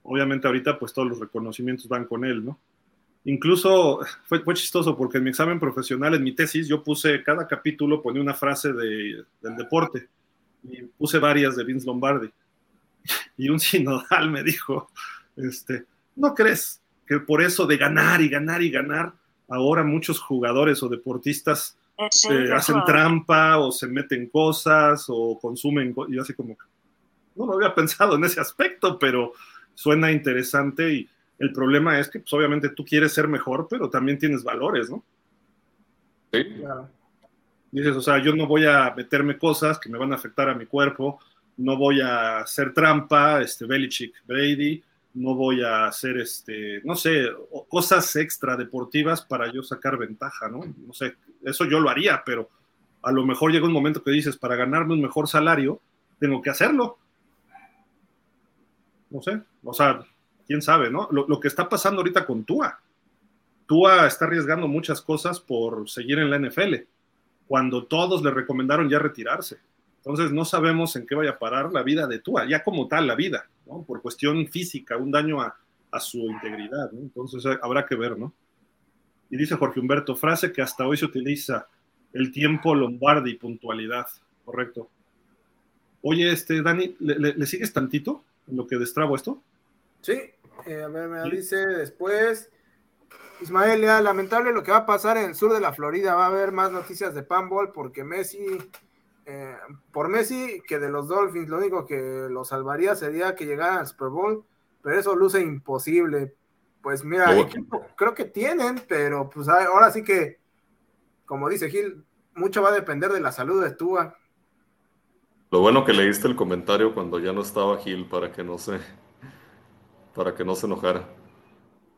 Speaker 1: Obviamente ahorita pues todos los reconocimientos van con él, ¿no? Incluso fue, fue chistoso porque en mi examen profesional, en mi tesis, yo puse, cada capítulo ponía una frase de, del deporte y puse varias de Vince Lombardi. Y un sinodal me dijo, este, ¿no crees que por eso de ganar y ganar y ganar, ahora muchos jugadores o deportistas eh, hacen trampa o se meten cosas o consumen, y así como, no lo había pensado en ese aspecto, pero suena interesante y el problema es que pues, obviamente tú quieres ser mejor, pero también tienes valores, ¿no?
Speaker 3: Sí.
Speaker 1: Dices, o sea, yo no voy a meterme cosas que me van a afectar a mi cuerpo no voy a hacer trampa, este, Belichick, Brady, no voy a hacer, este, no sé, cosas extra deportivas para yo sacar ventaja, ¿no? No sé, eso yo lo haría, pero a lo mejor llega un momento que dices, para ganarme un mejor salario, tengo que hacerlo. No sé, o sea, quién sabe, ¿no? Lo, lo que está pasando ahorita con Tua. Tua está arriesgando muchas cosas por seguir en la NFL, cuando todos le recomendaron ya retirarse. Entonces no sabemos en qué vaya a parar la vida de Tua, ya como tal la vida, ¿no? Por cuestión física, un daño a, su integridad, ¿no? Entonces eh, habrá que ver, ¿no? Y dice Jorge Humberto, frase que hasta hoy se utiliza, el tiempo Lombardi y puntualidad, correcto. Oye, este, Dani, ¿le, sigues tantito en lo que destrabo esto?
Speaker 2: Sí, eh, a ver, me dice después. Ismael, ya, lamentable lo que va a pasar en el sur de la Florida. Va a haber más noticias de Panball porque Messi eh, por Messi, que de los Dolphins lo único que lo salvaría sería que llegara al Super Bowl, pero eso luce imposible. Pues mira, creo que tienen, pero pues ahora sí que, como dice Gil, mucho va a depender de la salud de Tua.
Speaker 3: Lo bueno que leíste el comentario cuando ya no estaba Gil para que no se, para que no se enojara.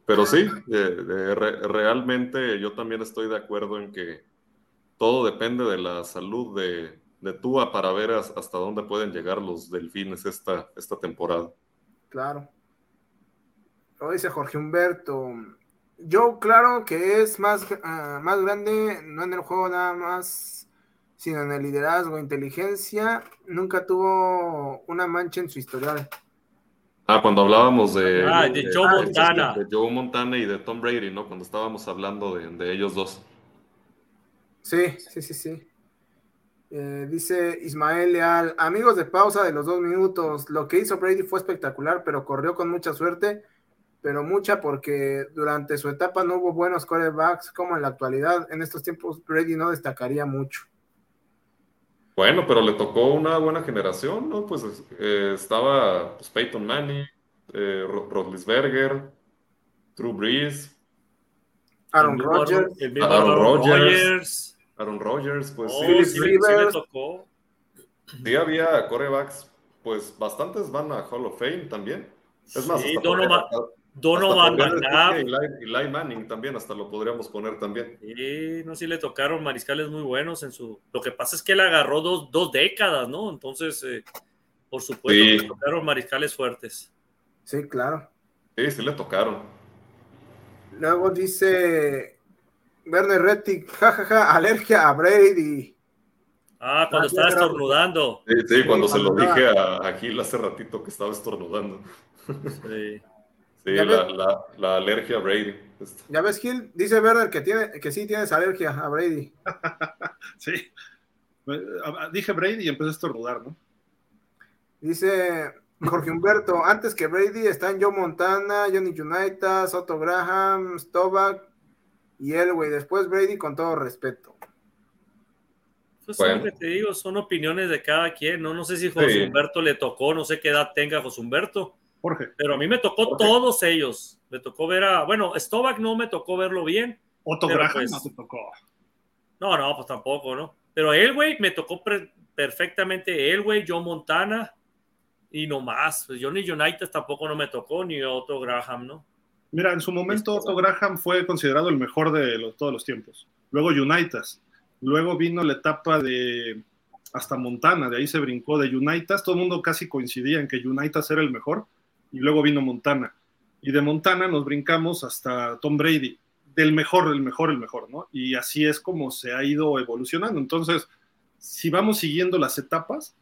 Speaker 3: Pero sí, realmente yo también estoy de acuerdo en que todo depende de la salud de, de Tua para ver hasta dónde pueden llegar los delfines esta, esta temporada.
Speaker 2: Claro. Lo dice Jorge Humberto. Yo, claro que es más, ah, más grande, no en el juego nada más, sino en el liderazgo, inteligencia. Nunca tuvo una mancha en su historial.
Speaker 3: Ah, cuando hablábamos de,
Speaker 4: ah, de, Joe Montana.
Speaker 3: De Joe Montana y de Tom Brady, ¿no? Cuando estábamos hablando de, de ellos dos.
Speaker 2: Sí, sí, sí, sí. Eh, dice Ismael Leal, amigos de pausa de los dos minutos, lo que hizo Brady fue espectacular, pero corrió con mucha suerte, pero mucha porque durante su etapa no hubo buenos quarterbacks como en la actualidad. En estos tiempos Brady no destacaría mucho.
Speaker 3: Bueno, pero le tocó una buena generación, ¿no? Pues eh, estaba pues, Peyton Manning, eh, Rodlisberger, Drew Brees,
Speaker 2: Aaron Rodgers,
Speaker 3: Aaron Rodgers Aaron Rodgers, pues
Speaker 4: oh, sí, sí, sí, tocó.
Speaker 3: Sí, había corebacks, pues bastantes van a Hall of Fame también. Es más,
Speaker 4: sí, Donovan, Donovan
Speaker 3: McNabb. Y Eli Manning también, hasta lo podríamos poner también.
Speaker 4: Sí, no, sí le tocaron mariscales muy buenos en su. Lo que pasa es que él agarró dos, dos décadas, ¿no? Entonces, eh, por supuesto, le tocaron mariscales fuertes.
Speaker 2: Sí, claro.
Speaker 3: Sí, sí le tocaron.
Speaker 2: Luego dice Werner Rettig, jajaja, alergia a Brady.
Speaker 4: Ah, cuando estaba estornudando.
Speaker 3: Sí, sí, cuando se lo dije a, Gil hace ratito que estaba estornudando. Sí. Sí, la, alergia a Brady.
Speaker 2: Ya ves, Gil, dice Werner que, tiene, que sí tienes alergia a Brady.
Speaker 1: sí. Dije Brady y empecé a estornudar, ¿no?
Speaker 2: Dice Jorge Humberto, antes que Brady están Joe Montana, Johnny Unitas, Otto Graham, Stovak, y él, güey. Después Brady, con todo respeto.
Speaker 4: Pues te digo, son opiniones de cada quien, ¿no? No sé si José Humberto le tocó, no sé qué edad tenga José Humberto.
Speaker 1: Jorge.
Speaker 4: Pero a mí me tocó todos ellos. Me tocó ver a. Bueno, Stovak no me tocó verlo bien.
Speaker 1: Otto Graham pues no te tocó.
Speaker 4: No, no, pues tampoco, ¿no? Pero él, güey, me tocó perfectamente él, güey, John Montana y no más. Pues Johnny United tampoco no me tocó, ni Otto Graham, ¿no?
Speaker 1: Mira, en su momento Otto Graham fue considerado el mejor de todos los tiempos. Luego Unitas. Luego vino la etapa de hasta Montana, de ahí se brincó de Unitas. Todo el mundo casi coincidía en que Unitas era el mejor. Y luego vino Montana. Y de Montana nos brincamos hasta Tom Brady. Del mejor, del mejor, el mejor, ¿no? Y así es como se ha ido evolucionando. Entonces, si vamos siguiendo las etapas,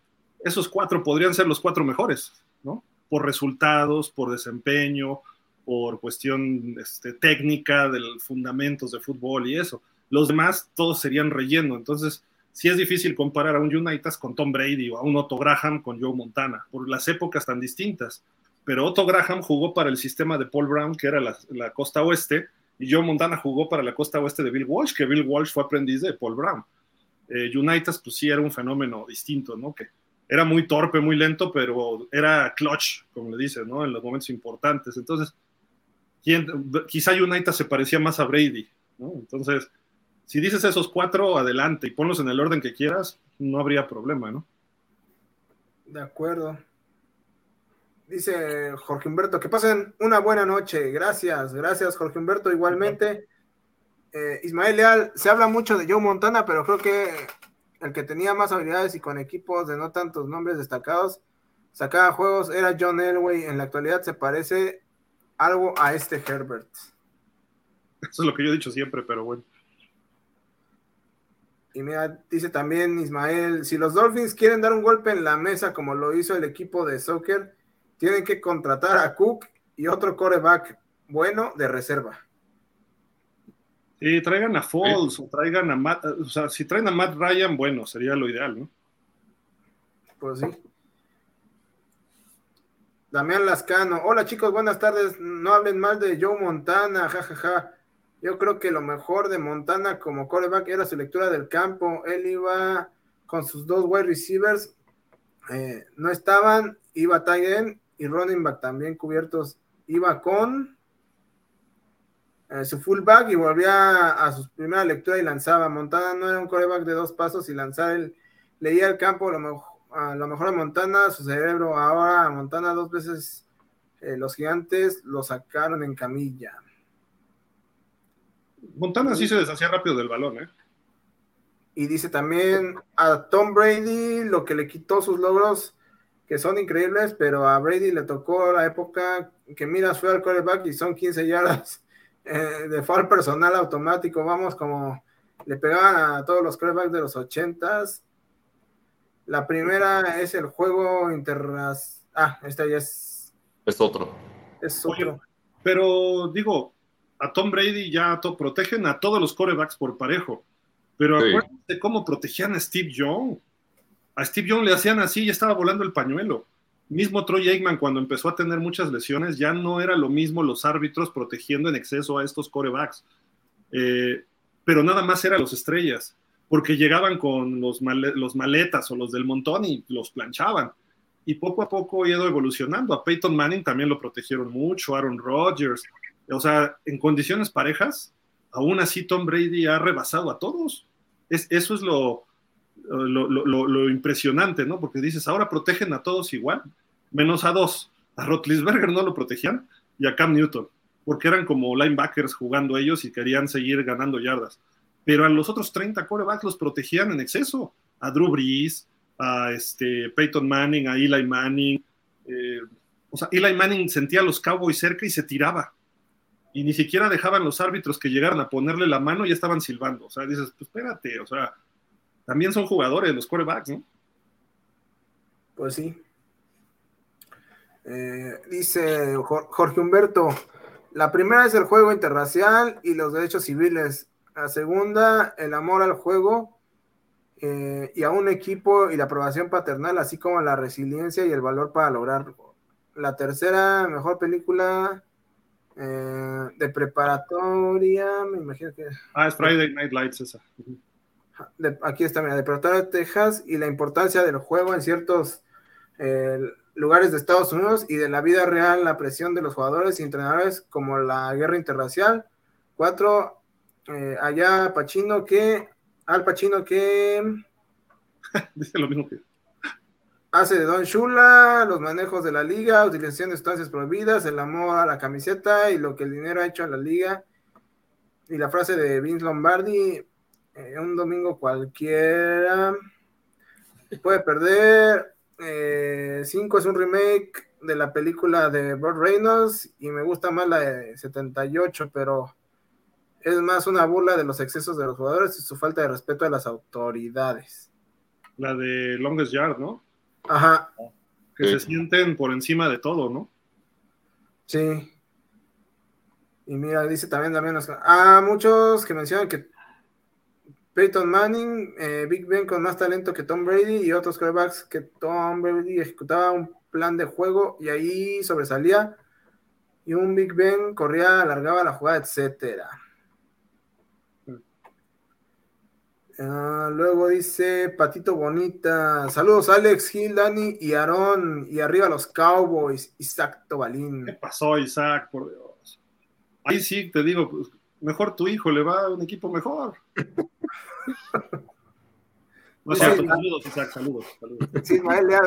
Speaker 1: esos cuatro podrían ser los cuatro mejores, ¿no? Por resultados, por desempeño, por cuestión este, técnica, de fundamentos de fútbol y eso. Los demás todos serían relleno. Entonces, sí es difícil comparar a un United con Tom Brady o a un Otto Graham con Joe Montana, por las épocas tan distintas. Pero Otto Graham jugó para el sistema de Paul Brown, que era la, costa oeste, y Joe Montana jugó para la costa oeste de Bill Walsh, que Bill Walsh fue aprendiz de Paul Brown. Eh, United, pues sí era un fenómeno distinto, ¿no? Que era muy torpe, muy lento, pero era clutch, como le dicen, ¿no? En los momentos importantes. Entonces, quizá United se parecía más a Brady, ¿no? Entonces, si dices esos cuatro, adelante y ponlos en el orden que quieras, no habría problema, ¿no?
Speaker 2: De acuerdo. Dice Jorge Humberto, que pasen una buena noche. Gracias, gracias Jorge Humberto. Igualmente, eh, Ismael Leal, se habla mucho de Joe Montana, pero creo que el que tenía más habilidades y con equipos de no tantos nombres destacados, sacaba juegos, era John Elway. En la actualidad se parece algo a este Herbert.
Speaker 1: Eso es lo que yo he dicho siempre, pero bueno.
Speaker 2: Y mira, dice también Ismael, si los Dolphins quieren dar un golpe en la mesa como lo hizo el equipo de soccer, tienen que contratar a Cook y otro coreback bueno de reserva.
Speaker 1: Sí, traigan a Falls o traigan a Matt, o sea, si traen a Matt Ryan, bueno, sería lo ideal, ¿no?
Speaker 2: Pues sí. Damián Lascano, hola chicos, buenas tardes, no hablen mal de Joe Montana, jajaja. Ja, ja. Yo creo que lo mejor de Montana como coreback era su lectura del campo. Él iba con sus dos wide receivers, eh, no estaban, iba tight y running también cubiertos. Iba con eh, su fullback y volvía a su primera lectura y lanzaba. Montana no era un coreback de dos pasos y lanzar él leía el campo, lo, mejor, a lo mejor a Montana, su cerebro. Ahora a Montana dos veces eh, los gigantes lo sacaron en camilla.
Speaker 1: Montana sí se deshacía rápido del balón, ¿eh?
Speaker 2: Y dice también a Tom Brady lo que le quitó sus logros, que son increíbles, pero a Brady le tocó la época que mira fue al quarterback y son 15 yardas eh, de foul personal automático. Vamos, como le pegaban a todos los quarterbacks de los 80s. La primera es el juego interras. Ah, esta ya es.
Speaker 3: Es otro.
Speaker 2: Es otro.
Speaker 1: Oye, pero digo, a Tom Brady ya to protegen a todos los corebacks por parejo. Pero sí. acuérdate cómo protegían a Steve Young. A Steve Young le hacían así y estaba volando el pañuelo. Mismo Troy Aikman, cuando empezó a tener muchas lesiones, ya no era lo mismo los árbitros protegiendo en exceso a estos corebacks. Eh, pero nada más eran los estrellas, porque llegaban con los, male los maletas o los del montón y los planchaban. Y poco a poco ha ido evolucionando. A Peyton Manning también lo protegieron mucho, Aaron Rodgers, o sea, en condiciones parejas, aún así Tom Brady ha rebasado a todos. Es, eso es lo, lo, impresionante, ¿no? Porque dices, ahora protegen a todos igual, menos a dos. A Rotlisberger no lo protegían y a Cam Newton, porque eran como linebackers jugando ellos y querían seguir ganando yardas. Pero a los otros 30 corebacks los protegían en exceso. A Drew Brees, a este, Peyton Manning, a Eli Manning. Eh, o sea, Eli Manning sentía a los Cowboys cerca y se tiraba y ni siquiera dejaban los árbitros que llegaran a ponerle la mano y ya estaban silbando. O sea, dices, pues espérate, o sea, también son jugadores los corebacks, ¿no?
Speaker 2: Pues sí. Eh, dice Jorge Humberto, la primera es el juego interracial y los derechos civiles. La segunda, el amor al juego eh, y a un equipo y la aprobación paternal, así como la resiliencia y el valor para lograrlo. La tercera, mejor película, eh, de preparatoria, me imagino que.
Speaker 1: Ah, es Friday Night Lights esa.
Speaker 2: De, aquí está, mira, de preparatoria de Texas y la importancia del juego en ciertos eh, lugares de Estados Unidos y de la vida real, la presión de los jugadores y entrenadores, como la guerra interracial. Cuatro, eh, allá Pachino que. Al Pachino que.
Speaker 1: Dice lo mismo que
Speaker 2: hace de Don Shula, los manejos de la liga, utilización de sustancias prohibidas, el amor a la camiseta y lo que el dinero ha hecho a la liga. Y la frase de Vince Lombardi, eh, un domingo cualquiera puede perder. Eh, cinco es un remake de la película de Burt Reynolds y me gusta más la de 78, pero es más una burla de los excesos de los jugadores y su falta de respeto a las autoridades.
Speaker 1: La de Longest Yard, ¿no?
Speaker 2: Ajá.
Speaker 1: Que sí. se sienten por encima de todo, ¿no?
Speaker 2: Sí. Y mira, dice también también a muchos que mencionan que Peyton Manning, eh, Big Ben con más talento que Tom Brady y otros quarterbacks que Tom Brady ejecutaba un plan de juego y ahí sobresalía y un Big Ben corría, alargaba la jugada, etcétera. Uh, luego dice Patito Bonita. Saludos, Alex, Gil, Dani y Aarón. Y arriba los Cowboys, Isaac Tobalín.
Speaker 1: ¿Qué pasó, Isaac? Por Dios. Ahí sí te digo, mejor tu hijo le va a un equipo mejor. saludos, Isaac, saludos.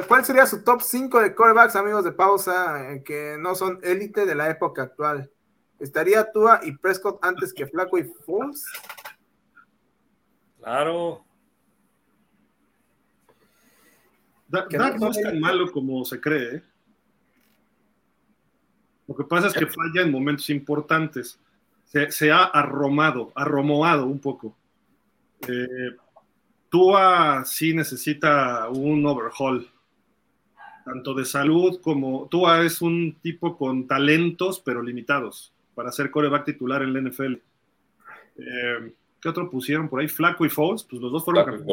Speaker 2: ¿Cuál sería su top 5 de corebacks, amigos de pausa, eh, que no son élite de la época actual? ¿Estaría Tua y Prescott antes que Flaco y Foles?
Speaker 4: Claro.
Speaker 1: Dak no es tan malo como se cree. ¿eh? Lo que pasa es que falla en momentos importantes. Se, ha arromado, arromoado un poco. Eh, Tua sí necesita un overhaul, tanto de salud como Tua es un tipo con talentos pero limitados para ser coreback titular en la NFL. Eh, ¿Qué otro pusieron por ahí? Flaco y Foles, pues los dos fueron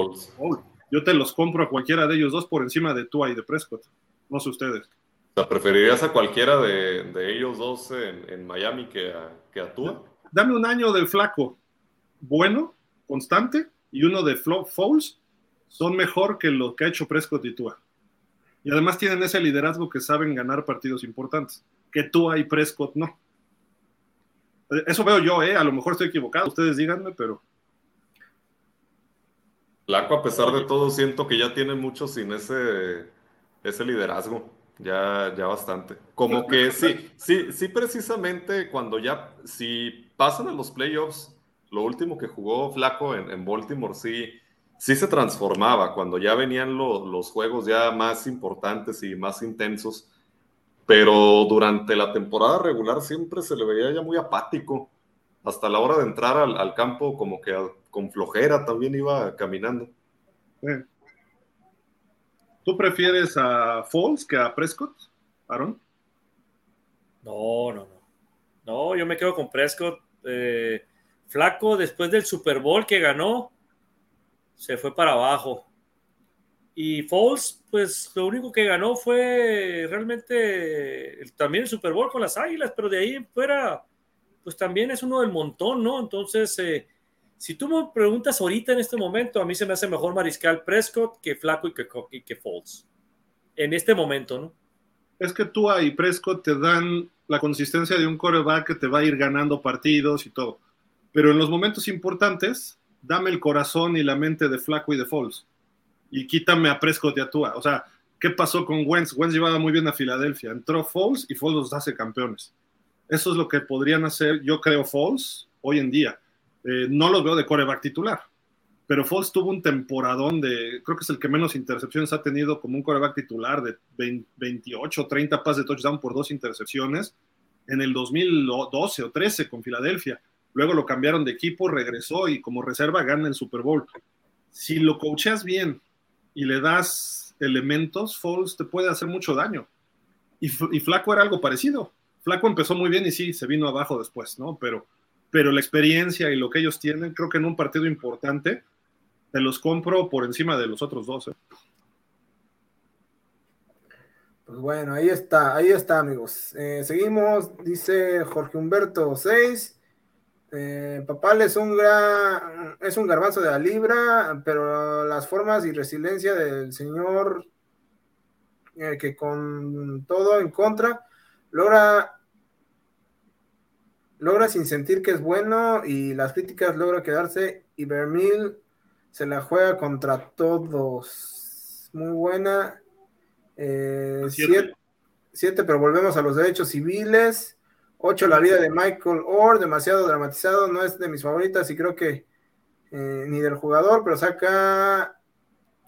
Speaker 1: Yo te los compro a cualquiera de ellos dos por encima de Tua y de Prescott. No sé ustedes.
Speaker 3: O sea, ¿preferirías a cualquiera de, ellos dos en, Miami que a, que Tua?
Speaker 1: Dame un año del Flaco bueno, constante, y uno de Foles son mejor que lo que ha hecho Prescott y Tua. Y además tienen ese liderazgo que saben ganar partidos importantes, que Tua y Prescott no. Eso veo yo, ¿eh? A lo mejor estoy equivocado, ustedes díganme, pero...
Speaker 3: Flaco, a pesar de todo, siento que ya tiene mucho sin ese, ese liderazgo. Ya, ya bastante. Como que sí, sí, sí, precisamente cuando ya, si pasan a los playoffs, lo último que jugó Flaco en, Baltimore sí, sí se transformaba cuando ya venían los juegos ya más importantes y más intensos, pero durante la temporada regular siempre se le veía ya muy apático. Hasta la hora de entrar al, campo como que con flojera también iba caminando.
Speaker 1: ¿Tú prefieres a Falls que a Prescott, Aaron?
Speaker 4: No, no, no. No, yo me quedo con Prescott. Eh, Flaco, después del Super Bowl que ganó, se fue para abajo. Y Foles, pues lo único que ganó fue realmente también el Super Bowl con las Águilas, pero de ahí fuera, pues también es uno del montón, ¿no? Entonces, eh, si tú me preguntas ahorita en este momento, a mí se me hace mejor Mariscal Prescott que Flaco y que, y que Foles. En este momento, ¿no?
Speaker 1: Es que tú y Prescott te dan la consistencia de un coreback que te va a ir ganando partidos y todo. Pero en los momentos importantes, dame el corazón y la mente de Flaco y de Foles. Y quítame a Prescott y a. O sea, ¿qué pasó con Wentz? Wentz llevaba muy bien a Filadelfia. Entró Foles y Foles los hace campeones. Eso es lo que podrían hacer, yo creo, Foles hoy en día. Eh, no los veo de coreback titular. Pero Foles tuvo un temporadón de, creo que es el que menos intercepciones ha tenido como un coreback titular de 28, 30 pases de touchdown por dos intercepciones en el 2012 o 13 con Filadelfia luego lo cambiaron de equipo, regresó y como reserva gana el Super Bowl. Si lo coacheas bien y le das elementos, Foles te puede hacer mucho daño. Y, Flaco era algo parecido. Flaco empezó muy bien y sí, se vino abajo después, ¿no? Pero, pero la experiencia y lo que ellos tienen, creo que en un partido importante, te los compro por encima de los otros dos. ¿eh?
Speaker 2: Pues bueno, ahí está, ahí está, amigos. Eh, seguimos, dice Jorge Humberto 6. Eh, Papal es un gran, es un garbanzo de la libra, pero las formas y resiliencia del señor eh, que con todo en contra logra logra sin sentir que es bueno y las críticas logra quedarse y Vermil se la juega contra todos. Muy buena. Eh, siete, pero volvemos a los derechos civiles. 8, La vida de Michael Orr, demasiado dramatizado, no es de mis favoritas y creo que eh, ni del jugador, pero saca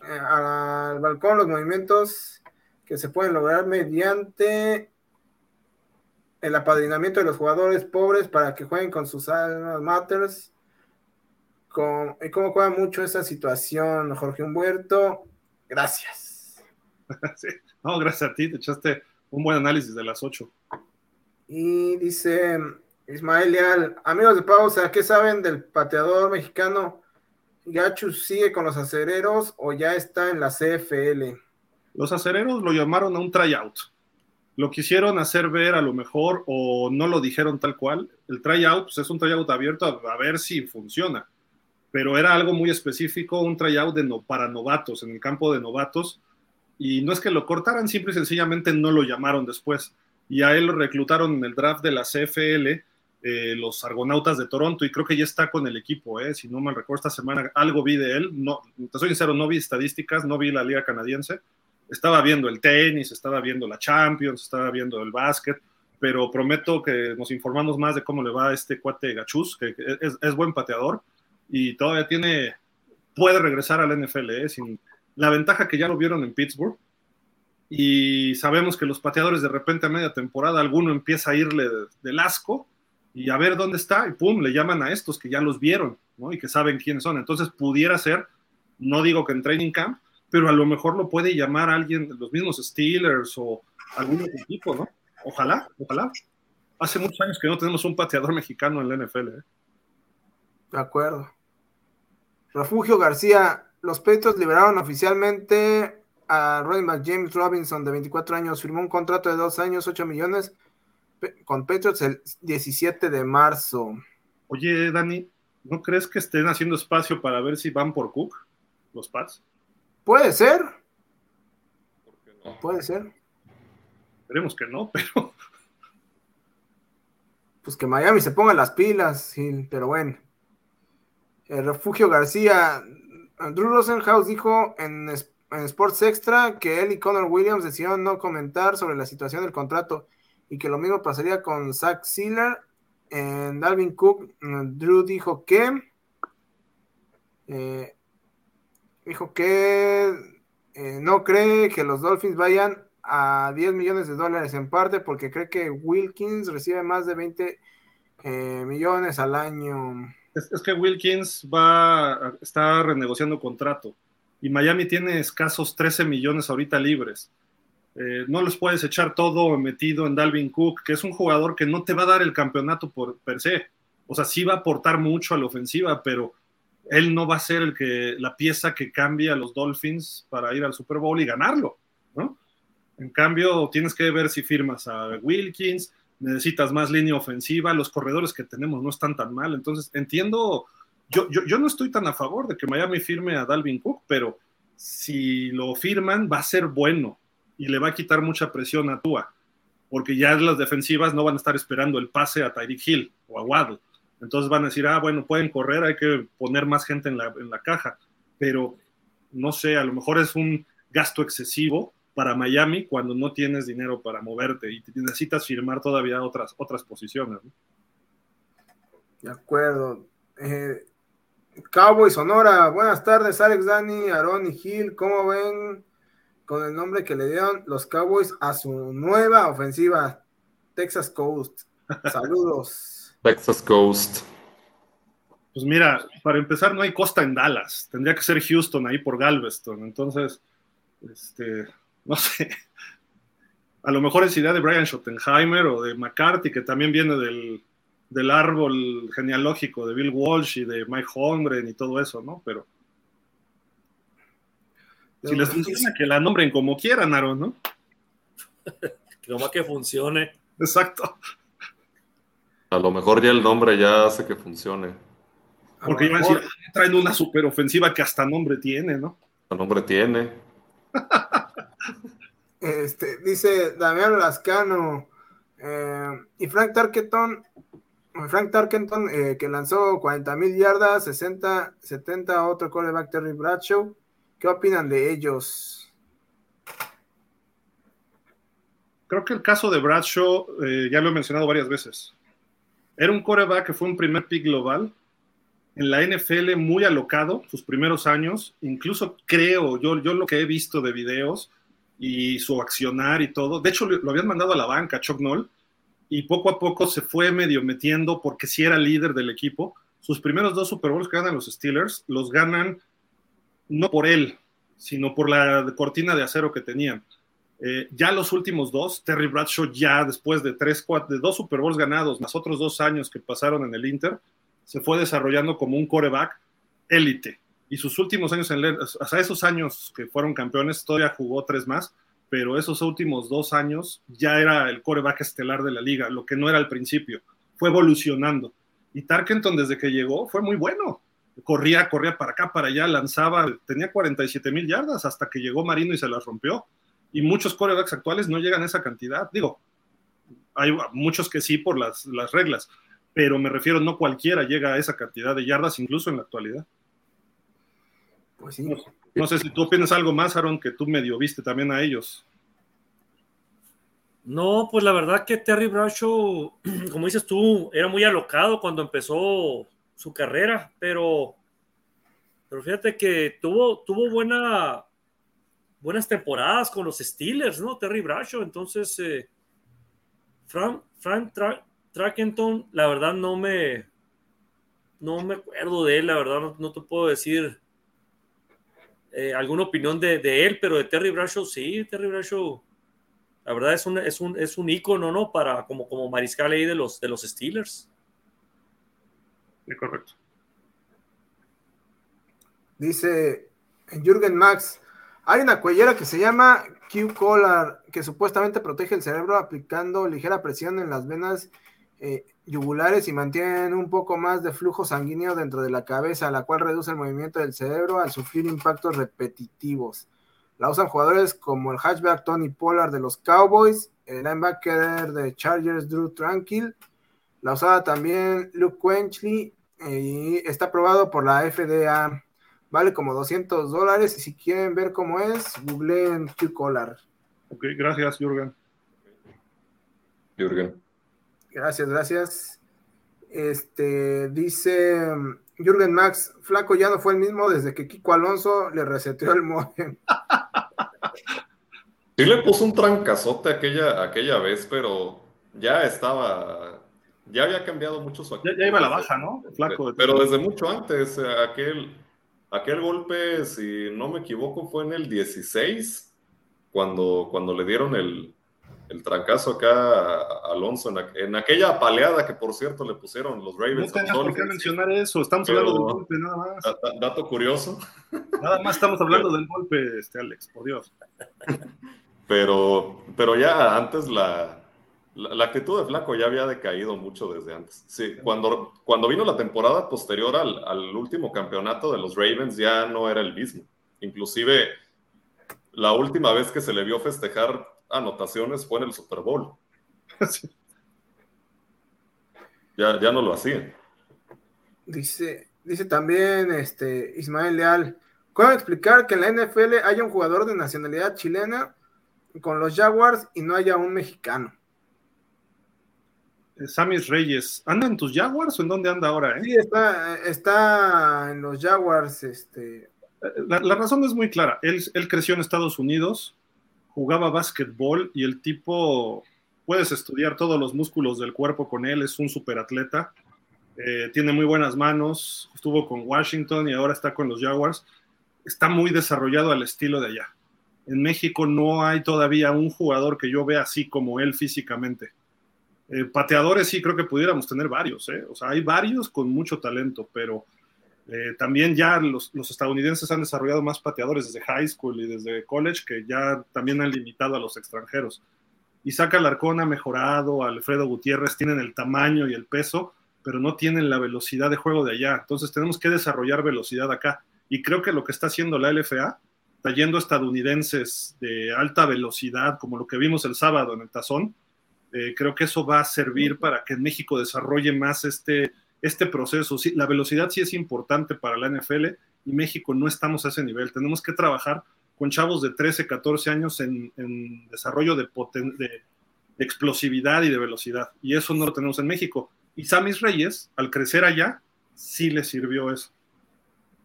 Speaker 2: eh, al balcón los movimientos que se pueden lograr mediante el apadrinamiento de los jugadores pobres para que jueguen con sus almas matters. Con, y cómo juega mucho esa situación, Jorge Humberto. Gracias.
Speaker 1: No, gracias a ti, te echaste un buen análisis de las 8.
Speaker 2: Y dice Ismael Leal, amigos de pausa, ¿qué saben del pateador mexicano? ¿Gachu sigue con los acereros o ya está en la CFL?
Speaker 1: Los acereros lo llamaron a un tryout. Lo quisieron hacer ver a lo mejor o no lo dijeron tal cual. El tryout pues, es un tryout abierto a, ver si funciona. Pero era algo muy específico, un tryout de para novatos, en el campo de novatos. Y no es que lo cortaran, simple y sencillamente no lo llamaron después y a él lo reclutaron en el draft de la CFL eh, los Argonautas de Toronto y creo que ya está con el equipo, eh, si no me recuerdo esta semana, algo vi de él, no, te soy sincero, no vi estadísticas, no vi la liga canadiense, estaba viendo el tenis, estaba viendo la Champions, estaba viendo el básquet, pero prometo que nos informamos más de cómo le va a este cuate Gachus, que es, buen pateador y todavía tiene, puede regresar al NFL, eh, sin la ventaja que ya lo vieron en Pittsburgh, y sabemos que los pateadores de repente a media temporada alguno empieza a irle del asco y a ver dónde está y pum, le llaman a estos que ya los vieron ¿no? y que saben quiénes son. Entonces pudiera ser, no digo que en training camp, pero a lo mejor lo puede llamar alguien de los mismos Steelers o algún otro equipo, ¿no? Ojalá, ojalá. Hace muchos años que no tenemos un pateador mexicano en la NFL. ¿eh?
Speaker 2: De acuerdo. Refugio García, los Petros liberaron oficialmente a running back James Robinson, de 24 años, firmó un contrato de dos años, 8 millones con Patriots el 17 de marzo.
Speaker 1: Oye, Dani, ¿no crees que estén haciendo espacio para ver si van por Cook, los Pats?
Speaker 2: Puede ser. Puede ser.
Speaker 1: Esperemos que no, pero.
Speaker 2: Pues que Miami se ponga las pilas, pero bueno. El refugio García. Drew Rosenhaus dijo en en Sports Extra que él y Connor Williams decidieron no comentar sobre la situación del contrato y que lo mismo pasaría con Zach Sealer. En Dalvin Cook, Drew dijo que eh, dijo que eh, no cree que los Dolphins vayan a 10 millones de dólares en parte porque cree que Wilkins recibe más de 20 eh, millones al año.
Speaker 1: Es, es, que Wilkins va está renegociando contrato y Miami tiene escasos 13 millones ahorita libres. Eh, no los puedes echar todo metido en Dalvin Cook, que es un jugador que no te va a dar el campeonato por per se. O sea, sí va a aportar mucho a la ofensiva, pero él no va a ser el que la pieza que cambie a los Dolphins para ir al Super Bowl y ganarlo, ¿no? En cambio, tienes que ver si firmas a Wilkins, necesitas más línea ofensiva, los corredores que tenemos no están tan mal, entonces entiendo yo, yo, no estoy tan a favor de que Miami firme a Dalvin Cook, pero si lo firman va a ser bueno y le va a quitar mucha presión a Tua, porque ya las defensivas no van a estar esperando el pase a Tyreek Hill o a Waddle. Entonces van a decir, ah, bueno, pueden correr, hay que poner más gente en la, en la caja, pero no sé, a lo mejor es un gasto excesivo para Miami cuando no tienes dinero para moverte y necesitas firmar todavía otras, otras posiciones.
Speaker 2: De acuerdo. Eh, Cowboy Sonora, buenas tardes, Alex, Dani, Aaron y Gil. ¿Cómo ven con el nombre que le dieron los Cowboys a su nueva ofensiva, Texas Coast? Saludos.
Speaker 3: Texas Coast.
Speaker 1: Pues mira, para empezar, no hay costa en Dallas. Tendría que ser Houston ahí por Galveston. Entonces, este, no sé. A lo mejor es idea de Brian Schottenheimer o de McCarthy, que también viene del, del árbol genealógico de Bill Walsh y de Mike Holmgren y todo eso, ¿no? Pero si les funciona, que la nombren como quieran, Aaron, ¿no?
Speaker 4: que nomás que funcione.
Speaker 1: Exacto.
Speaker 3: A lo mejor ya el nombre ya hace que funcione.
Speaker 1: Porque iban a decir, traen una superofensiva que hasta nombre tiene, ¿no?
Speaker 3: Hasta nombre tiene.
Speaker 2: este, dice Damián Lascano eh, y Frank Tarkenton Frank Tarkenton, eh, que lanzó 40 mil yardas, 60, 70 a otro coreback Terry Bradshaw. ¿Qué opinan de ellos?
Speaker 1: Creo que el caso de Bradshaw, eh, ya lo he mencionado varias veces. Era un coreback que fue un primer pick global en la NFL muy alocado sus primeros años. Incluso creo, yo, yo lo que he visto de videos y su accionar y todo. De hecho, lo habían mandado a la banca, Chuck Noll y poco a poco se fue medio metiendo porque si era líder del equipo. Sus primeros dos Super Bowls que ganan los Steelers los ganan no por él, sino por la cortina de acero que tenían. Eh, ya los últimos dos, Terry Bradshaw ya después de tres, cuatro, de dos Super Bowls ganados, más otros dos años que pasaron en el Inter, se fue desarrollando como un coreback élite. Y sus últimos años, en, hasta esos años que fueron campeones, todavía jugó tres más pero esos últimos dos años ya era el coreback estelar de la liga, lo que no era al principio. Fue evolucionando. Y Tarkenton desde que llegó fue muy bueno. Corría, corría para acá, para allá, lanzaba, tenía 47 mil yardas hasta que llegó Marino y se las rompió. Y muchos corebacks actuales no llegan a esa cantidad. Digo, hay muchos que sí por las, las reglas, pero me refiero, no cualquiera llega a esa cantidad de yardas, incluso en la actualidad.
Speaker 2: Pues sí.
Speaker 1: Si tú opinas algo más, Aaron, que tú medio viste también a ellos.
Speaker 4: No, pues la verdad que Terry Bradshaw, como dices tú, era muy alocado cuando empezó su carrera, pero, pero fíjate que tuvo, tuvo buena, buenas temporadas con los Steelers, ¿no? Terry Bradshaw, entonces eh, Frank, Frank Trackenton, la verdad no me, no me acuerdo de él, la verdad no, te puedo decir eh, alguna opinión de, él, pero de Terry Bradshaw sí, Terry Bradshaw, la verdad es un, es un, es un ícono, ¿no? Para, como, como mariscal ahí de los, de los Steelers.
Speaker 1: Sí, correcto.
Speaker 2: Dice Jürgen Max, hay una cuellera que se llama Q-Collar que supuestamente protege el cerebro aplicando ligera presión en las venas eh, yugulares y mantienen un poco más de flujo sanguíneo dentro de la cabeza, la cual reduce el movimiento del cerebro al sufrir impactos repetitivos. La usan jugadores como el hatchback Tony Pollard de los Cowboys, el linebacker de Chargers Drew Tranquil, la usaba también Luke Quenchley y está aprobado por la FDA. Vale como 200 dólares y si quieren ver cómo es, googleen Q-Collar.
Speaker 1: Ok, gracias, Jürgen.
Speaker 3: Jürgen.
Speaker 2: Gracias, gracias. Este dice Jürgen Max, Flaco ya no fue el mismo desde que Kiko Alonso le reseteó el modem.
Speaker 3: Sí le puso un trancazote aquella, aquella vez, pero ya estaba, ya había cambiado mucho su
Speaker 1: actitud. Ya, iba a la baja, ¿no? Flaco.
Speaker 3: Pero desde mucho antes, aquel, aquel golpe, si no me equivoco, fue en el 16, cuando, cuando le dieron el, el trancazo acá a Alonso en, aquella paleada que por cierto le pusieron los Ravens.
Speaker 1: No por qué mencionar eso, estamos hablando del golpe nada más.
Speaker 3: Dato curioso.
Speaker 1: Nada más estamos hablando del golpe, este Alex, por Dios.
Speaker 3: Pero, pero ya antes la, la, actitud de Flaco ya había decaído mucho desde antes. Sí, cuando, cuando vino la temporada posterior al, al último campeonato de los Ravens ya no era el mismo. Inclusive la última vez que se le vio festejar anotaciones fue en el Super Bowl. ya, ya no lo hacían.
Speaker 2: Dice, dice también este, Ismael Leal, ¿cómo explicar que en la NFL haya un jugador de nacionalidad chilena con los Jaguars y no haya un mexicano?
Speaker 1: Eh, Samis Reyes, ¿anda en tus Jaguars o en dónde anda ahora? Eh?
Speaker 2: Sí, está, está en los Jaguars. Este...
Speaker 1: La, la razón es muy clara. Él, él, creció en Estados Unidos, jugaba básquetbol y el tipo, puedes estudiar todos los músculos del cuerpo con él, es un superatleta, eh, tiene muy buenas manos, estuvo con Washington y ahora está con los Jaguars, está muy desarrollado al estilo de allá. En México no hay todavía un jugador que yo vea así como él físicamente. Eh, pateadores sí creo que pudiéramos tener varios, ¿eh? o sea, hay varios con mucho talento, pero eh, también ya los, estadounidenses han desarrollado más pateadores desde high school y desde college que ya también han limitado a los extranjeros. Isaac Alarcón ha mejorado, Alfredo Gutiérrez tienen el tamaño y el peso, pero no tienen la velocidad de juego de allá. Entonces tenemos que desarrollar velocidad acá. Y creo que lo que está haciendo la LFA, trayendo estadounidenses de alta velocidad, como lo que vimos el sábado en el Tazón, eh, creo que eso va a servir para que México desarrolle más este, este proceso. la velocidad sí es importante para la NFL y México no estamos a ese nivel. Tenemos que trabajar con chavos de 13, 14 años en, desarrollo de, de, explosividad y de velocidad. Y eso no lo tenemos en México. Y Samis Reyes, al crecer allá, sí le sirvió eso.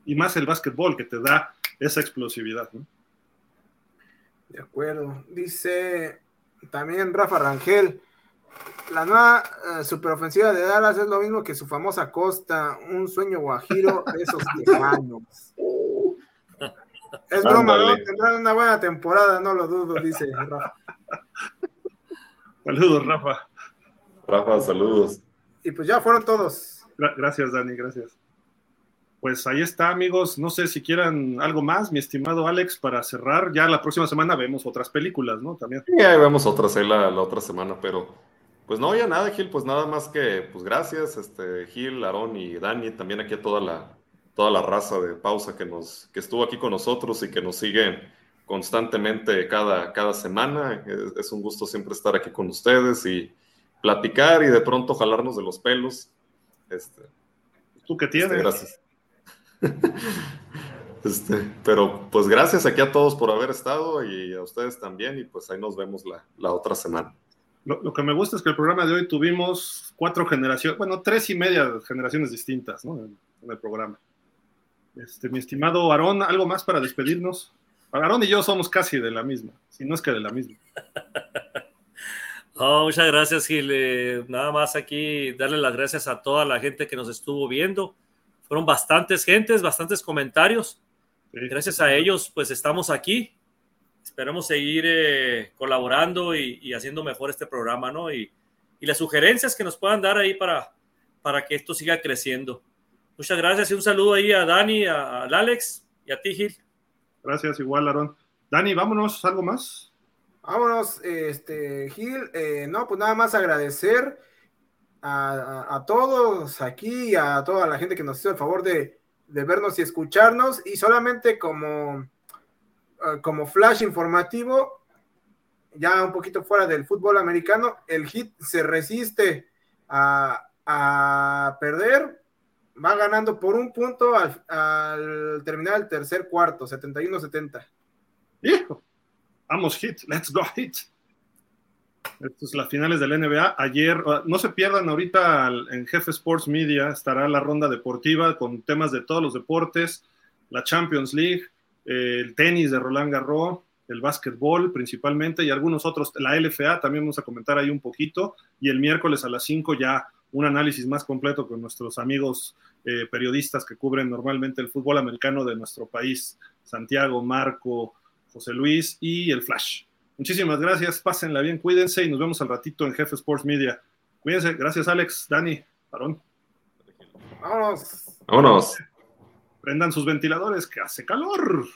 Speaker 1: Y más el básquetbol, que te da esa explosividad.
Speaker 2: De acuerdo. Dice también Rafa Rangel. La nueva eh, superofensiva de Dallas es lo mismo que su famosa costa, un sueño guajiro de esos tejanos. Es broma, ¿no? Tendrán una buena temporada, no lo dudo, dice Rafa.
Speaker 1: Saludos, Rafa.
Speaker 3: Rafa, saludos.
Speaker 2: Y pues ya fueron todos.
Speaker 1: Gracias, Dani, gracias. Pues ahí está, amigos. No sé si quieran algo más, mi estimado Alex, para cerrar. Ya la próxima semana vemos otras películas, ¿no? También.
Speaker 3: Sí, ahí vemos otras la, la otra semana, pero pues no, ya nada, Gil, pues nada más que, pues gracias, este, Gil, Aarón y Dani, también aquí a toda la, toda la raza de pausa que, nos, que estuvo aquí con nosotros y que nos siguen constantemente cada, cada semana. Es, un gusto siempre estar aquí con ustedes y platicar y de pronto jalarnos de los pelos. Este,
Speaker 1: ¿Tú qué tienes? Este,
Speaker 3: gracias. Este, pero pues gracias aquí a todos por haber estado y a ustedes también y pues ahí nos vemos la, otra semana.
Speaker 1: Lo, que me gusta es que el programa de hoy tuvimos cuatro generaciones, bueno, tres y media generaciones distintas ¿no? en, el programa. Este, mi estimado Aarón, ¿algo más para despedirnos? Aarón y yo somos casi de la misma, si no es que de la misma.
Speaker 4: muchas gracias, Gil. Eh, nada más aquí darle las gracias a toda la gente que nos estuvo viendo. Fueron bastantes gentes, bastantes comentarios. Gracias a ellos, pues estamos aquí. Esperamos seguir eh, colaborando y, haciendo mejor este programa, ¿no? Y, las sugerencias que nos puedan dar ahí para, para que esto siga creciendo. Muchas gracias y un saludo ahí a Dani, a, Alex y a ti, Gil.
Speaker 1: Gracias, igual, Aaron. Dani, vámonos, ¿algo más?
Speaker 2: Vámonos, este, Gil. Eh, no, pues nada más agradecer a, todos aquí, a toda la gente que nos hizo el favor de, vernos y escucharnos. Y solamente como, como flash informativo, ya un poquito fuera del fútbol americano, el hit se resiste a, perder. Va ganando por un punto al, terminar el tercer cuarto, 71-70.
Speaker 1: Hijo. Vamos, hit, let's go, hit. Estas las finales del NBA. Ayer, ah, no se pierdan ahorita en Jefe Sports Media, estará la ronda deportiva con temas de todos los deportes, la Champions League, el tenis de Roland Garros, el básquetbol principalmente y algunos otros, la LFA también vamos a comentar ahí un poquito y el miércoles a las 5 ya un análisis más completo con nuestros amigos eh, periodistas que cubren normalmente el fútbol americano de nuestro país, Santiago, Marco, José Luis y el Flash. Muchísimas gracias, pásenla bien, cuídense y nos vemos al ratito en Jefe Sports Media. Cuídense, gracias Alex, Dani, Parón.
Speaker 2: Vámonos.
Speaker 3: Vámonos.
Speaker 1: Prendan sus ventiladores, que hace calor.